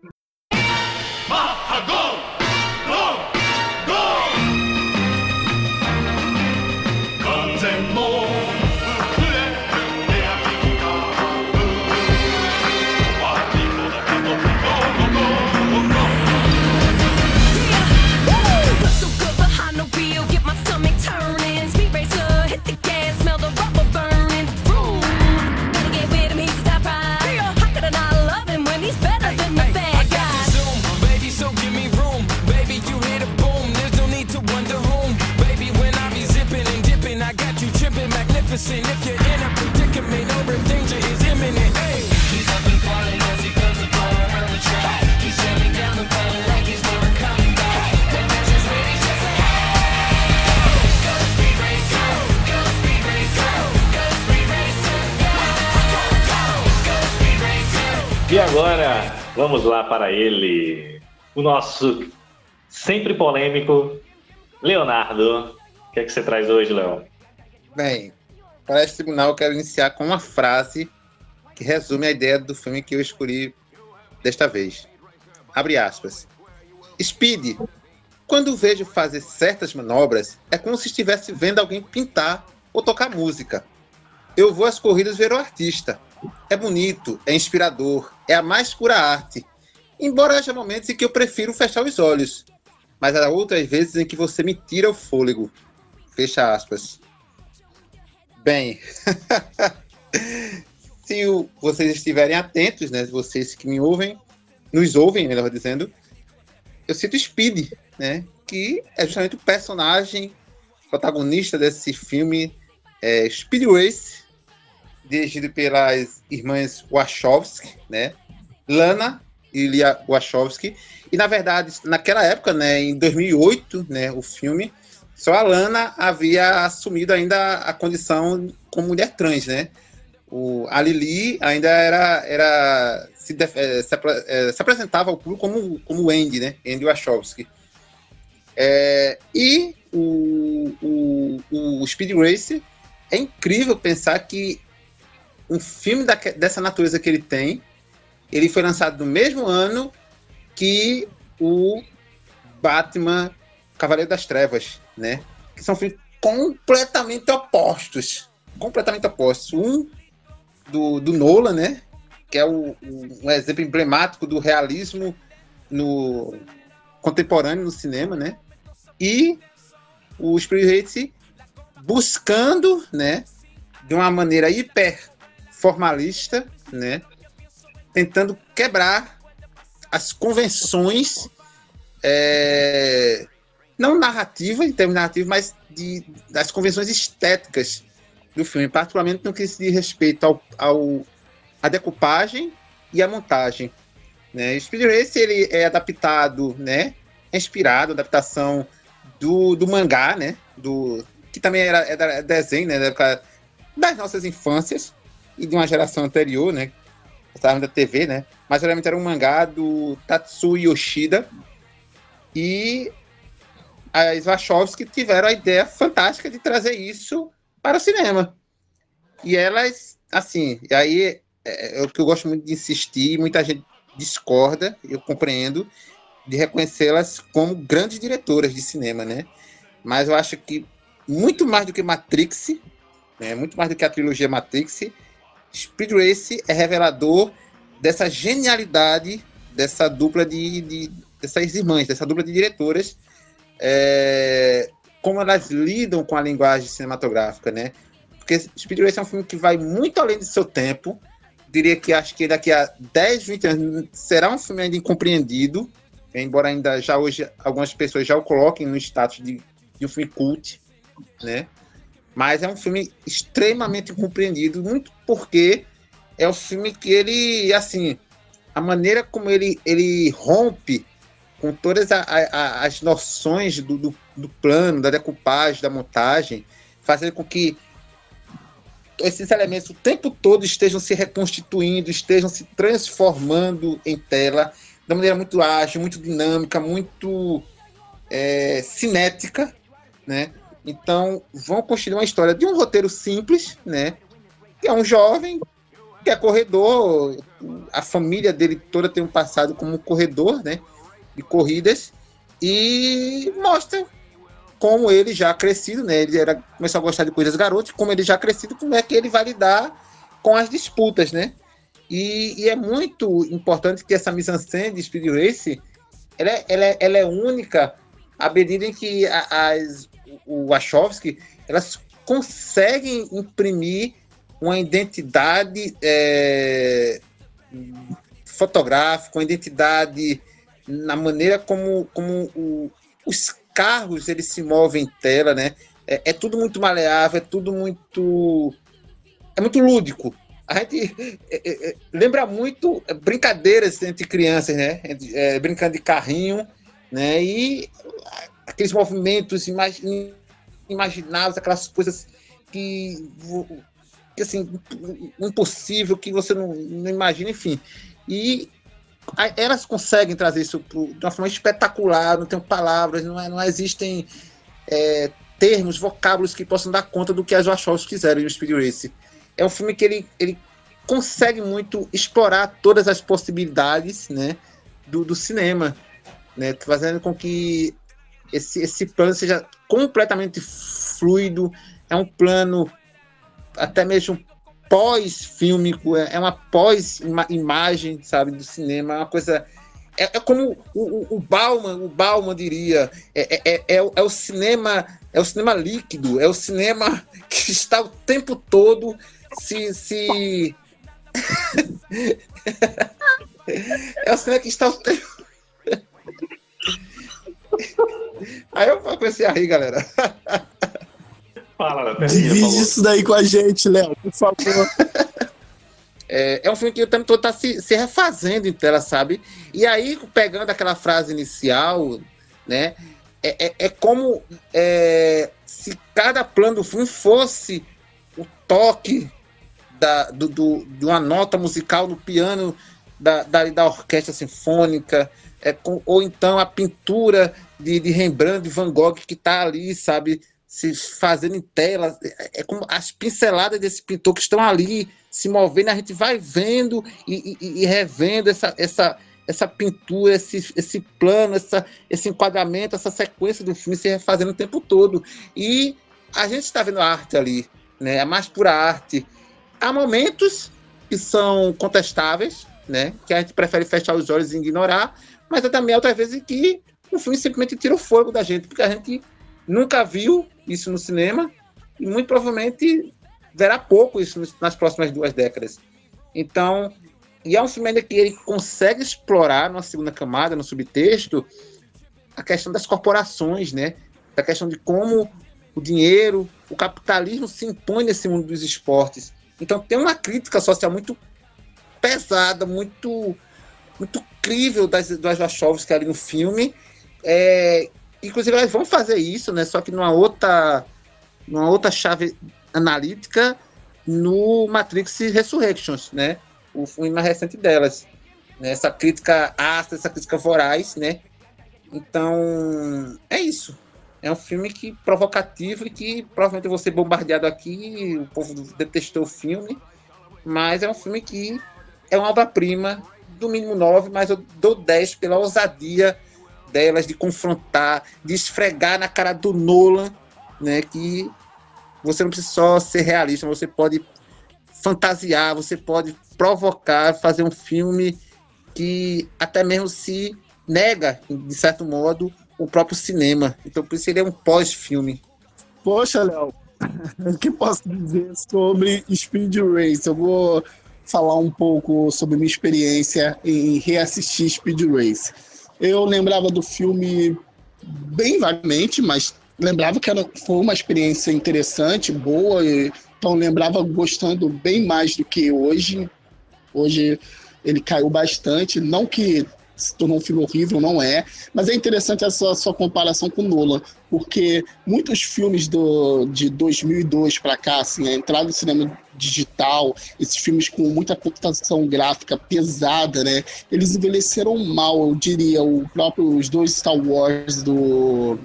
agora, vamos lá para ele, o nosso sempre polêmico Leonardo. O que é que você traz hoje, Léo? Bem, para esse tribunal eu quero iniciar com uma frase que resume a ideia do filme que eu escolhi desta vez. Abre aspas. Speed, quando vejo fazer certas manobras, é como se estivesse vendo alguém pintar ou tocar música. Eu vou às corridas ver o artista. É bonito, é inspirador, é a mais pura arte. Embora haja momentos em que eu prefiro fechar os olhos. Mas há outras vezes em que você me tira o fôlego. Fecha aspas. Bem, se o- vocês estiverem atentos, né, vocês que me ouvem, nos ouvem, melhor dizendo, eu cito Speed, né, que é justamente o personagem protagonista desse filme, é, Speed Race, dirigido pelas irmãs Wachowski, né, Lana e Lia Wachowski, e na verdade, naquela época, né, em 2008, né, o filme, só a Lana havia assumido ainda a condição como mulher trans, né? O, a Lili ainda era, era se, eh, se, eh, se apresentava ao público como, como Andy, né? Andy Wachowski. É, e o, o, o Speed Racer é incrível pensar que um filme daque- dessa natureza que ele tem, ele foi lançado no mesmo ano que o Batman Cavaleiro das Trevas, né? Que são filmes completamente opostos. Completamente opostos. Um do, do Nolan, né? Que é o, um exemplo emblemático do realismo no contemporâneo no cinema, né? E o Spirit buscando, né? De uma maneira hiper formalista, né? Tentando quebrar as convenções é, não narrativa, em termos narrativos, mas de, das convenções estéticas do filme, particularmente no que se diz respeito ao, ao a decupagem e a montagem. Né? O Speed Race ele é adaptado, né? É inspirado, adaptação do, do mangá, né? Do, que também era, era desenho, né? Da época das nossas infâncias e de uma geração anterior, né? Passava da TV, né? Mas geralmente era um mangá do Tatsuya Yoshida, e as Wachowski tiveram a ideia fantástica de trazer isso para o cinema. E elas, assim, e aí é, é o que eu gosto muito de insistir, muita gente discorda, eu compreendo, de reconhecê-las como grandes diretoras de cinema, né? Mas eu acho que muito mais do que Matrix, né, muito mais do que a trilogia Matrix, Speed Race é revelador dessa genialidade dessa dupla de, de dessas irmãs, dessa dupla de diretoras, é, como elas lidam com a linguagem cinematográfica, né? Porque Speed Race é um filme que vai muito além do seu tempo. Diria que acho que daqui a 10, 20 anos será um filme ainda incompreendido, embora ainda já hoje algumas pessoas já o coloquem no status de, de um filme cult, né? Mas é um filme extremamente incompreendido, muito porque é um filme que ele, assim, a maneira como ele, ele rompe com todas a- a- as noções do, do, do plano, da decupagem, da montagem, fazendo com que esses elementos o tempo todo estejam se reconstituindo, estejam se transformando em tela de maneira muito ágil, muito dinâmica, muito é, cinética, né? Então, vão construir uma história de um roteiro simples, né? Que é um jovem que é corredor, a família dele toda tem um passado como corredor, né? De corridas e mostra como ele já crescido, né? Ele era, começou a gostar de coisas garotas, como ele já crescido, como é que ele vai lidar com as disputas, né? E, e é muito importante que essa mise-en-scène de Speed Race, ela é, ela é, ela é única à medida em que as, o Wachowski, elas conseguem imprimir uma identidade é, fotográfica, uma identidade na maneira como, como o- os carros eles se movem em tela, né? é, é tudo muito maleável, é tudo muito. É muito lúdico. A gente é, é, é, lembra muito brincadeiras entre crianças, né? É, brincando de carrinho, né? E aqueles movimentos imagi- imagináveis, aquelas coisas que, que assim, impossível, que você não, não imagina, enfim. E elas conseguem trazer isso pro- de uma forma espetacular, não tem palavras, não, é- não existem é, termos, vocábulos que possam dar conta do que as Wachowski fizeram em Speed Race. É um filme que ele, ele consegue muito explorar todas as possibilidades né, do, do cinema, né, fazendo com que esse, esse plano seja completamente fluido, é um plano até mesmo pós-fílmico, é é uma pós-imagem, sabe, do cinema, é uma coisa... É, é como o, o, o Bauman, o Bauman diria, é, é, é, é o- é o cinema, é o cinema líquido, é o cinema que está o tempo todo se, se... é o cinema que está o tempo Aí eu comecei a rir, galera. Fala, Divide isso daí com a gente, Léo, por favor. É, é um filme que o tempo todo tá se, se refazendo em tela, sabe? E aí, pegando aquela frase inicial, né? É, é, é como é, se cada plano do filme fosse o toque da, do, do- de uma nota musical no piano da, da, da orquestra sinfônica, é, com- ou então a pintura de, de Rembrandt, de Van Gogh, que está ali, sabe, se fazendo em tela. É, é como as pinceladas desse pintor que estão ali se movendo, a gente vai vendo e, e- e revendo essa, essa, essa pintura, esse, esse plano, essa, esse enquadramento, essa sequência do filme se refazendo o tempo todo. E a gente está vendo a arte ali, né? a mais pura arte. Há momentos que são contestáveis, né? que a gente prefere fechar os olhos e ignorar, mas há também outras vezes em que o filme simplesmente tira o fogo da gente, porque a gente nunca viu isso no cinema e muito provavelmente verá pouco isso nas próximas duas décadas. Então, e é um filme ainda que ele consegue explorar numa segunda camada, no subtexto, a questão das corporações, né? A questão de como o dinheiro, o capitalismo se impõe nesse mundo dos esportes. Então tem uma crítica social muito pesada, muito muito crível das, das Wachowski ali no filme. É, inclusive elas vão fazer isso, né? Só que numa outra, numa outra chave analítica no Matrix Resurrections, né? O filme mais recente delas. Né? Essa crítica ácida, essa crítica voraz, né? Então, é isso. É um filme que provocativo e que provavelmente ser bombardeado aqui, o povo detestou o filme, mas é um filme que é uma obra-prima, do mínimo 9, mas eu dou 10 pela ousadia delas de confrontar, de esfregar na cara do Nolan, né, que você não precisa só ser realista, você pode fantasiar, você pode provocar, fazer um filme que até mesmo se nega, de certo modo, o próprio cinema. Então, por isso ele é um pós-filme. Poxa, Léo, o que posso dizer sobre Speed Race? Eu vou falar um pouco sobre minha experiência em reassistir Speed Race. Eu lembrava do filme bem vagamente, mas lembrava que era, foi uma experiência interessante, boa, e- então lembrava gostando bem mais do que hoje. Hoje ele caiu bastante, não que se tornou um filme horrível, não é, mas é interessante essa sua comparação com Nolan, porque muitos filmes do, de 2002 para cá, assim, a entrada do cinema digital, esses filmes com muita computação gráfica pesada, né, eles envelheceram mal, eu diria, o próprio, os dois Star Wars do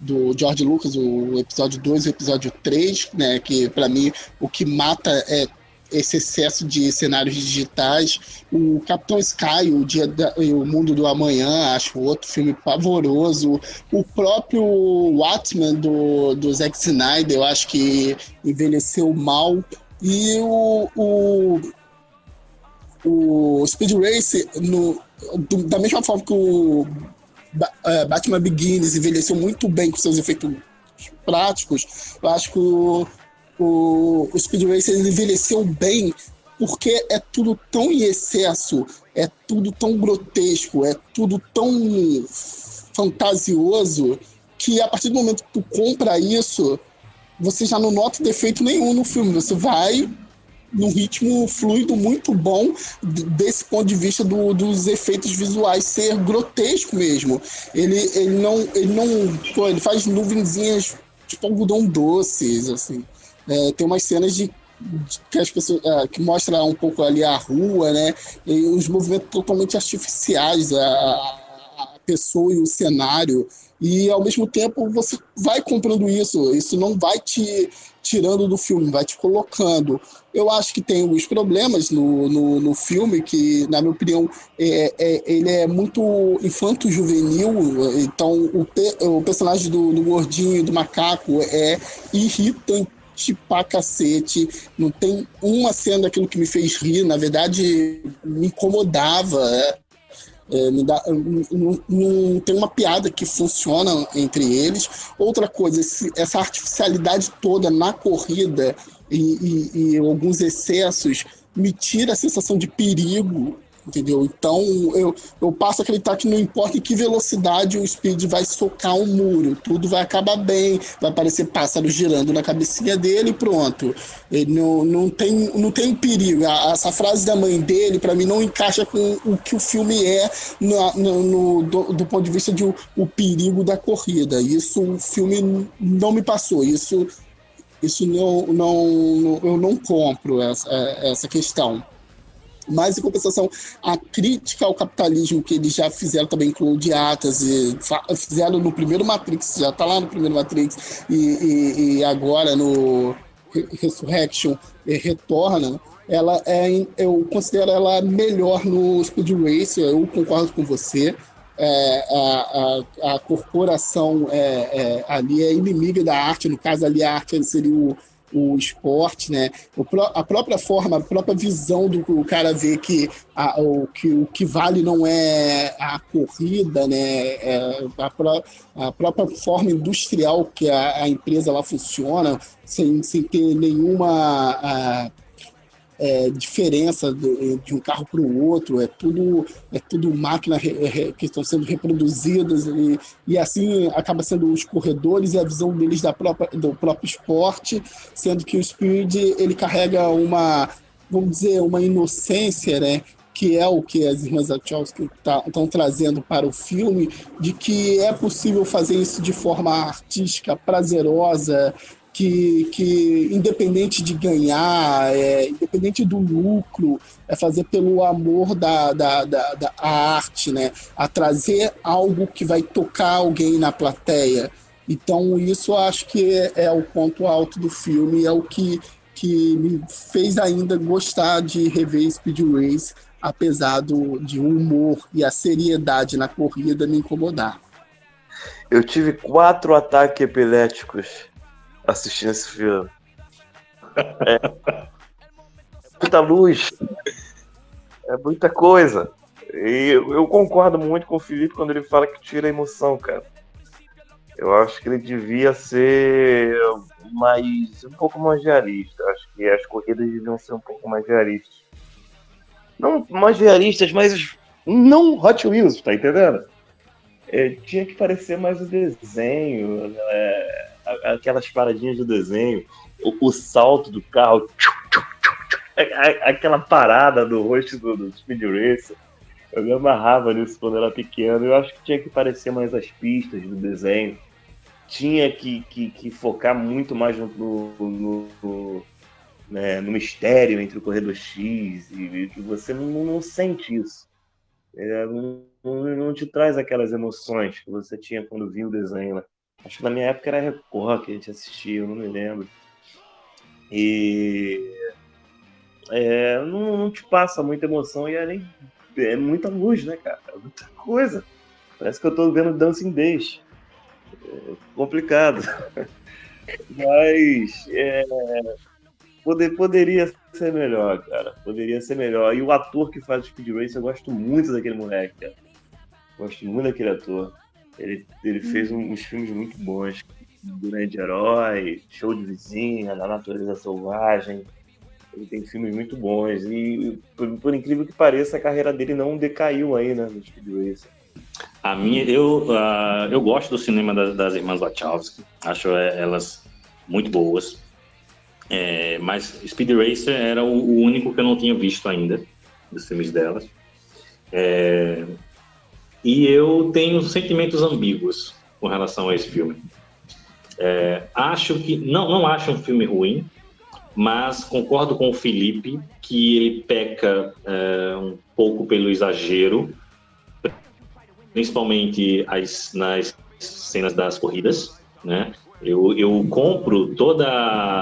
do George Lucas, o episódio 2 e o episódio 3, né, que para mim o que mata é esse excesso de cenários digitais. O Capitão Sky, o, Dia da- o Mundo do Amanhã, acho outro filme pavoroso. O próprio Watchmen do, do Zack Snyder, eu acho que envelheceu mal. E o, o, o Speed Race, no, do- da mesma forma que o eh, Batman Begins envelheceu muito bem com seus efeitos práticos, eu acho que o, o, o Speed Racer envelheceu bem porque é tudo tão em excesso, é tudo tão grotesco, é tudo tão fantasioso que a partir do momento que tu compra isso, você já não nota defeito nenhum no filme. Você vai num ritmo fluido muito bom desse ponto de vista do- dos efeitos visuais ser grotesco mesmo. Ele, ele não ele não pô, ele faz nuvenzinhas tipo algodão doces assim. É, tem umas cenas de de- que as pessoas é, que mostra um pouco ali a rua, né? E os movimentos totalmente artificiais, a, a- pessoa e o cenário. E ao mesmo tempo você vai comprando isso. Isso não vai te tirando do filme, vai te colocando. Eu acho que tem alguns problemas no, no, no filme, que, na minha opinião, é, é- ele é muito infanto-juvenil. Então, o, pe- o personagem do, do gordinho do macaco é irritante pra cacete. Não tem uma cena daquilo que me fez rir. Na verdade, me incomodava. é. É, dá- não, não tem uma piada que funciona entre eles. Outra coisa, esse- essa artificialidade toda na corrida e, e- e alguns excessos me tira a sensação de perigo, entendeu? Então eu, eu passo a acreditar que não importa em que velocidade o Speed vai socar um muro, tudo vai acabar bem, vai aparecer pássaro girando na cabecinha dele e pronto. Ele não, não, tem, não tem perigo. A- Essa frase da mãe dele, para mim, não encaixa com o que o filme é na- no, no- do, do ponto de vista de o, o perigo da corrida. Isso o filme não me passou. Isso, isso não, não, não- eu não compro essa, essa questão. Mas, em compensação, a crítica ao capitalismo que eles já fizeram também com o Diatas, e fizeram no primeiro Matrix, já está lá no primeiro Matrix, e, e- e agora no Re- Resurrection retorna, ela é, eu considero ela melhor no Speed Racer, eu concordo com você. É, a, a, a corporação é, é, ali é inimiga da arte, no caso ali a arte seria o, o esporte, né? A própria forma, a própria visão do o cara vê que, a, o, que o que vale não é a corrida, né? É a, a própria forma industrial que a, a empresa lá funciona, sem, sem ter nenhuma ah, é, diferença do- de um carro para o outro, é tudo é tudo máquina re- re- que estão sendo reproduzidas e, e assim acaba sendo os corredores e a visão deles da própria, do próprio esporte, sendo que o Speed ele carrega uma, vamos dizer, uma inocência, né? que é o que as irmãs Wachowski estão trazendo para o filme, de que é possível fazer isso de forma artística, prazerosa, que, que independente de ganhar, é, independente do lucro, é fazer pelo amor da, da, da, da arte, né? A trazer algo que vai tocar alguém na plateia. Então, isso acho que é, é o ponto alto do filme, é o que, que me fez ainda gostar de rever Speed Race, apesar do, de um humor e a seriedade na corrida me incomodar. Eu tive quatro ataques epiléticos assistindo esse filme. É muita luz. É muita coisa. E eu, concordo muito com o Felipe quando ele fala que tira a emoção, cara. Eu acho que ele devia ser mais um pouco mais realista. Acho que as corridas deviam ser um pouco mais realistas. Não mais realistas, mas não Hot Wheels, tá entendendo? É, tinha que parecer mais o desenho, é, a- aquelas paradinhas do desenho, o, o salto do carro, tchum, tchum, tchum, aquela parada do rosto do, do Speed Racer. Eu me amarrava nisso quando era pequeno. Eu acho que tinha que parecer mais as pistas do desenho. Tinha que, que, que focar muito mais no, no, no- né, no mistério entre o corredor X e, e você não, não sente isso. É, não, não, te traz aquelas emoções que você tinha quando viu o desenho. Né? Acho que na minha época era Record que a gente assistia, eu não me lembro. E é, não, não te passa muita emoção e é, é muita luz, né, cara? É muita coisa. Parece que eu tô vendo Dancing Days. É complicado. Mas é, poder, poderia ser melhor, cara. Poderia ser melhor. E o ator que faz o Speed Racer, eu gosto muito daquele moleque, cara. Gosto muito daquele ator. Ele, ele fez uns filmes muito bons. Grande Herói, Show de Vizinha, Na Natureza Selvagem. Ele tem filmes muito bons. E, por, por incrível que pareça, a carreira dele não decaiu ainda no Speed Racer. A minha, eu, ah, eu gosto do cinema das, das irmãs Wachowski. Acho é, elas muito boas. É, mas Speed Racer era o, o único que eu não tinha visto ainda dos filmes delas. É, e eu tenho sentimentos ambíguos com relação a esse filme. É, acho que não, não acho um filme ruim, mas concordo com o Felipe que ele peca é, um pouco pelo exagero, principalmente as, nas cenas das corridas, né? Eu, eu compro toda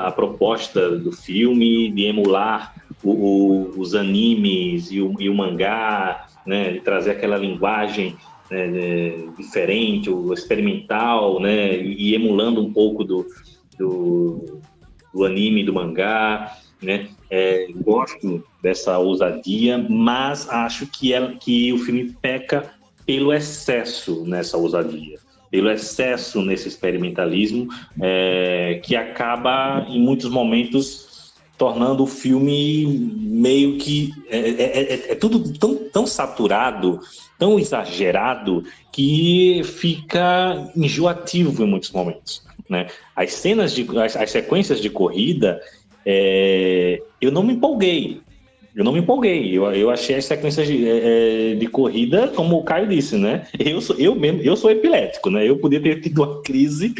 a proposta do filme de emular o- o- os animes e o, e o mangá, né? De trazer aquela linguagem né, né, diferente, o experimental, né? E emulando um pouco do, do, do anime, do mangá, né? É, gosto dessa ousadia, mas acho que, ela, que o filme peca pelo excesso nessa ousadia, pelo excesso nesse experimentalismo, é, que acaba, em muitos momentos, tornando o filme meio que. É, é- é- é tudo tão, tão saturado, tão exagerado, que fica enjoativo em muitos momentos. Né? As cenas de. as, as sequências de corrida, é, eu não me empolguei. Eu não me empolguei. Eu, eu achei as sequências de, é, é, de corrida, como o Caio disse, né? Eu sou, eu mesmo, eu sou epilético, né? Eu podia ter tido uma crise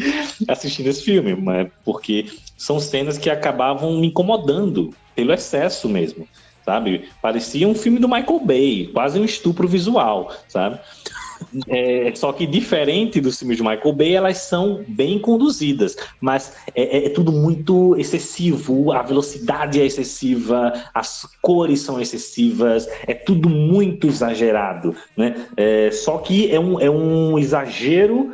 assistindo esse filme, mas porque são cenas que acabavam me incomodando pelo excesso mesmo, sabe? Parecia um filme do Michael Bay, quase um estupro visual, sabe? É, só que diferente dos filmes de Michael Bay, elas são bem conduzidas, mas é, é- é tudo muito excessivo, a velocidade é excessiva, as cores são excessivas, é tudo muito exagerado, né? É, só que é um, é um exagero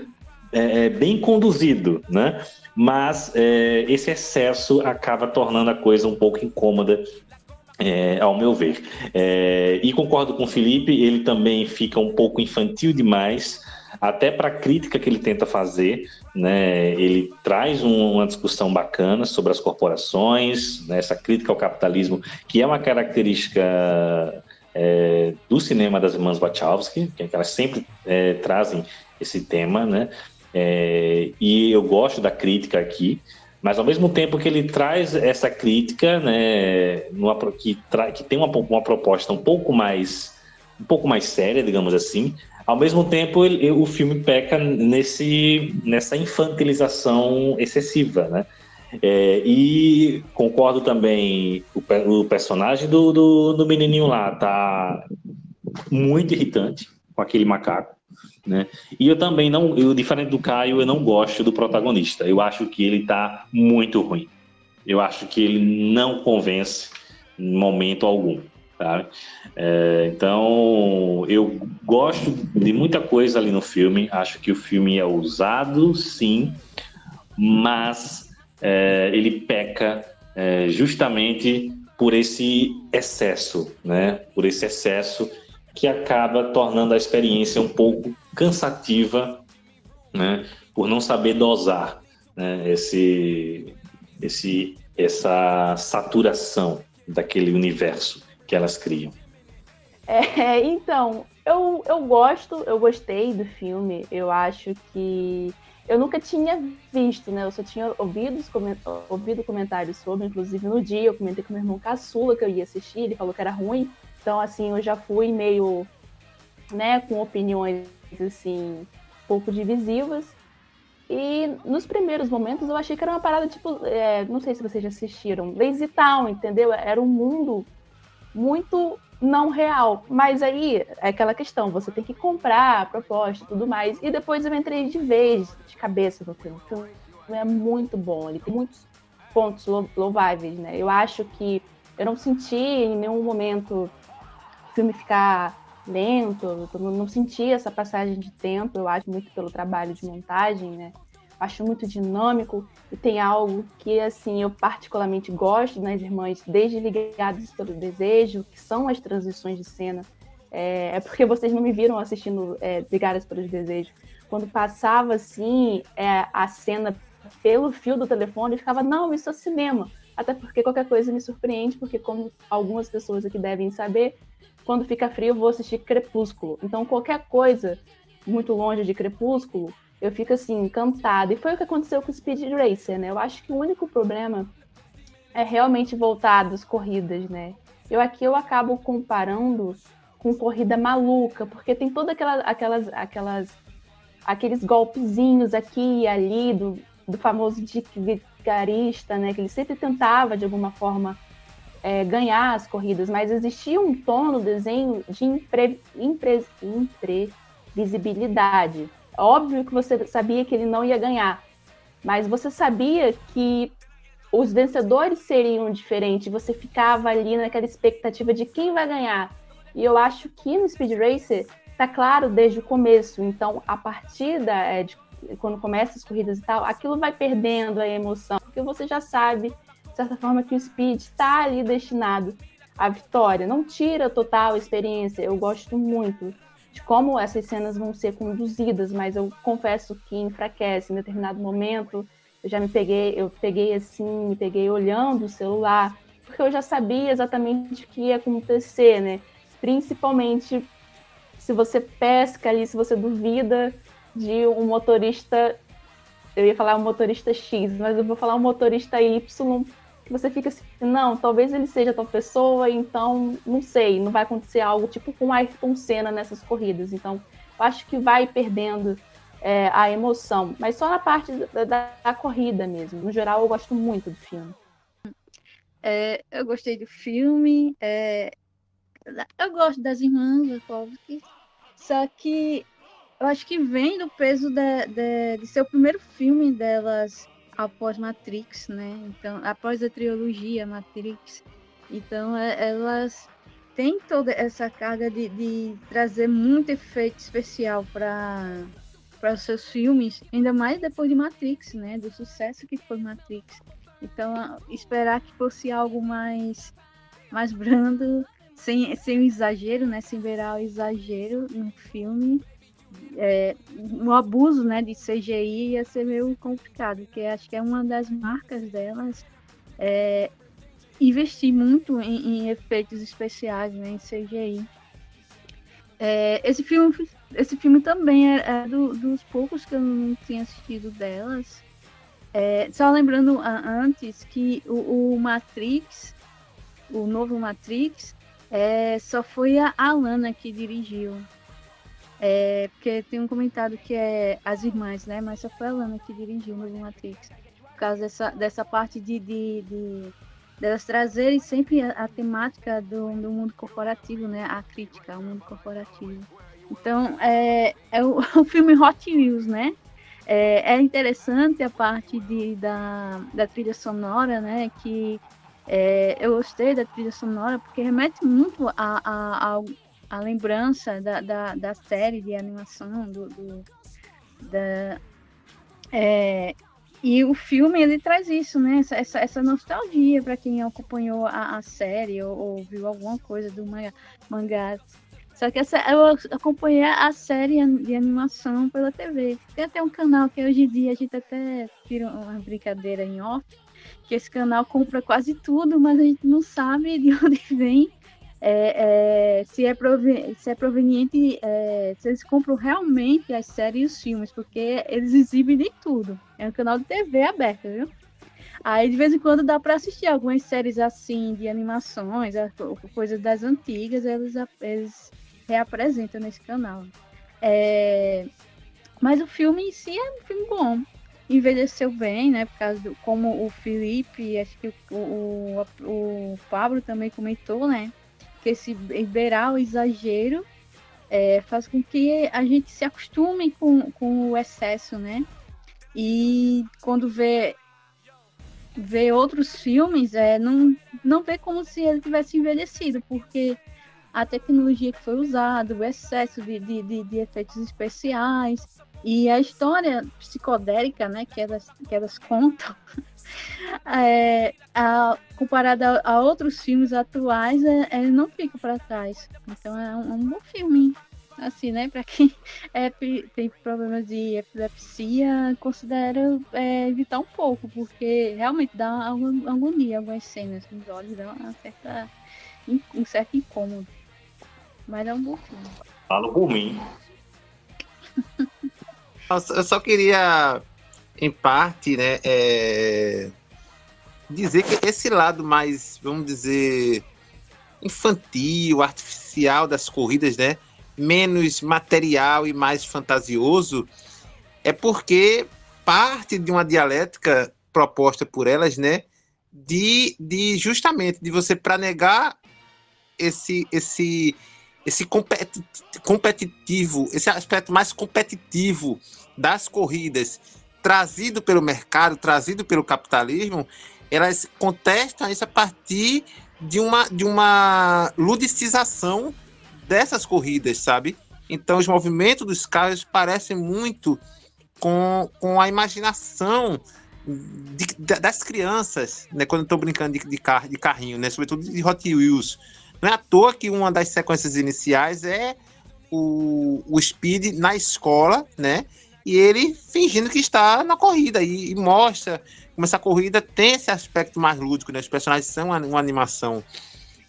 é, é, bem conduzido, né? Mas esse excesso acaba tornando a coisa um pouco incômoda é, ao meu ver. É, e concordo com o Felipe, ele também fica um pouco infantil demais, até para a crítica que ele tenta fazer. Né? Ele traz um- uma discussão bacana sobre as corporações, né? essa crítica ao capitalismo, que é uma característica é, do cinema das irmãs Wachowski, que elas sempre é, trazem esse tema, né? É, e eu gosto da crítica aqui, mas ao mesmo tempo que ele traz essa crítica, né, numa, que, que tem uma, uma proposta um pouco mais um pouco mais séria, digamos assim, ao mesmo tempo ele- o filme peca nesse nessa infantilização excessiva, né? É, e concordo também o, o personagem do, do, do menininho lá tá muito irritante com aquele macaco, né? E eu também não, eu diferente do Caio, eu não gosto do protagonista. Eu acho que ele tá muito ruim. Eu acho que ele não convence em momento algum, sabe? É, então, eu gosto de muita coisa ali no filme. Acho que o filme é ousado, sim, mas é, ele peca é, justamente por esse excesso, né? Por esse excesso que acaba tornando a experiência um pouco cansativa, né? Por não saber dosar né? esse, esse, essa saturação daquele universo que elas criam. É, então, eu, eu gosto, eu gostei do filme. Eu acho que eu nunca tinha visto, né? Eu só tinha ouvido, ouvido comentários sobre, inclusive no dia eu comentei com meu irmão caçula que eu ia assistir, ele falou que era ruim. Então, assim, eu já fui meio, né, com opiniões, assim, um pouco divisivas. E nos primeiros momentos eu achei que era uma parada, tipo, é, não sei se vocês já assistiram, Lazy Town, entendeu? Era um mundo muito não real. Mas aí é aquela questão, você tem que comprar a proposta e tudo mais. E depois eu entrei de vez, de cabeça no filme. O filme é muito bom, ele tem muitos pontos lou- louváveis, né? Eu acho que eu não senti em nenhum momento filme ficar lento, eu não senti essa passagem de tempo, eu acho muito pelo trabalho de montagem, né? Acho muito dinâmico e tem algo que, assim, eu particularmente gosto nas irmãs, desde Ligadas pelo Desejo, que são as transições de cena. É, é porque vocês não me viram assistindo é, Ligadas pelo Desejo. Quando passava, assim, é, a cena pelo fio do telefone, eu ficava, não, isso é cinema. Até porque qualquer coisa me surpreende, porque como algumas pessoas aqui devem saber, quando fica frio eu vou assistir Crepúsculo. Então qualquer coisa muito longe de Crepúsculo, eu fico assim, encantada. E foi o que aconteceu com o Speed Racer, né? Eu acho que o único problema é realmente voltar das corridas, né? Eu aqui eu acabo comparando com corrida maluca, porque tem toda aquela, aquelas, aquelas, aqueles golpezinhos aqui e ali do, do famoso Dick Vigarista, né? Que ele sempre tentava de alguma forma é, ganhar as corridas, mas existia um tom no desenho de impre, impre, imprevisibilidade. Óbvio que você sabia que ele não ia ganhar, mas você sabia que os vencedores seriam diferentes, você ficava ali naquela expectativa de quem vai ganhar. E eu acho que no Speed Racer tá claro desde o começo. Então, a partir da, é, de, quando começa as corridas e tal, aquilo vai perdendo a emoção, porque você já sabe, de certa forma, que o Speed está ali destinado à vitória. Não tira total experiência. Eu gosto muito de como essas cenas vão ser conduzidas, mas eu confesso que enfraquece em determinado momento eu já me peguei, eu peguei assim, me peguei olhando o celular, porque eu já sabia exatamente o que ia acontecer, né? Principalmente se você pesca ali, se você duvida de um motorista, eu ia falar um motorista X, mas eu vou falar um motorista Y, que você fica assim, não, talvez ele seja tal pessoa, então não sei, não vai acontecer algo tipo com Ayrton Senna nessas corridas. Então, eu acho que vai perdendo é, a emoção, mas só na parte da, da, da, corrida mesmo. No geral, eu gosto muito do filme. É, eu gostei do filme. É, eu gosto das irmãs só que eu acho que vem do peso de, de, de ser o primeiro filme delas após Matrix, né? Então, após a trilogia Matrix. Então, é, elas têm toda essa carga de, de trazer muito efeito especial para para os seus filmes, ainda mais depois de Matrix, né? Do sucesso que foi Matrix. Então, esperar que fosse algo mais, mais brando, sem, sem o exagero, né? Sem virar o exagero no filme. É, o abuso né, de CGI ia ser meio complicado, porque acho que é uma das marcas delas é, investir muito em, em efeitos especiais, né, em CGI. É, esse filme esse filme também é, é do, dos poucos que eu não tinha assistido delas. É, só lembrando antes que o, o, Matrix, o novo Matrix, é, só foi a Alana que dirigiu. É, porque tem um comentário que é as irmãs, né? Mas só foi a Alana que dirigiu o novo Matrix. Por causa dessa, dessa parte de, de, de delas trazerem sempre a, a temática do, do mundo corporativo, né? A crítica ao mundo corporativo. Então, é, é o, o filme Hot Wheels, né? É, é, interessante a parte de, da, da trilha sonora, né? Que é, eu gostei da trilha sonora porque remete muito a, a, a, a lembrança da, da, da, série de animação, do, do da, é, e o filme ele traz isso, né? Essa, essa, essa nostalgia para quem acompanhou a, a série ou, ou, viu alguma coisa do mangá, mangá só que essa, eu acompanhei a série de animação pela TV. Tem até um canal que hoje em dia a gente até tira uma brincadeira em off, que esse canal compra quase tudo, mas a gente não sabe de onde vem, é, é, se, é se é proveniente, é, se eles compram realmente as séries e os filmes, porque eles exibem de tudo. É um canal de TV aberto, viu? Aí de vez em quando dá para assistir algumas séries assim de animações, coisas das antigas, eles, eles reapresenta nesse canal. É... Mas o filme em si é um filme bom. Envelheceu bem, né? Por causa do, como o Felipe, acho que o, o, o Pablo também comentou, né? Que esse beirar o exagero é, faz com que a gente se acostume com, com o excesso, né? E quando vê, vê outros filmes, é, não, não vê como se ele tivesse envelhecido, porque a tecnologia que foi usada, o excesso de, de, de, de efeitos especiais e a história psicodélica, né, que elas, que elas contam, é, a, comparada a, a, outros filmes atuais, é, ele não fica para trás. Então é um, um, bom filme, assim, né, para quem é, tem problemas de epilepsia, considero é, evitar um pouco, porque realmente dá algum, agonia algumas cenas nos olhos, dá uma certa, um certo incômodo. Mas é um bom filme. Falo por mim. Eu só- queria, em parte, né, é, dizer que esse lado mais, vamos dizer, infantil, artificial das corridas, né, menos material e mais fantasioso, é porque parte de uma dialética proposta por elas, né, de, de justamente de você para negar esse esse esse competi- competitivo, esse aspecto mais competitivo das corridas, trazido pelo mercado, trazido pelo capitalismo, elas contestam isso a partir de uma, de uma ludicização dessas corridas, sabe? Então, os movimentos dos carros parecem muito com, com a imaginação de- da- das crianças, né? Quando estão brincando de, de, car, de carrinho, né? Sobretudo de Hot Wheels. Não é à toa que uma das sequências iniciais é o, o Speed na escola, né? E ele fingindo que está na corrida e, e mostra como essa corrida tem esse aspecto mais lúdico, né? Os personagens são uma, uma animação.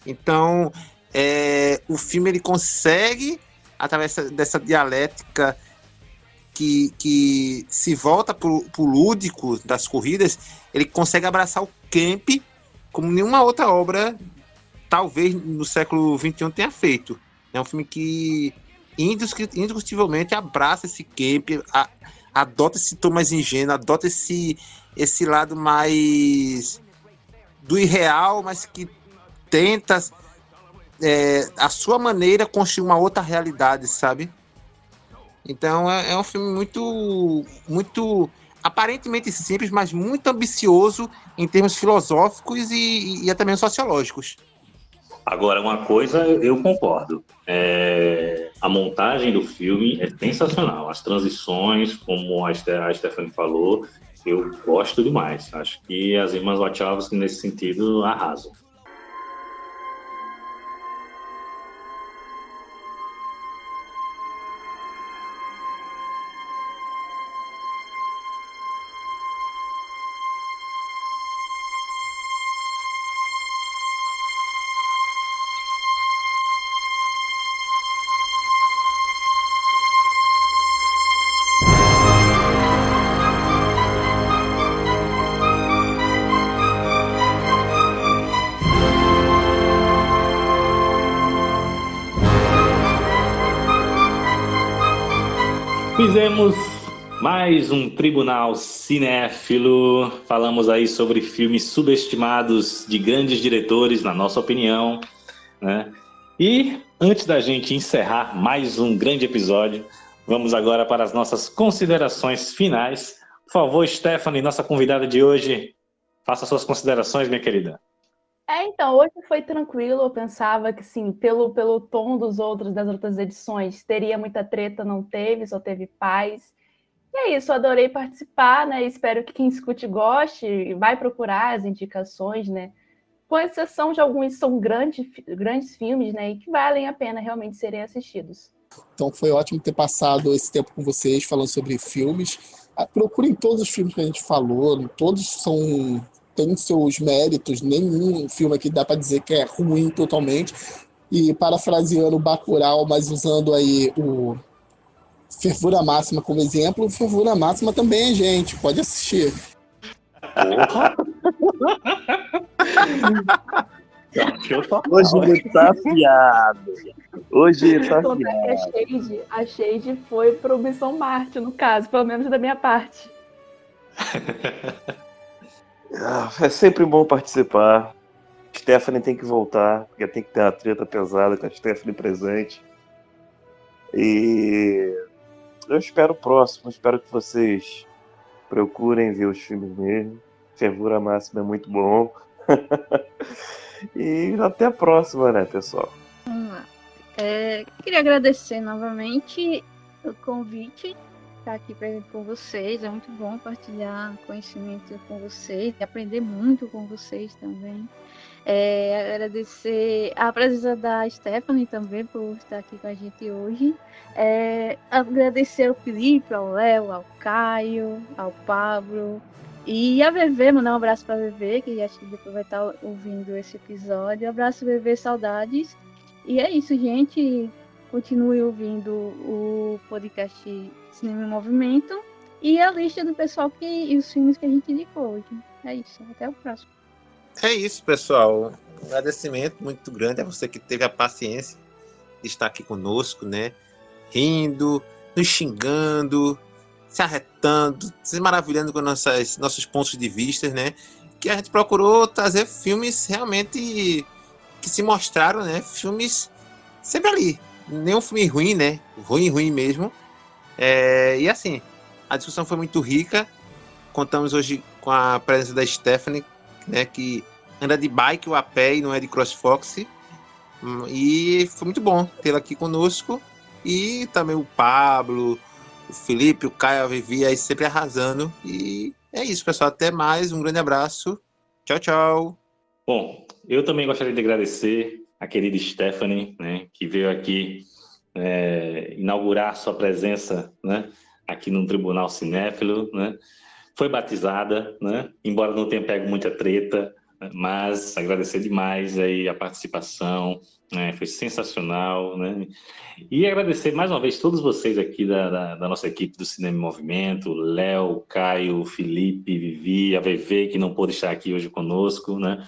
Então, é, o filme ele consegue, através dessa, dialética que, que se volta para o lúdico das corridas, ele consegue abraçar o camp como nenhuma outra obra, talvez no século XXI tenha feito. É um filme que indiscu- indiscutivelmente abraça esse camp, a- adota esse tom mais ingênuo, adota esse, esse lado mais do irreal, mas que tenta é, a sua maneira construir uma outra realidade, sabe? Então é, é um filme muito, muito aparentemente simples, mas muito ambicioso em termos filosóficos e, e até mesmo sociológicos. Agora, uma coisa eu concordo. É, a montagem do filme é sensacional. As transições, como a, a Stephanie falou, eu gosto demais. Acho que as irmãs Wachowski, nesse sentido, arrasam. Mais um Tribunal Cinéfilo. Falamos aí sobre filmes subestimados de grandes diretores, na nossa opinião. Né? E antes da gente encerrar mais um grande episódio, vamos agora para as nossas considerações finais. Por favor, Stephanie, nossa convidada de hoje, faça suas considerações, minha querida. É, então, hoje foi tranquilo. Eu pensava que, sim, pelo, pelo tom dos outros, das outras edições, teria muita treta, não teve, só teve paz. E é isso, adorei participar, né? Espero que quem escute goste, vai procurar as indicações, né? Com exceção de alguns são grandes, grandes filmes, né? E que valem a pena realmente serem assistidos. Então foi ótimo ter passado esse tempo com vocês falando sobre filmes. Ah, Procurem todos os filmes que a gente falou, todos são têm seus méritos, nenhum filme aqui dá para dizer que é ruim totalmente. E parafraseando o Bacurau, mas usando aí o Fervura Máxima como exemplo, Fervura Máxima também é gente, pode assistir. Hoje ele tá afiado. Hoje ele tá é a afiado. Shade, a Shade foi pro Missão Marte, no caso, pelo menos da minha parte. Ah, É sempre bom participar. Stephanie tem que voltar, porque tem que ter uma treta pesada com a Stephanie presente. E eu espero o próximo, espero que vocês procurem ver os filmes mesmo. Fervura Máxima é muito bom. e até a próxima, né, pessoal? Vamos lá. É, queria agradecer novamente o convite, estar aqui presente com vocês. É muito bom partilhar conhecimento com vocês e aprender muito com vocês também. É, agradecer a presença da Stephanie também por estar aqui com a gente hoje. É, agradecer ao Felipe, ao Léo, ao Caio, ao Pablo, e a Bebê, mandar um abraço pra Bebê, que acho que depois vai estar ouvindo esse episódio. Abraço, Bebê, saudades. E é isso, gente. continue ouvindo o podcast Cinema em Movimento e a lista do pessoal que, e os filmes que a gente indicou hoje. É isso, até o próximo. É isso, pessoal. Um agradecimento muito grande a você que teve a paciência de estar aqui conosco, né? Rindo, nos xingando, se arretando, se maravilhando com nossas, nossos pontos de vista, né? Que a gente procurou trazer filmes realmente que se mostraram, né? Filmes sempre ali. Nenhum filme ruim, né? Ruim, ruim mesmo. É, e assim, a discussão foi muito rica. Contamos hoje com a presença da Stephanie, né? Que anda de bike ou a pé e não é de CrossFox. Hum, E foi muito bom tê-la aqui conosco. E também o Pablo, o Felipe, o Caio, a Vivi aí sempre arrasando. E é isso, pessoal. Até mais. Um grande abraço. Tchau, tchau. Bom, eu também gostaria de agradecer a querida Stephanie, né, que veio aqui é, inaugurar sua presença, né, aqui no Tribunal Cinéfilo, né, foi batizada, né, embora não tenha pego muita treta, mas agradecer demais aí a participação, né, foi sensacional, né, e agradecer mais uma vez todos vocês aqui da, da, da nossa equipe do Cinema em Movimento, Léo, Caio, Felipe, Vivi, a VV, que não pôde estar aqui hoje conosco, né,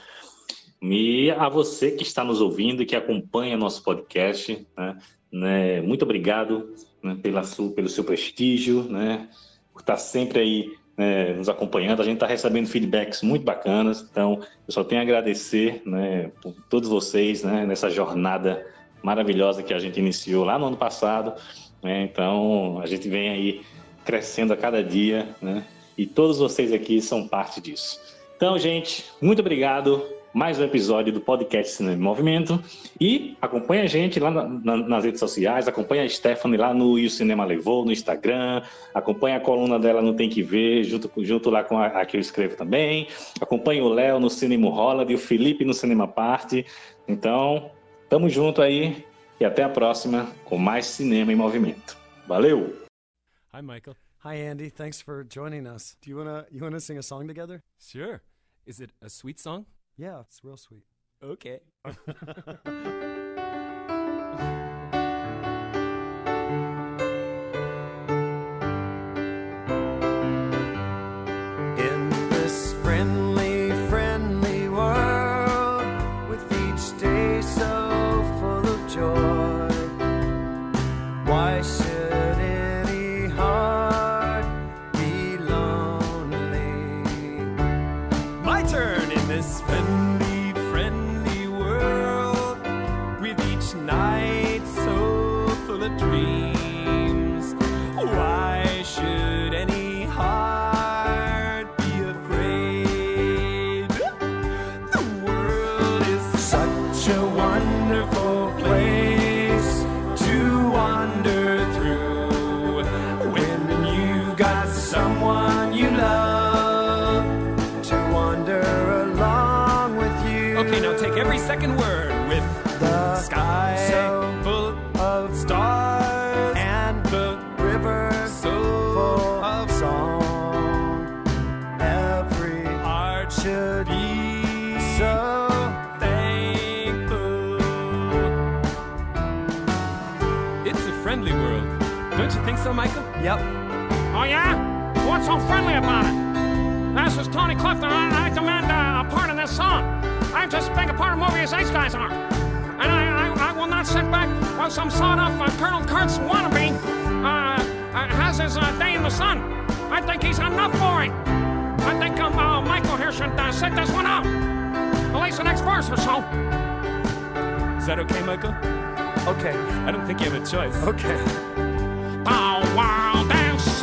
e a você que está nos ouvindo e que acompanha nosso podcast, né, né, muito obrigado né, pela sua, pelo seu prestígio, né, por estar sempre aí né, nos acompanhando. A gente está recebendo feedbacks muito bacanas, então eu só tenho a agradecer né, por todos vocês né, nessa jornada maravilhosa que a gente iniciou lá no ano passado. né, então a gente vem aí crescendo a cada dia, né, e todos vocês aqui são parte disso. Então, gente, muito obrigado mais um episódio do podcast Cinema em Movimento. E acompanha a gente lá na- na- nas redes sociais, acompanha a Stephanie lá no E o Cinema Levou, no Instagram, acompanha a coluna dela no Tem Que Ver, junto, junto lá com a, a que eu escrevo também. Acompanha o Léo no Cinema Holland e o Felipe no Cinema Parte. Então, tamo junto aí e até a próxima com mais Cinema em Movimento. Valeu! Hi, Michael. Hi, Andy. Thanks for joining us. Do you wanna you wanna sing a song together? Sure. Is it a sweet song? Yeah, it's real sweet. Okay. Yep. Oh, yeah? What's so friendly about it? This is Tony Clifton. I, I demand uh, a part in this song. I'm just being a part of the movie as these guys are. And I, I, I will not sit back while some sawed-off uh, Colonel Kurtz wannabe uh, uh, has his uh, day in the sun. I think he's enough for it. I think um, uh, Michael here should uh, sit this one out. At least the next verse or so. Is that okay, Michael? Okay. I don't think you have a choice. Okay.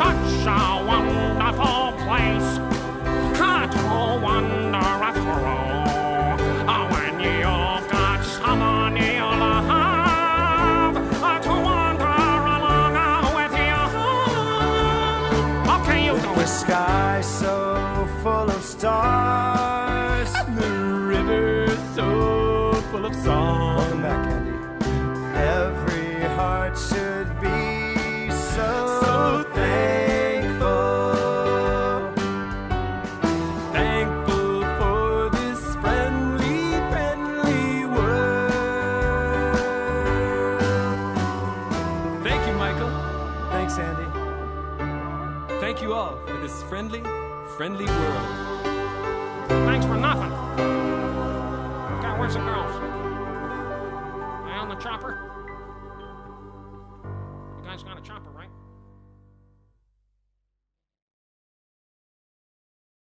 The such a wonderful place to wander through. Uh, When you've got someone you love to wander along with you. Okay, you do The it. sky so full of stars. The river so full of song. Friendly world.